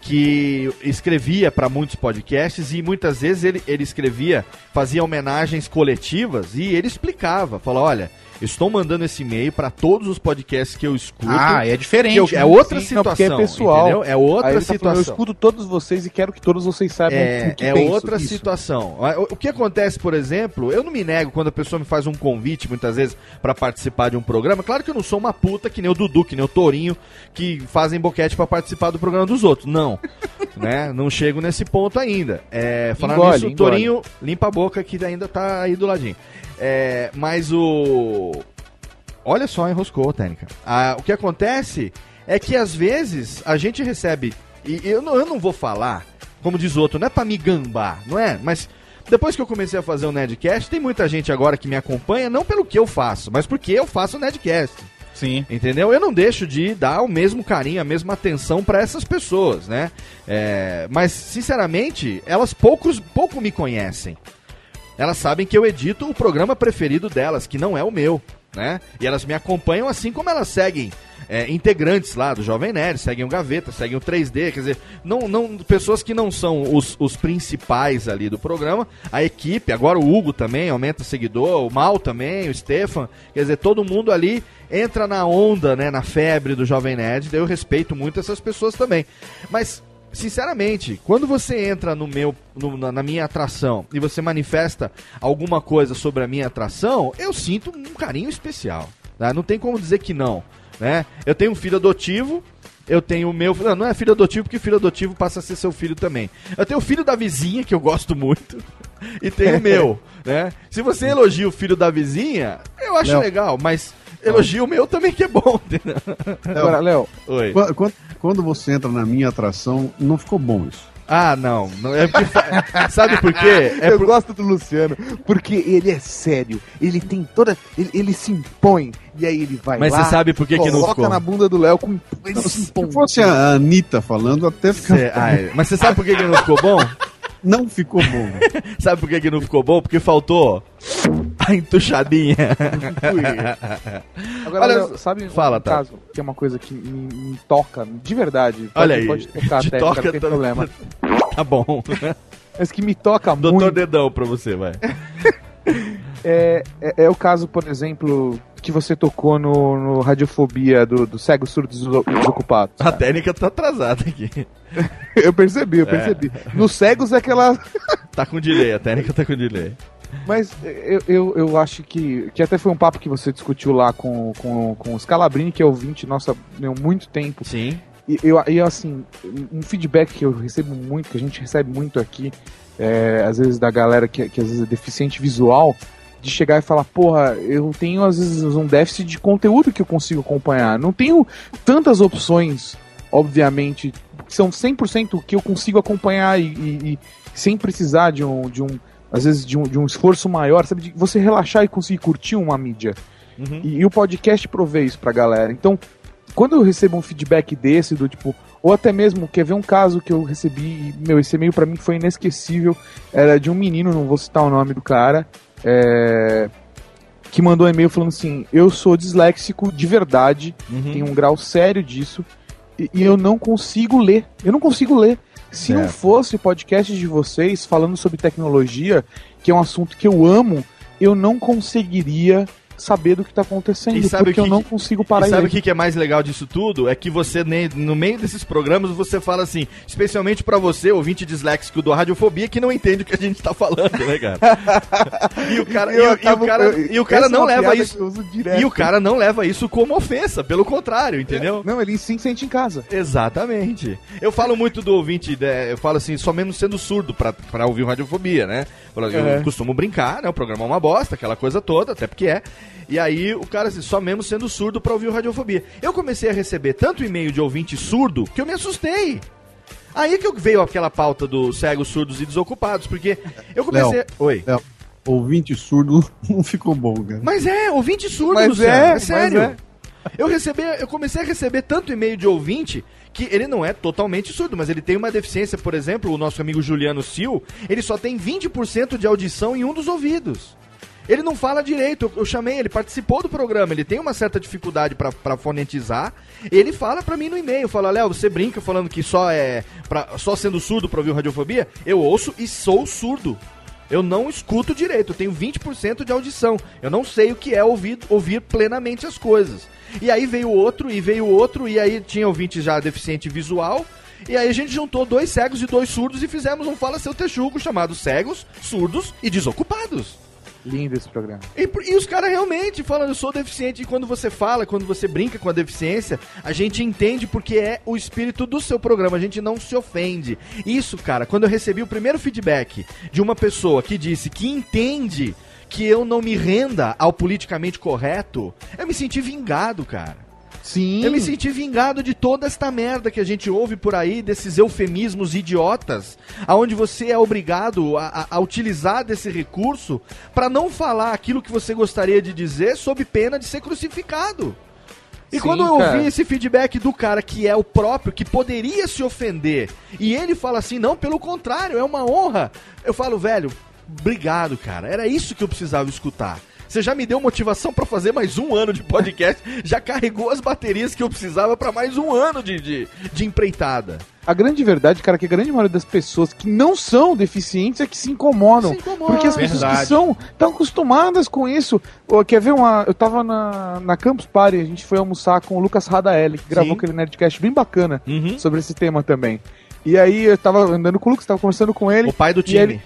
A: que escrevia para muitos podcasts e muitas vezes ele, ele escrevia, fazia homenagens coletivas e ele explicava, falava, olha, estou mandando esse e-mail para todos os podcasts que eu escuto.
B: Ah, é diferente,
A: eu- é outra
C: Sim, não, porque
A: situação,
C: é pessoal.
A: entendeu? É outra
C: ele tá falando,
A: situação.
C: eu escuto todos vocês e quero que todos vocês saibam
A: É,
C: o que
A: é
C: penso.
A: outra
C: Isso.
A: situação. O, o que acontece, por exemplo, eu não me nego quando a pessoa me faz um convite, muitas vezes, pra participar de um programa. Claro que eu não sou uma puta que nem o Dudu, que nem o Torinho, que fazem boquete pra participar do programa dos outros. Não. Né? Não chego nesse ponto ainda. É, falando
C: Engole,
A: nisso, o. Torinho limpa a boca que ainda tá aí do ladinho. É, mas o. Olha só, enroscou, técnica. Ah, o que acontece é que às vezes a gente recebe. E eu não, eu não vou falar, como diz outro, não é pra me gambar, não é? Mas depois que eu comecei a fazer o Nedcast, tem muita gente agora que me acompanha, não pelo que eu faço, mas porque eu faço o Nedcast.
B: Sim.
A: Entendeu? Eu não deixo de dar o mesmo carinho, a mesma atenção pra essas pessoas, né? É, mas, sinceramente, elas poucos, pouco me conhecem. Elas sabem que eu edito o programa preferido delas, que não é o meu, né? E elas me acompanham assim como elas seguem é, integrantes lá do Jovem Nerd, seguem o Gaveta, seguem o 3D, quer dizer, não, não, pessoas que não são os, os principais ali do programa, a equipe, agora o Hugo também aumenta seguidor, o Mal também, o Stefan, quer dizer, todo mundo ali entra na onda, né, na febre do Jovem Nerd, daí eu respeito muito essas pessoas também. Mas Sinceramente, quando você entra no meu, no- na, minha atração e você manifesta alguma coisa sobre a minha atração, eu sinto um carinho especial. né? Não tem como dizer que não. Né? Eu tenho um filho adotivo, eu tenho o meu. Não, não é filho adotivo, porque filho adotivo passa a ser seu filho também. Eu tenho o filho da vizinha, que eu gosto muito, e tenho o meu. Né? Se você elogia o filho da vizinha, eu acho
E: Léo.
A: legal, mas elogia o meu também que é bom. entendeu?
E: Agora,
C: Léo.
A: Oi.
E: Quando, quando- quando você entra na minha atração, não ficou bom isso.
A: Ah, não. não é porque Sabe por quê? É
C: eu
A: por-
C: gosto do Luciano, porque ele é sério, ele tem toda. Ele, ele se impõe, e aí ele vai
A: Mas
C: lá.
A: você sabe por que que não
C: coloca
A: ficou?
C: na bunda do Léo com. Ele se impõe.
E: Se fosse a Anitta falando, até fica...
A: Cê- ai, mas você sabe por que, que não ficou bom?
E: Não ficou bom.
A: Sabe por que, que não ficou bom? Porque faltou a entuchadinha.
C: Agora,
A: Olha,
C: Léo, sabe
A: fala,
C: um
A: tá.
C: caso que é uma coisa que me, me toca de verdade. Pode,
A: Olha aí.
C: Pode tocar
A: Te
C: até,
A: toca,
C: não tem
A: tá-
C: problema.
A: Tá bom.
C: Mas que me toca
A: Doutor
C: muito.
A: Dedão pra você, vai.
C: É, é, é o caso, por exemplo, que você tocou no, no Radiofobia do, do Cego Surdo Deso- Desocupado.
A: A técnica tá atrasada aqui.
C: Eu percebi, eu
A: É.
C: percebi. Nos cegos é aquela.
A: Tá com delay, a técnica tá com delay.
C: Mas eu, eu, eu acho que, que até foi um papo que você discutiu lá com, com, com o Scalabrini, que é ouvinte nossa há muito tempo.
A: Sim.
C: E eu, e assim, um feedback que eu recebo muito, que a gente recebe muito aqui, é, às vezes da galera que, que às vezes é deficiente visual, de chegar e falar, porra, eu tenho às vezes um déficit de conteúdo que eu consigo acompanhar. Não tenho tantas opções, obviamente, que são 100% que eu consigo acompanhar e, e- e sem precisar de um, de um às vezes de um, de um esforço maior, sabe, de você relaxar e conseguir curtir uma mídia.
A: Uhum.
C: E, e o podcast provê isso pra galera. Então, quando eu recebo um feedback desse, do tipo, ou até mesmo, quer ver um caso que eu recebi, meu, esse e-mail pra mim foi inesquecível, era de um menino, não vou citar o nome do cara, é, que mandou um e-mail falando assim, eu sou disléxico de verdade,
A: Uhum.
C: tenho um grau sério disso, e, e eu não consigo ler, eu não consigo ler. Se não fosse podcast de vocês falando sobre tecnologia, que é um assunto que eu amo, eu não conseguiria saber do que tá acontecendo,
A: E sabe
C: porque
A: o
C: eu
A: que
C: não
A: que-
C: consigo parar
A: e
C: e
A: sabe o que, que é mais legal disso tudo? É que você, no meio desses programas, você fala assim, especialmente pra você, ouvinte disléxico do Radiofobia, que não entende o que a gente tá falando, né, cara? e o cara, e o- e,
C: acabo-
A: o cara,
C: eu-
A: e o cara
C: é
A: não leva isso.
C: que.
A: E o cara não leva isso como ofensa, pelo contrário, entendeu?
C: Não, ele sim sente em casa.
A: Exatamente. Eu falo muito do ouvinte, né, eu falo assim, só mesmo sendo surdo pra, pra ouvir o Radiofobia, né? Eu
C: Uhum.
A: costumo brincar, né? O programa é uma bosta, aquela coisa toda, até porque é. E aí o cara assim, só mesmo sendo surdo pra ouvir o Radiofobia. Eu comecei a receber tanto e-mail de ouvinte surdo que eu me assustei. Aí que veio aquela pauta dos cegos, surdos e desocupados, porque eu comecei.
E: Léo,
A: Oi.
E: Léo, ouvinte surdo não ficou bom, cara.
A: Mas é, ouvinte surdo,
C: Mas é,
A: é,
C: mas
A: sério.
C: é.
A: Eu recebi, eu comecei a receber tanto e-mail de ouvinte que ele não é totalmente surdo, mas ele tem uma deficiência, por exemplo, o nosso amigo Juliano Sil, ele só tem 20% de audição em um dos ouvidos. Ele não fala direito, eu, chamei, ele participou do programa, ele tem uma certa dificuldade pra fonetizar. Ele fala pra mim no e-mail, fala: "Léo, você brinca falando que só é pra, só sendo surdo pra ouvir Radiofobia? Eu ouço e sou surdo. Eu não escuto direito, eu tenho 20% de audição. Eu não sei o que é ouvir, ouvir plenamente as coisas. E aí veio outro, e veio outro, e aí tinha ouvinte já deficiente visual. E aí a gente juntou dois cegos e dois surdos e fizemos um Fala Seu Texugo chamado Cegos, Surdos e Desocupados.
C: Lindo esse programa.
A: E, e os caras realmente falam, eu sou deficiente. E quando você fala, quando você brinca com a deficiência, a gente entende porque é o espírito do seu programa. A gente não se ofende. Isso, cara, quando eu recebi o primeiro feedback de uma pessoa que disse que entende que eu não me renda ao politicamente correto, eu me senti vingado, cara.
C: Sim.
A: Eu me senti vingado de toda esta merda que a gente ouve por aí, desses eufemismos idiotas, aonde você é obrigado a, a- utilizar desse recurso pra não falar aquilo que você gostaria de dizer sob pena de ser crucificado. E
C: Sim,
A: quando eu
C: cara.
A: ouvi esse feedback do cara que é o próprio, que poderia se ofender, e ele fala assim, não, pelo contrário, é uma honra. Eu falo, velho, obrigado, cara. Era isso que eu precisava escutar. Você já me deu motivação pra fazer mais um ano de podcast, já carregou as baterias que eu precisava pra mais um ano de, de, de empreitada.
C: A grande verdade, cara, é que a grande maioria das pessoas que não são deficientes é que se incomodam.
A: Se incomodam.
C: Porque as pessoas que
B: Verdade.
C: são estão acostumadas com isso. Quer ver uma. Eu tava na, na Campus Party, a gente foi almoçar com o Lucas Radaelli, que gravou
A: Sim.
C: aquele Nerdcast bem bacana
A: Uhum.
C: sobre esse tema também. E aí eu tava andando com o Lucas, tava conversando com ele.
A: O pai do time.
C: ele-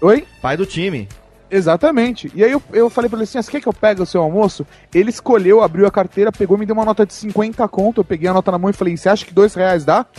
C: Oi?
A: Pai do time.
C: Exatamente. E aí eu, eu falei pra ele assim: ah, você quer que eu pegue o seu almoço? Ele escolheu, abriu a carteira, pegou, me deu uma nota de 50 conto. Eu peguei a nota na mão e falei: você acha que dois reais dá?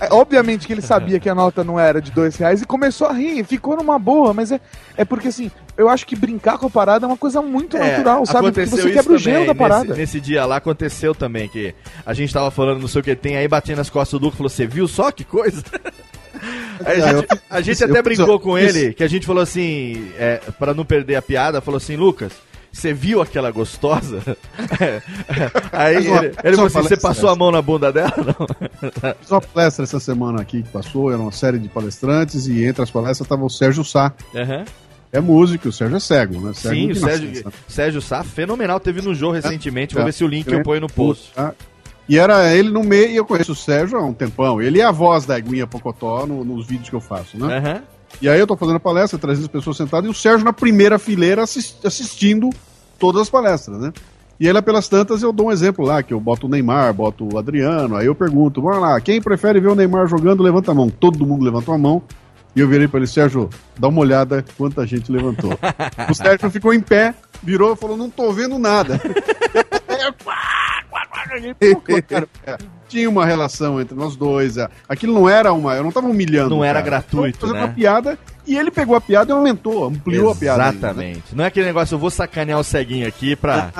C: É, obviamente que ele sabia que a nota não era de dois reais e começou a rir, ficou numa boa, mas é, é porque assim, eu acho que brincar com a parada é uma coisa muito natural, sabe? Porque você quebra o gelo
A: também,
C: da parada.
A: Nesse, nesse dia lá aconteceu também que a gente tava falando não sei o que tem, aí batendo nas costas do Luca e falou: Você viu só que coisa? A gente, a gente até brincou com ele, que a gente falou assim, é, para não perder a piada, falou assim, Lucas, você viu aquela gostosa? Aí
E: uma-
A: ele, ele falou assim, você passou a mão na bunda dela? Não.
E: Fiz uma palestra essa semana aqui que passou, era uma série de palestrantes, e entre as palestras estava o Sérgio Sá.
A: Aham.
E: É músico, o Sérgio é cego, né?
A: Sim, o Sérgio. Sérgio Sá, fenomenal, teve no jogo recentemente, vou
E: É,
A: ver se o link eu ponho no post.
E: tá? E era ele no meio, e eu conheço o Sérgio há um tempão. Ele é a voz da Eguinha Pocotó no- nos vídeos que eu faço, né?
A: Aham.
E: E aí eu tô fazendo a palestra, 300 pessoas sentadas, e o Sérgio na primeira fileira assis- assistindo todas as palestras, né? E aí lá pelas tantas eu dou um exemplo lá, que eu boto o Neymar, boto o Adriano, aí eu pergunto, vamos lá, quem prefere ver o Neymar jogando, levanta a mão. Todo mundo levantou a mão. E eu virei pra ele, Sérgio, dá uma olhada quanta gente levantou. o Sérgio ficou em pé, virou e falou, não tô vendo nada. Cara, é, Tinha uma relação entre nós dois. é. Aquilo não era uma. Eu não tava humilhando.
A: Não era
E: cara.
A: gratuito,
E: Eu tava fazendo
A: né?
E: uma piada e ele pegou a piada e aumentou, ampliou a piada. né?
A: Exatamente. Não é aquele negócio, eu vou sacanear o ceguinho aqui pra...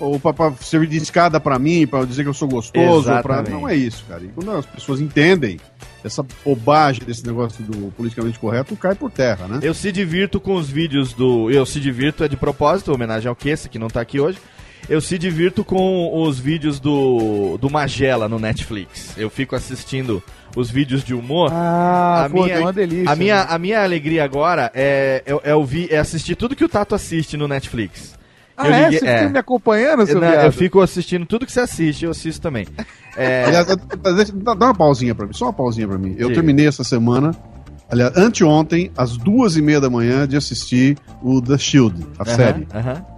E: Ou pra, pra servir de escada pra mim, pra dizer que eu sou gostoso. Pra...
A: Exatamente.
E: Não é isso, cara. E quando as pessoas entendem essa bobagem desse negócio do politicamente correto, cai por terra, né?
A: Eu se divirto com os vídeos do. Eu se divirto é de propósito, homenagem ao Kessa, que não tá aqui hoje. Eu se divirto com os vídeos do, do Magela no Netflix. Eu fico assistindo os vídeos de humor.
C: Ah,
A: a
C: pô,
A: minha,
C: é uma delícia.
A: A minha, a minha alegria agora é, é, é ouvir, é assistir tudo que o Tato assiste no Netflix.
C: Ah,
A: Eu
C: é?
A: liguei-
C: Você
A: é.
C: fica me acompanhando, seu
A: Não, eu fico assistindo tudo que você assiste, eu assisto também. É,
E: Aliás, deixa- dá uma pausinha pra mim, só uma pausinha pra mim. Eu
A: Diga.
E: terminei essa semana, aliás, anteontem, às duas e meia da manhã, de assistir o The Shield, a
A: aham,
E: série.
A: aham.
E: o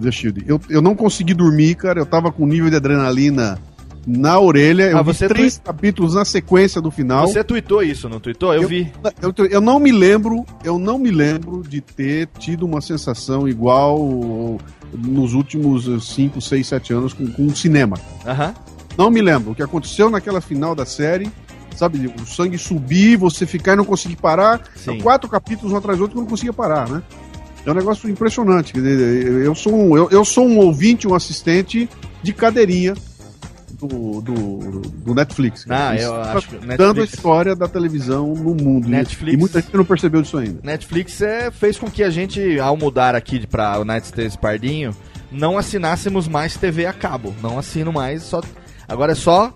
E: The Shield. Eu, eu não consegui dormir, cara, eu tava com um nível de adrenalina na orelha. Eu
A: Ah,
E: vi três capítulos na sequência do final.
A: Você tweetou isso, não tweetou? Eu, vi.
E: Eu, eu não me lembro, eu não me lembro de ter tido uma sensação igual nos últimos 5, 6, 7 anos com, com o cinema.
A: Aham.
E: Não me lembro. O que aconteceu naquela final da série, sabe, o sangue subir, você ficar e não conseguir parar.
A: Sim.
E: Quatro capítulos um atrás do outro que eu não conseguia parar, né? É um negócio impressionante. Eu sou um, eu, eu sou um ouvinte, um assistente de cadeirinha do, do, do Netflix.
A: Ah, eu
E: tá
A: acho que
E: Dando a
A: Netflix-
E: história da televisão no mundo. E-
A: Netflix-
E: E muita gente não percebeu disso ainda.
A: Netflix é, fez com que a gente, ao mudar aqui para United States Pardinho, não assinássemos mais TV a cabo. Não assino mais, só agora é só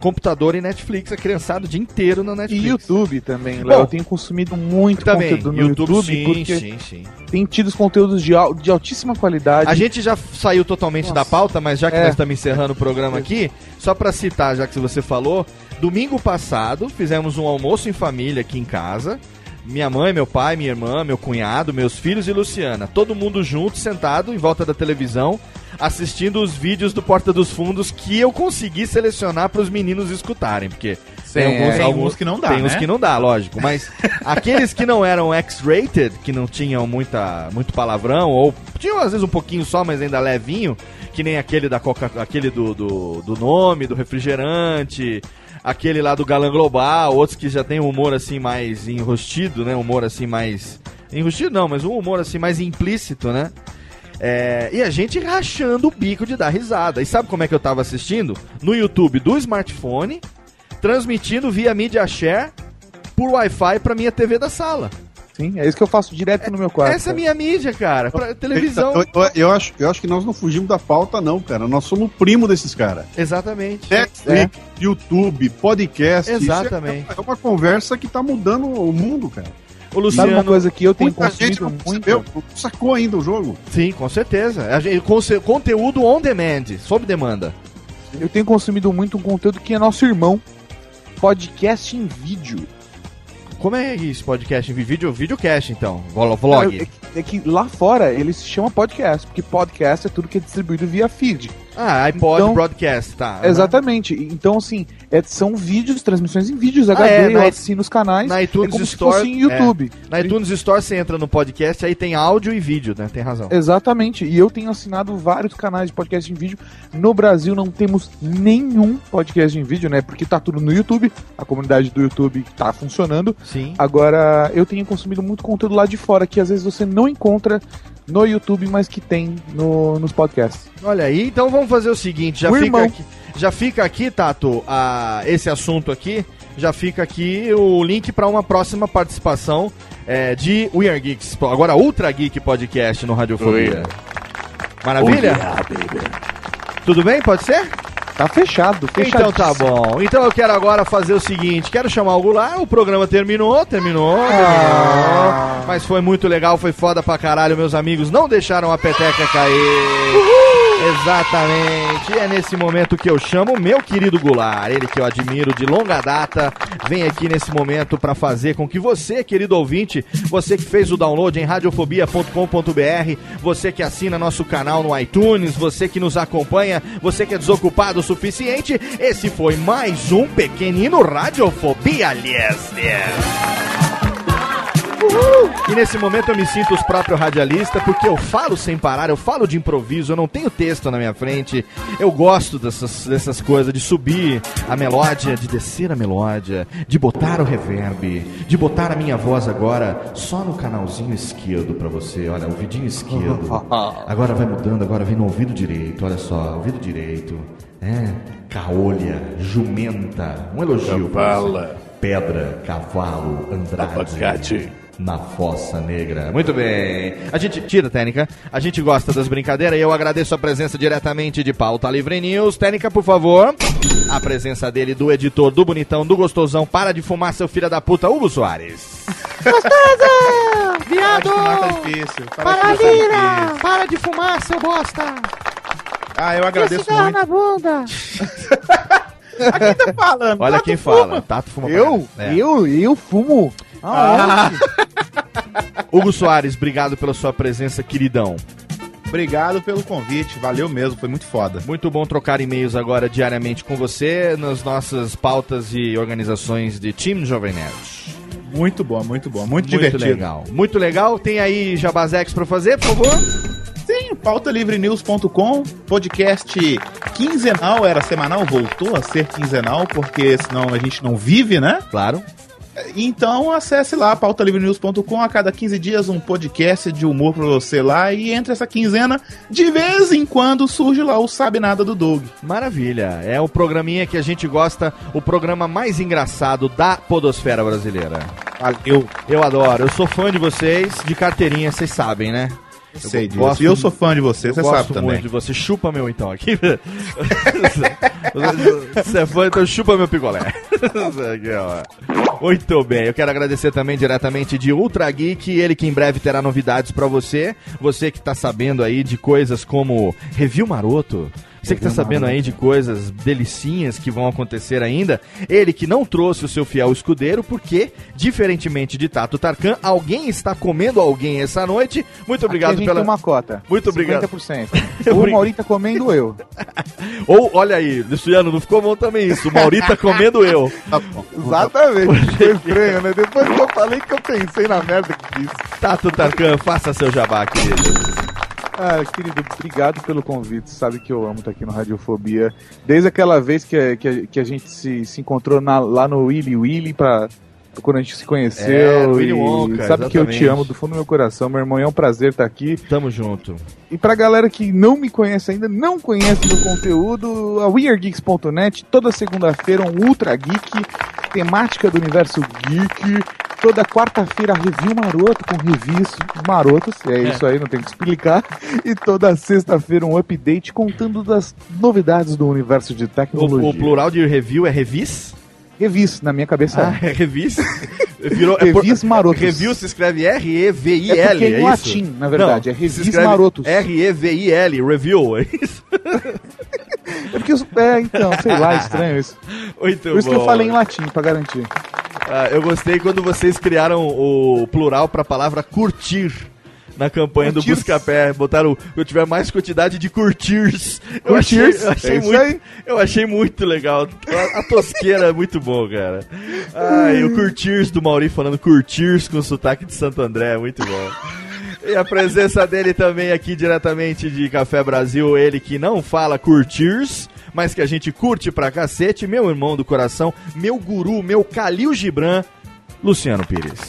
A: computador e Netflix, a criançada o dia inteiro na
C: E
A: Netflix.
C: YouTube também, Léo. Eu tenho consumido muito
A: também,
C: conteúdo no
A: YouTube,
C: YouTube,
A: sim,
C: porque
A: sim, sim.
C: tem tido os conteúdos de, al- de altíssima qualidade.
A: A gente já saiu totalmente da pauta, mas já que
C: É.
A: nós estamos encerrando o programa aqui, só pra citar, já que você falou, domingo passado fizemos um almoço em família aqui em casa. Minha mãe, meu pai, minha irmã, meu cunhado, meus filhos e Luciana. Todo mundo junto, sentado em volta da televisão, assistindo os vídeos do Porta dos Fundos que eu consegui selecionar para os meninos escutarem, porque
B: Tem alguns- tem uns que não dá,
A: Tem uns
B: né?
A: que não dá, lógico, mas aqueles que não eram X-rated, que não tinham muita muito palavrão ou tinham às vezes um pouquinho só, mas ainda levinho, que nem aquele da Coca, aquele do, do, do nome, do refrigerante, aquele lá do Galã Global, outros que já tem um humor assim mais enrostido, né? Humor assim mais enrostido não, mas um humor assim mais implícito, né? É, e a gente rachando o bico de dar risada. E sabe como é que eu tava assistindo? No YouTube do smartphone, transmitindo via Media Share por Wi-Fi pra minha TV da sala.
C: Sim, é isso que eu faço direto no meu quarto.
A: Essa é a minha mídia, cara. Pra televisão.
E: Eu, eu- eu acho, eu acho que nós não fugimos da pauta, não, cara. Nós somos primo desses caras.
A: Exatamente.
E: Netflix, YouTube, podcast. isso é-
A: Exatamente.
E: É uma conversa que tá mudando o mundo, cara.
A: O
C: Sabe uma coisa que eu tenho
E: Muita gente
C: consumido
E: não
C: muito?
E: percebeu, sacou ainda o jogo.
A: Sim, com certeza. A gente- conteúdo on demand, sob demanda.
C: Eu tenho consumido muito um conteúdo que é nosso irmão. Podcast em vídeo.
A: Como é isso, podcast vídeo? Videocast, então. Vlo- Vlog.
C: É, que- é que lá fora ele se chama podcast, porque podcast é tudo que é distribuído via feed.
A: Ah, iPod
C: Então-
A: Broadcast, tá.
C: Exatamente. Então, assim, é- são vídeos, transmissões em vídeos
A: Ah,
C: HD,
A: é,
C: eu
A: na-
C: assino os canais.
A: Na iTunes
C: é como
A: Store.
C: se fosse em YouTube.
A: é. na iTunes Store você entra no podcast, aí tem áudio e vídeo, né? Tem razão.
C: Exatamente. E eu tenho assinado vários canais de podcast em vídeo. No Brasil não temos nenhum podcast em vídeo, né? Porque tá tudo no YouTube. A comunidade do YouTube tá funcionando.
A: Sim.
C: Agora, eu tenho consumido muito conteúdo lá de fora que às vezes você não encontra no YouTube, mas que tem no, nos podcasts.
A: Olha aí, então vamos fazer o seguinte, já
C: O
A: fica
C: irmão.
A: aqui, já fica aqui, Tato, a, esse assunto aqui, já fica aqui o link para uma próxima participação é, de We Are Geeks, agora Ultra Geek Podcast no Radiofobia. Maravilha? Tudo bem? Pode ser?
C: Tá fechado, fechado.
A: Então tá bom. Então eu quero agora fazer o seguinte: quero chamar o Goulart. O programa terminou, terminou, terminou. Mas foi muito legal, foi foda pra caralho. Meus amigos não deixaram a peteca cair. Exatamente. É nesse momento que eu chamo meu querido Goulart, ele que eu admiro de longa data, vem aqui nesse momento pra fazer com que você, querido ouvinte, você que fez o download em radiofobia.com.br, você que assina nosso canal no iTunes, você que nos acompanha, você que é desocupado o suficiente, esse foi mais um pequenino Radiofobia, yes, E nesse momento eu me sinto os próprios radialistas, porque eu falo sem parar, eu falo de improviso, eu não tenho texto na minha frente. Eu gosto dessas, dessas coisas, de subir a melódia, de descer a melódia, de botar o reverb, de botar a minha voz agora só no canalzinho esquerdo pra você. Olha, o vidinho esquerdo. Agora vai mudando, agora vem no ouvido direito, olha só, ouvido direito. É, caolha, jumenta, um elogio. pra você.
M: Cavala.
A: Pedra, cavalo, Andrade.
M: Abacate.
A: Na Fossa Negra. Muito bem. A gente tira, Técnica. A gente gosta das brincadeiras e eu agradeço a presença diretamente de Pauta Livre News. Técnica, por favor. A presença dele, do editor, do bonitão, do gostosão. Para de fumar, seu filho da puta, Hugo Soares.
H: Gostoso! Viado!
B: Tá difícil.
H: Maravilha!
A: Para de fumar, seu bosta!
B: Ah, eu agradeço muito.
H: na bunda!
B: Quem tá falando?
A: Olha
B: Tato
A: quem
B: fuma.
A: fala. Tato fuma pra
C: Eu?
A: É.
C: Eu? Eu fumo?
B: Ah.
A: Hugo Soares, obrigado pela sua presença, queridão.
B: Obrigado pelo convite, valeu mesmo, foi muito foda.
A: Muito bom trocar e-mails agora diariamente com você nas nossas pautas e organizações de Time Jovem Nerd.
B: Muito bom, muito bom, muito,
A: Muito
B: divertido.
A: legal. Muito legal. Tem aí Jabazex pra fazer, por favor?
B: Sim, pautalivrenews.com, podcast quinzenal, era semanal, voltou a ser quinzenal, porque senão a gente não vive, né?
A: Claro.
B: Então acesse lá, pautalivrenews.com, a cada 15 dias um podcast de humor pra você lá, e entre essa quinzena, de vez em quando surge lá o Sabe Nada do Doug.
A: Maravilha. É o programinha que a gente gosta, o programa mais engraçado da podosfera brasileira.
B: Valeu.
A: Eu adoro. Eu sou fã de vocês, de carteirinha, vocês sabem, né?
B: Eu sei disso.
A: gosto
B: E eu sou fã de você,
A: eu
B: você
A: gosto
B: sabe também.
A: muito de você. Chupa meu então aqui. Você é fã, então chupa meu picolé. Aqui, ó. Muito bem, eu quero agradecer também diretamente de Ultra Geek, ele que em breve terá novidades pra você. Você que tá sabendo aí de coisas como Review Maroto. Você que tá sabendo aí de coisas delicinhas que vão acontecer ainda, ele que não trouxe o seu fiel escudeiro, porque, diferentemente de Tato Tarkan, alguém está comendo alguém essa noite. Muito obrigado
C: Aqui a gente
A: pela.
C: tem uma cota.
A: Muito obrigado.
C: 50%. o Maurinho tá comendo eu.
A: Ou, olha aí, Luciano, não ficou bom também isso. O Mauri tá comendo eu.
C: Exatamente. Foi estranho, né? Depois que eu falei que eu pensei na merda que disse.
A: Tato Tarkan, faça seu jabá, querido.
C: Ah, querido, obrigado pelo convite. Sabe que eu amo estar aqui no Radiofobia. Desde aquela vez que, que, que a gente se, se encontrou na- lá no Willy Willy pra quando a gente se
A: É,
C: conheceu.
A: Willy
C: e
A: Wonka,
C: sabe que eu te
A: exatamente.
C: amo do fundo do meu coração, meu irmão. É um prazer estar aqui.
A: Tamo junto.
C: E pra galera que não me conhece ainda, não conhece meu conteúdo, a WeAreGeeks.net, toda segunda-feira um Ultra Geek, temática do universo geek. Toda quarta-feira review maroto com reviews marotos, é,
A: É.
C: isso aí, não tem que explicar. E toda sexta-feira um update contando das novidades do universo de
A: O,
C: tecnologia.
A: o plural de review é revis?
C: Revis, na minha cabeça.
A: Ah, é revis? Virou, é por-
C: Revis marotos.
A: Review se escreve R-E-V-I-L.
C: É porque é em
A: isso?
C: latim, na verdade, é
A: se
C: revis marotos.
A: R-E-V-I-L, review, é isso?
C: É porque, é, então, sei lá, estranho isso.
A: Muito
C: Por isso que eu falei em latim, pra garantir.
A: Ah, eu gostei quando vocês criaram o plural pra palavra curtir. Na campanha do
C: Curtir.
A: Buscapé, botaram eu tiver mais quantidade de curtirs. Eu achei, eu achei
C: é
A: muito, eu achei muito legal. A, a tosqueira é muito bom, cara. Ai, o curtirs do Mauri falando curtirs com sotaque de Santo André, muito bom. E a presença dele também aqui diretamente de Café Brasil, ele que não fala curtirs, mas que a gente curte pra cacete, meu irmão do coração, meu guru, meu Calil Gibran, Luciano Pires.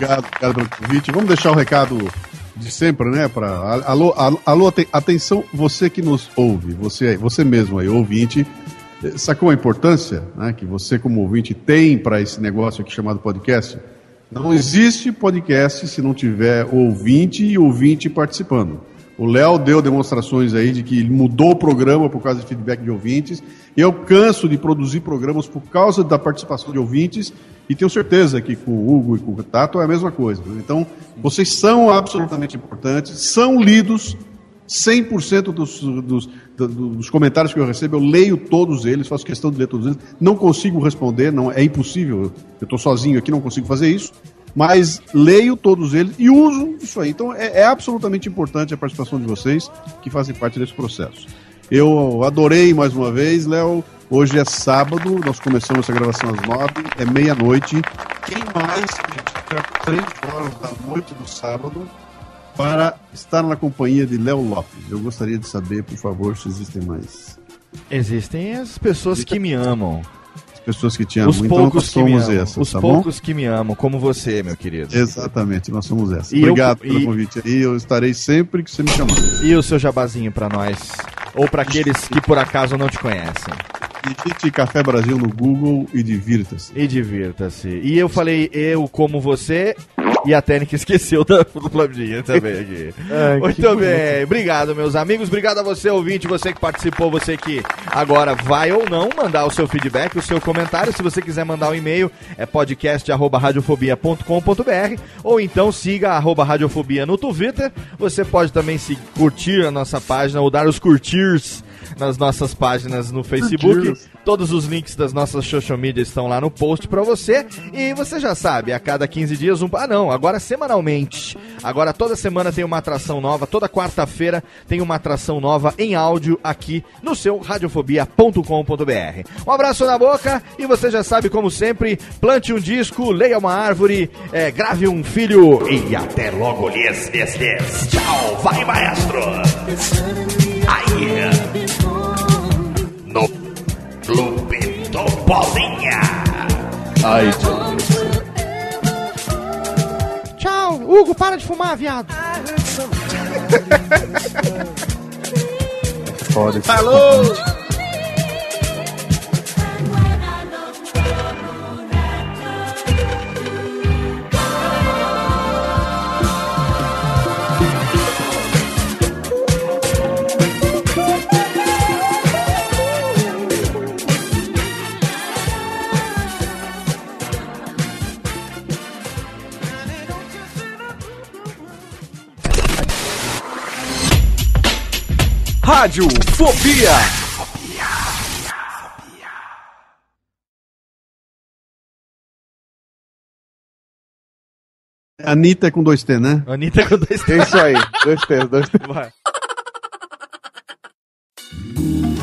E: Obrigado, obrigado pelo convite. Vamos deixar o recado de sempre, né? Pra, alô, alô, alô, aten- atenção, você que nos ouve, você, você mesmo aí, ouvinte, sacou a importância né, que você, como ouvinte, tem para esse negócio aqui chamado podcast? Não existe podcast se não tiver ouvinte e ouvinte participando. O Léo deu demonstrações aí de que ele mudou o programa por causa de feedback de ouvintes. Eu canso de produzir programas por causa da participação de ouvintes e tenho certeza que com o Hugo e com o Tato é a mesma coisa. né? Então, vocês são absolutamente importantes, são lidos 100% dos, dos, do- dos comentários que eu recebo, eu leio todos eles, faço questão de ler todos eles. Não consigo responder, não é impossível. Eu estou sozinho aqui, não consigo fazer isso. Mas leio todos eles e uso isso aí. Então é, é absolutamente importante a participação de vocês que fazem parte desse processo. Eu adorei mais uma vez, Léo. Hoje é sábado, nós começamos essa gravação às nove, é meia-noite. Quem mais tiver três horas da noite do sábado para estar na companhia de Léo Lopes? Eu gostaria de saber, por favor, se existem mais
A: Existem as pessoas que me amam.
E: Pessoas que te amam.
A: Os
E: então
A: poucos que me
E: somos
A: amam.
E: essas,
A: Os
E: tá bom?
A: poucos que me amam, como você, meu querido.
E: Exatamente, nós somos essas.
A: E eu-
E: Obrigado pelo
A: e-
E: convite aí, eu estarei sempre que você me chamar.
A: E o seu jabazinho pra nós? Ou pra aqueles que por acaso não te conhecem?
E: Digite Café Brasil no Google e divirta-se.
A: E divirta-se. E eu falei eu como você e a técnica esqueceu da do Flamengo também aqui.
C: Ai,
A: Muito
C: bonito.
A: bem. Obrigado, meus amigos. Obrigado a você, ouvinte, você que participou, você que agora vai ou não mandar o seu feedback, o seu comentário. Se você quiser mandar um e-mail, é podcast.radiofobia.com.br ou então siga arroba radiofobia no Twitter. Você pode também se curtir a nossa página ou dar os curtirs nas nossas páginas no Facebook. Todos os links das nossas social media estão lá no post pra você. E você já sabe, a cada 15 dias um. Ah, não, agora semanalmente. Agora toda semana tem uma atração nova. Toda quarta-feira tem uma atração nova em áudio aqui no seu radiofobia.com.br. Um abraço na boca e você já sabe, como sempre, plante um disco, leia uma árvore, eh, grave um filho e até logo, lhes, lhes, lhes. Tchau, vai maestro! Aí! Clube do Bolinha.
E: Ai,
A: Tchau, Hugo, para de fumar, viado.
C: Foda esse
A: Falou!
N: Rádio Fobia.
E: Anitta é com dois T, né?
A: Anitta com dois T.
C: É isso aí, dois T, dois T.
A: Vai.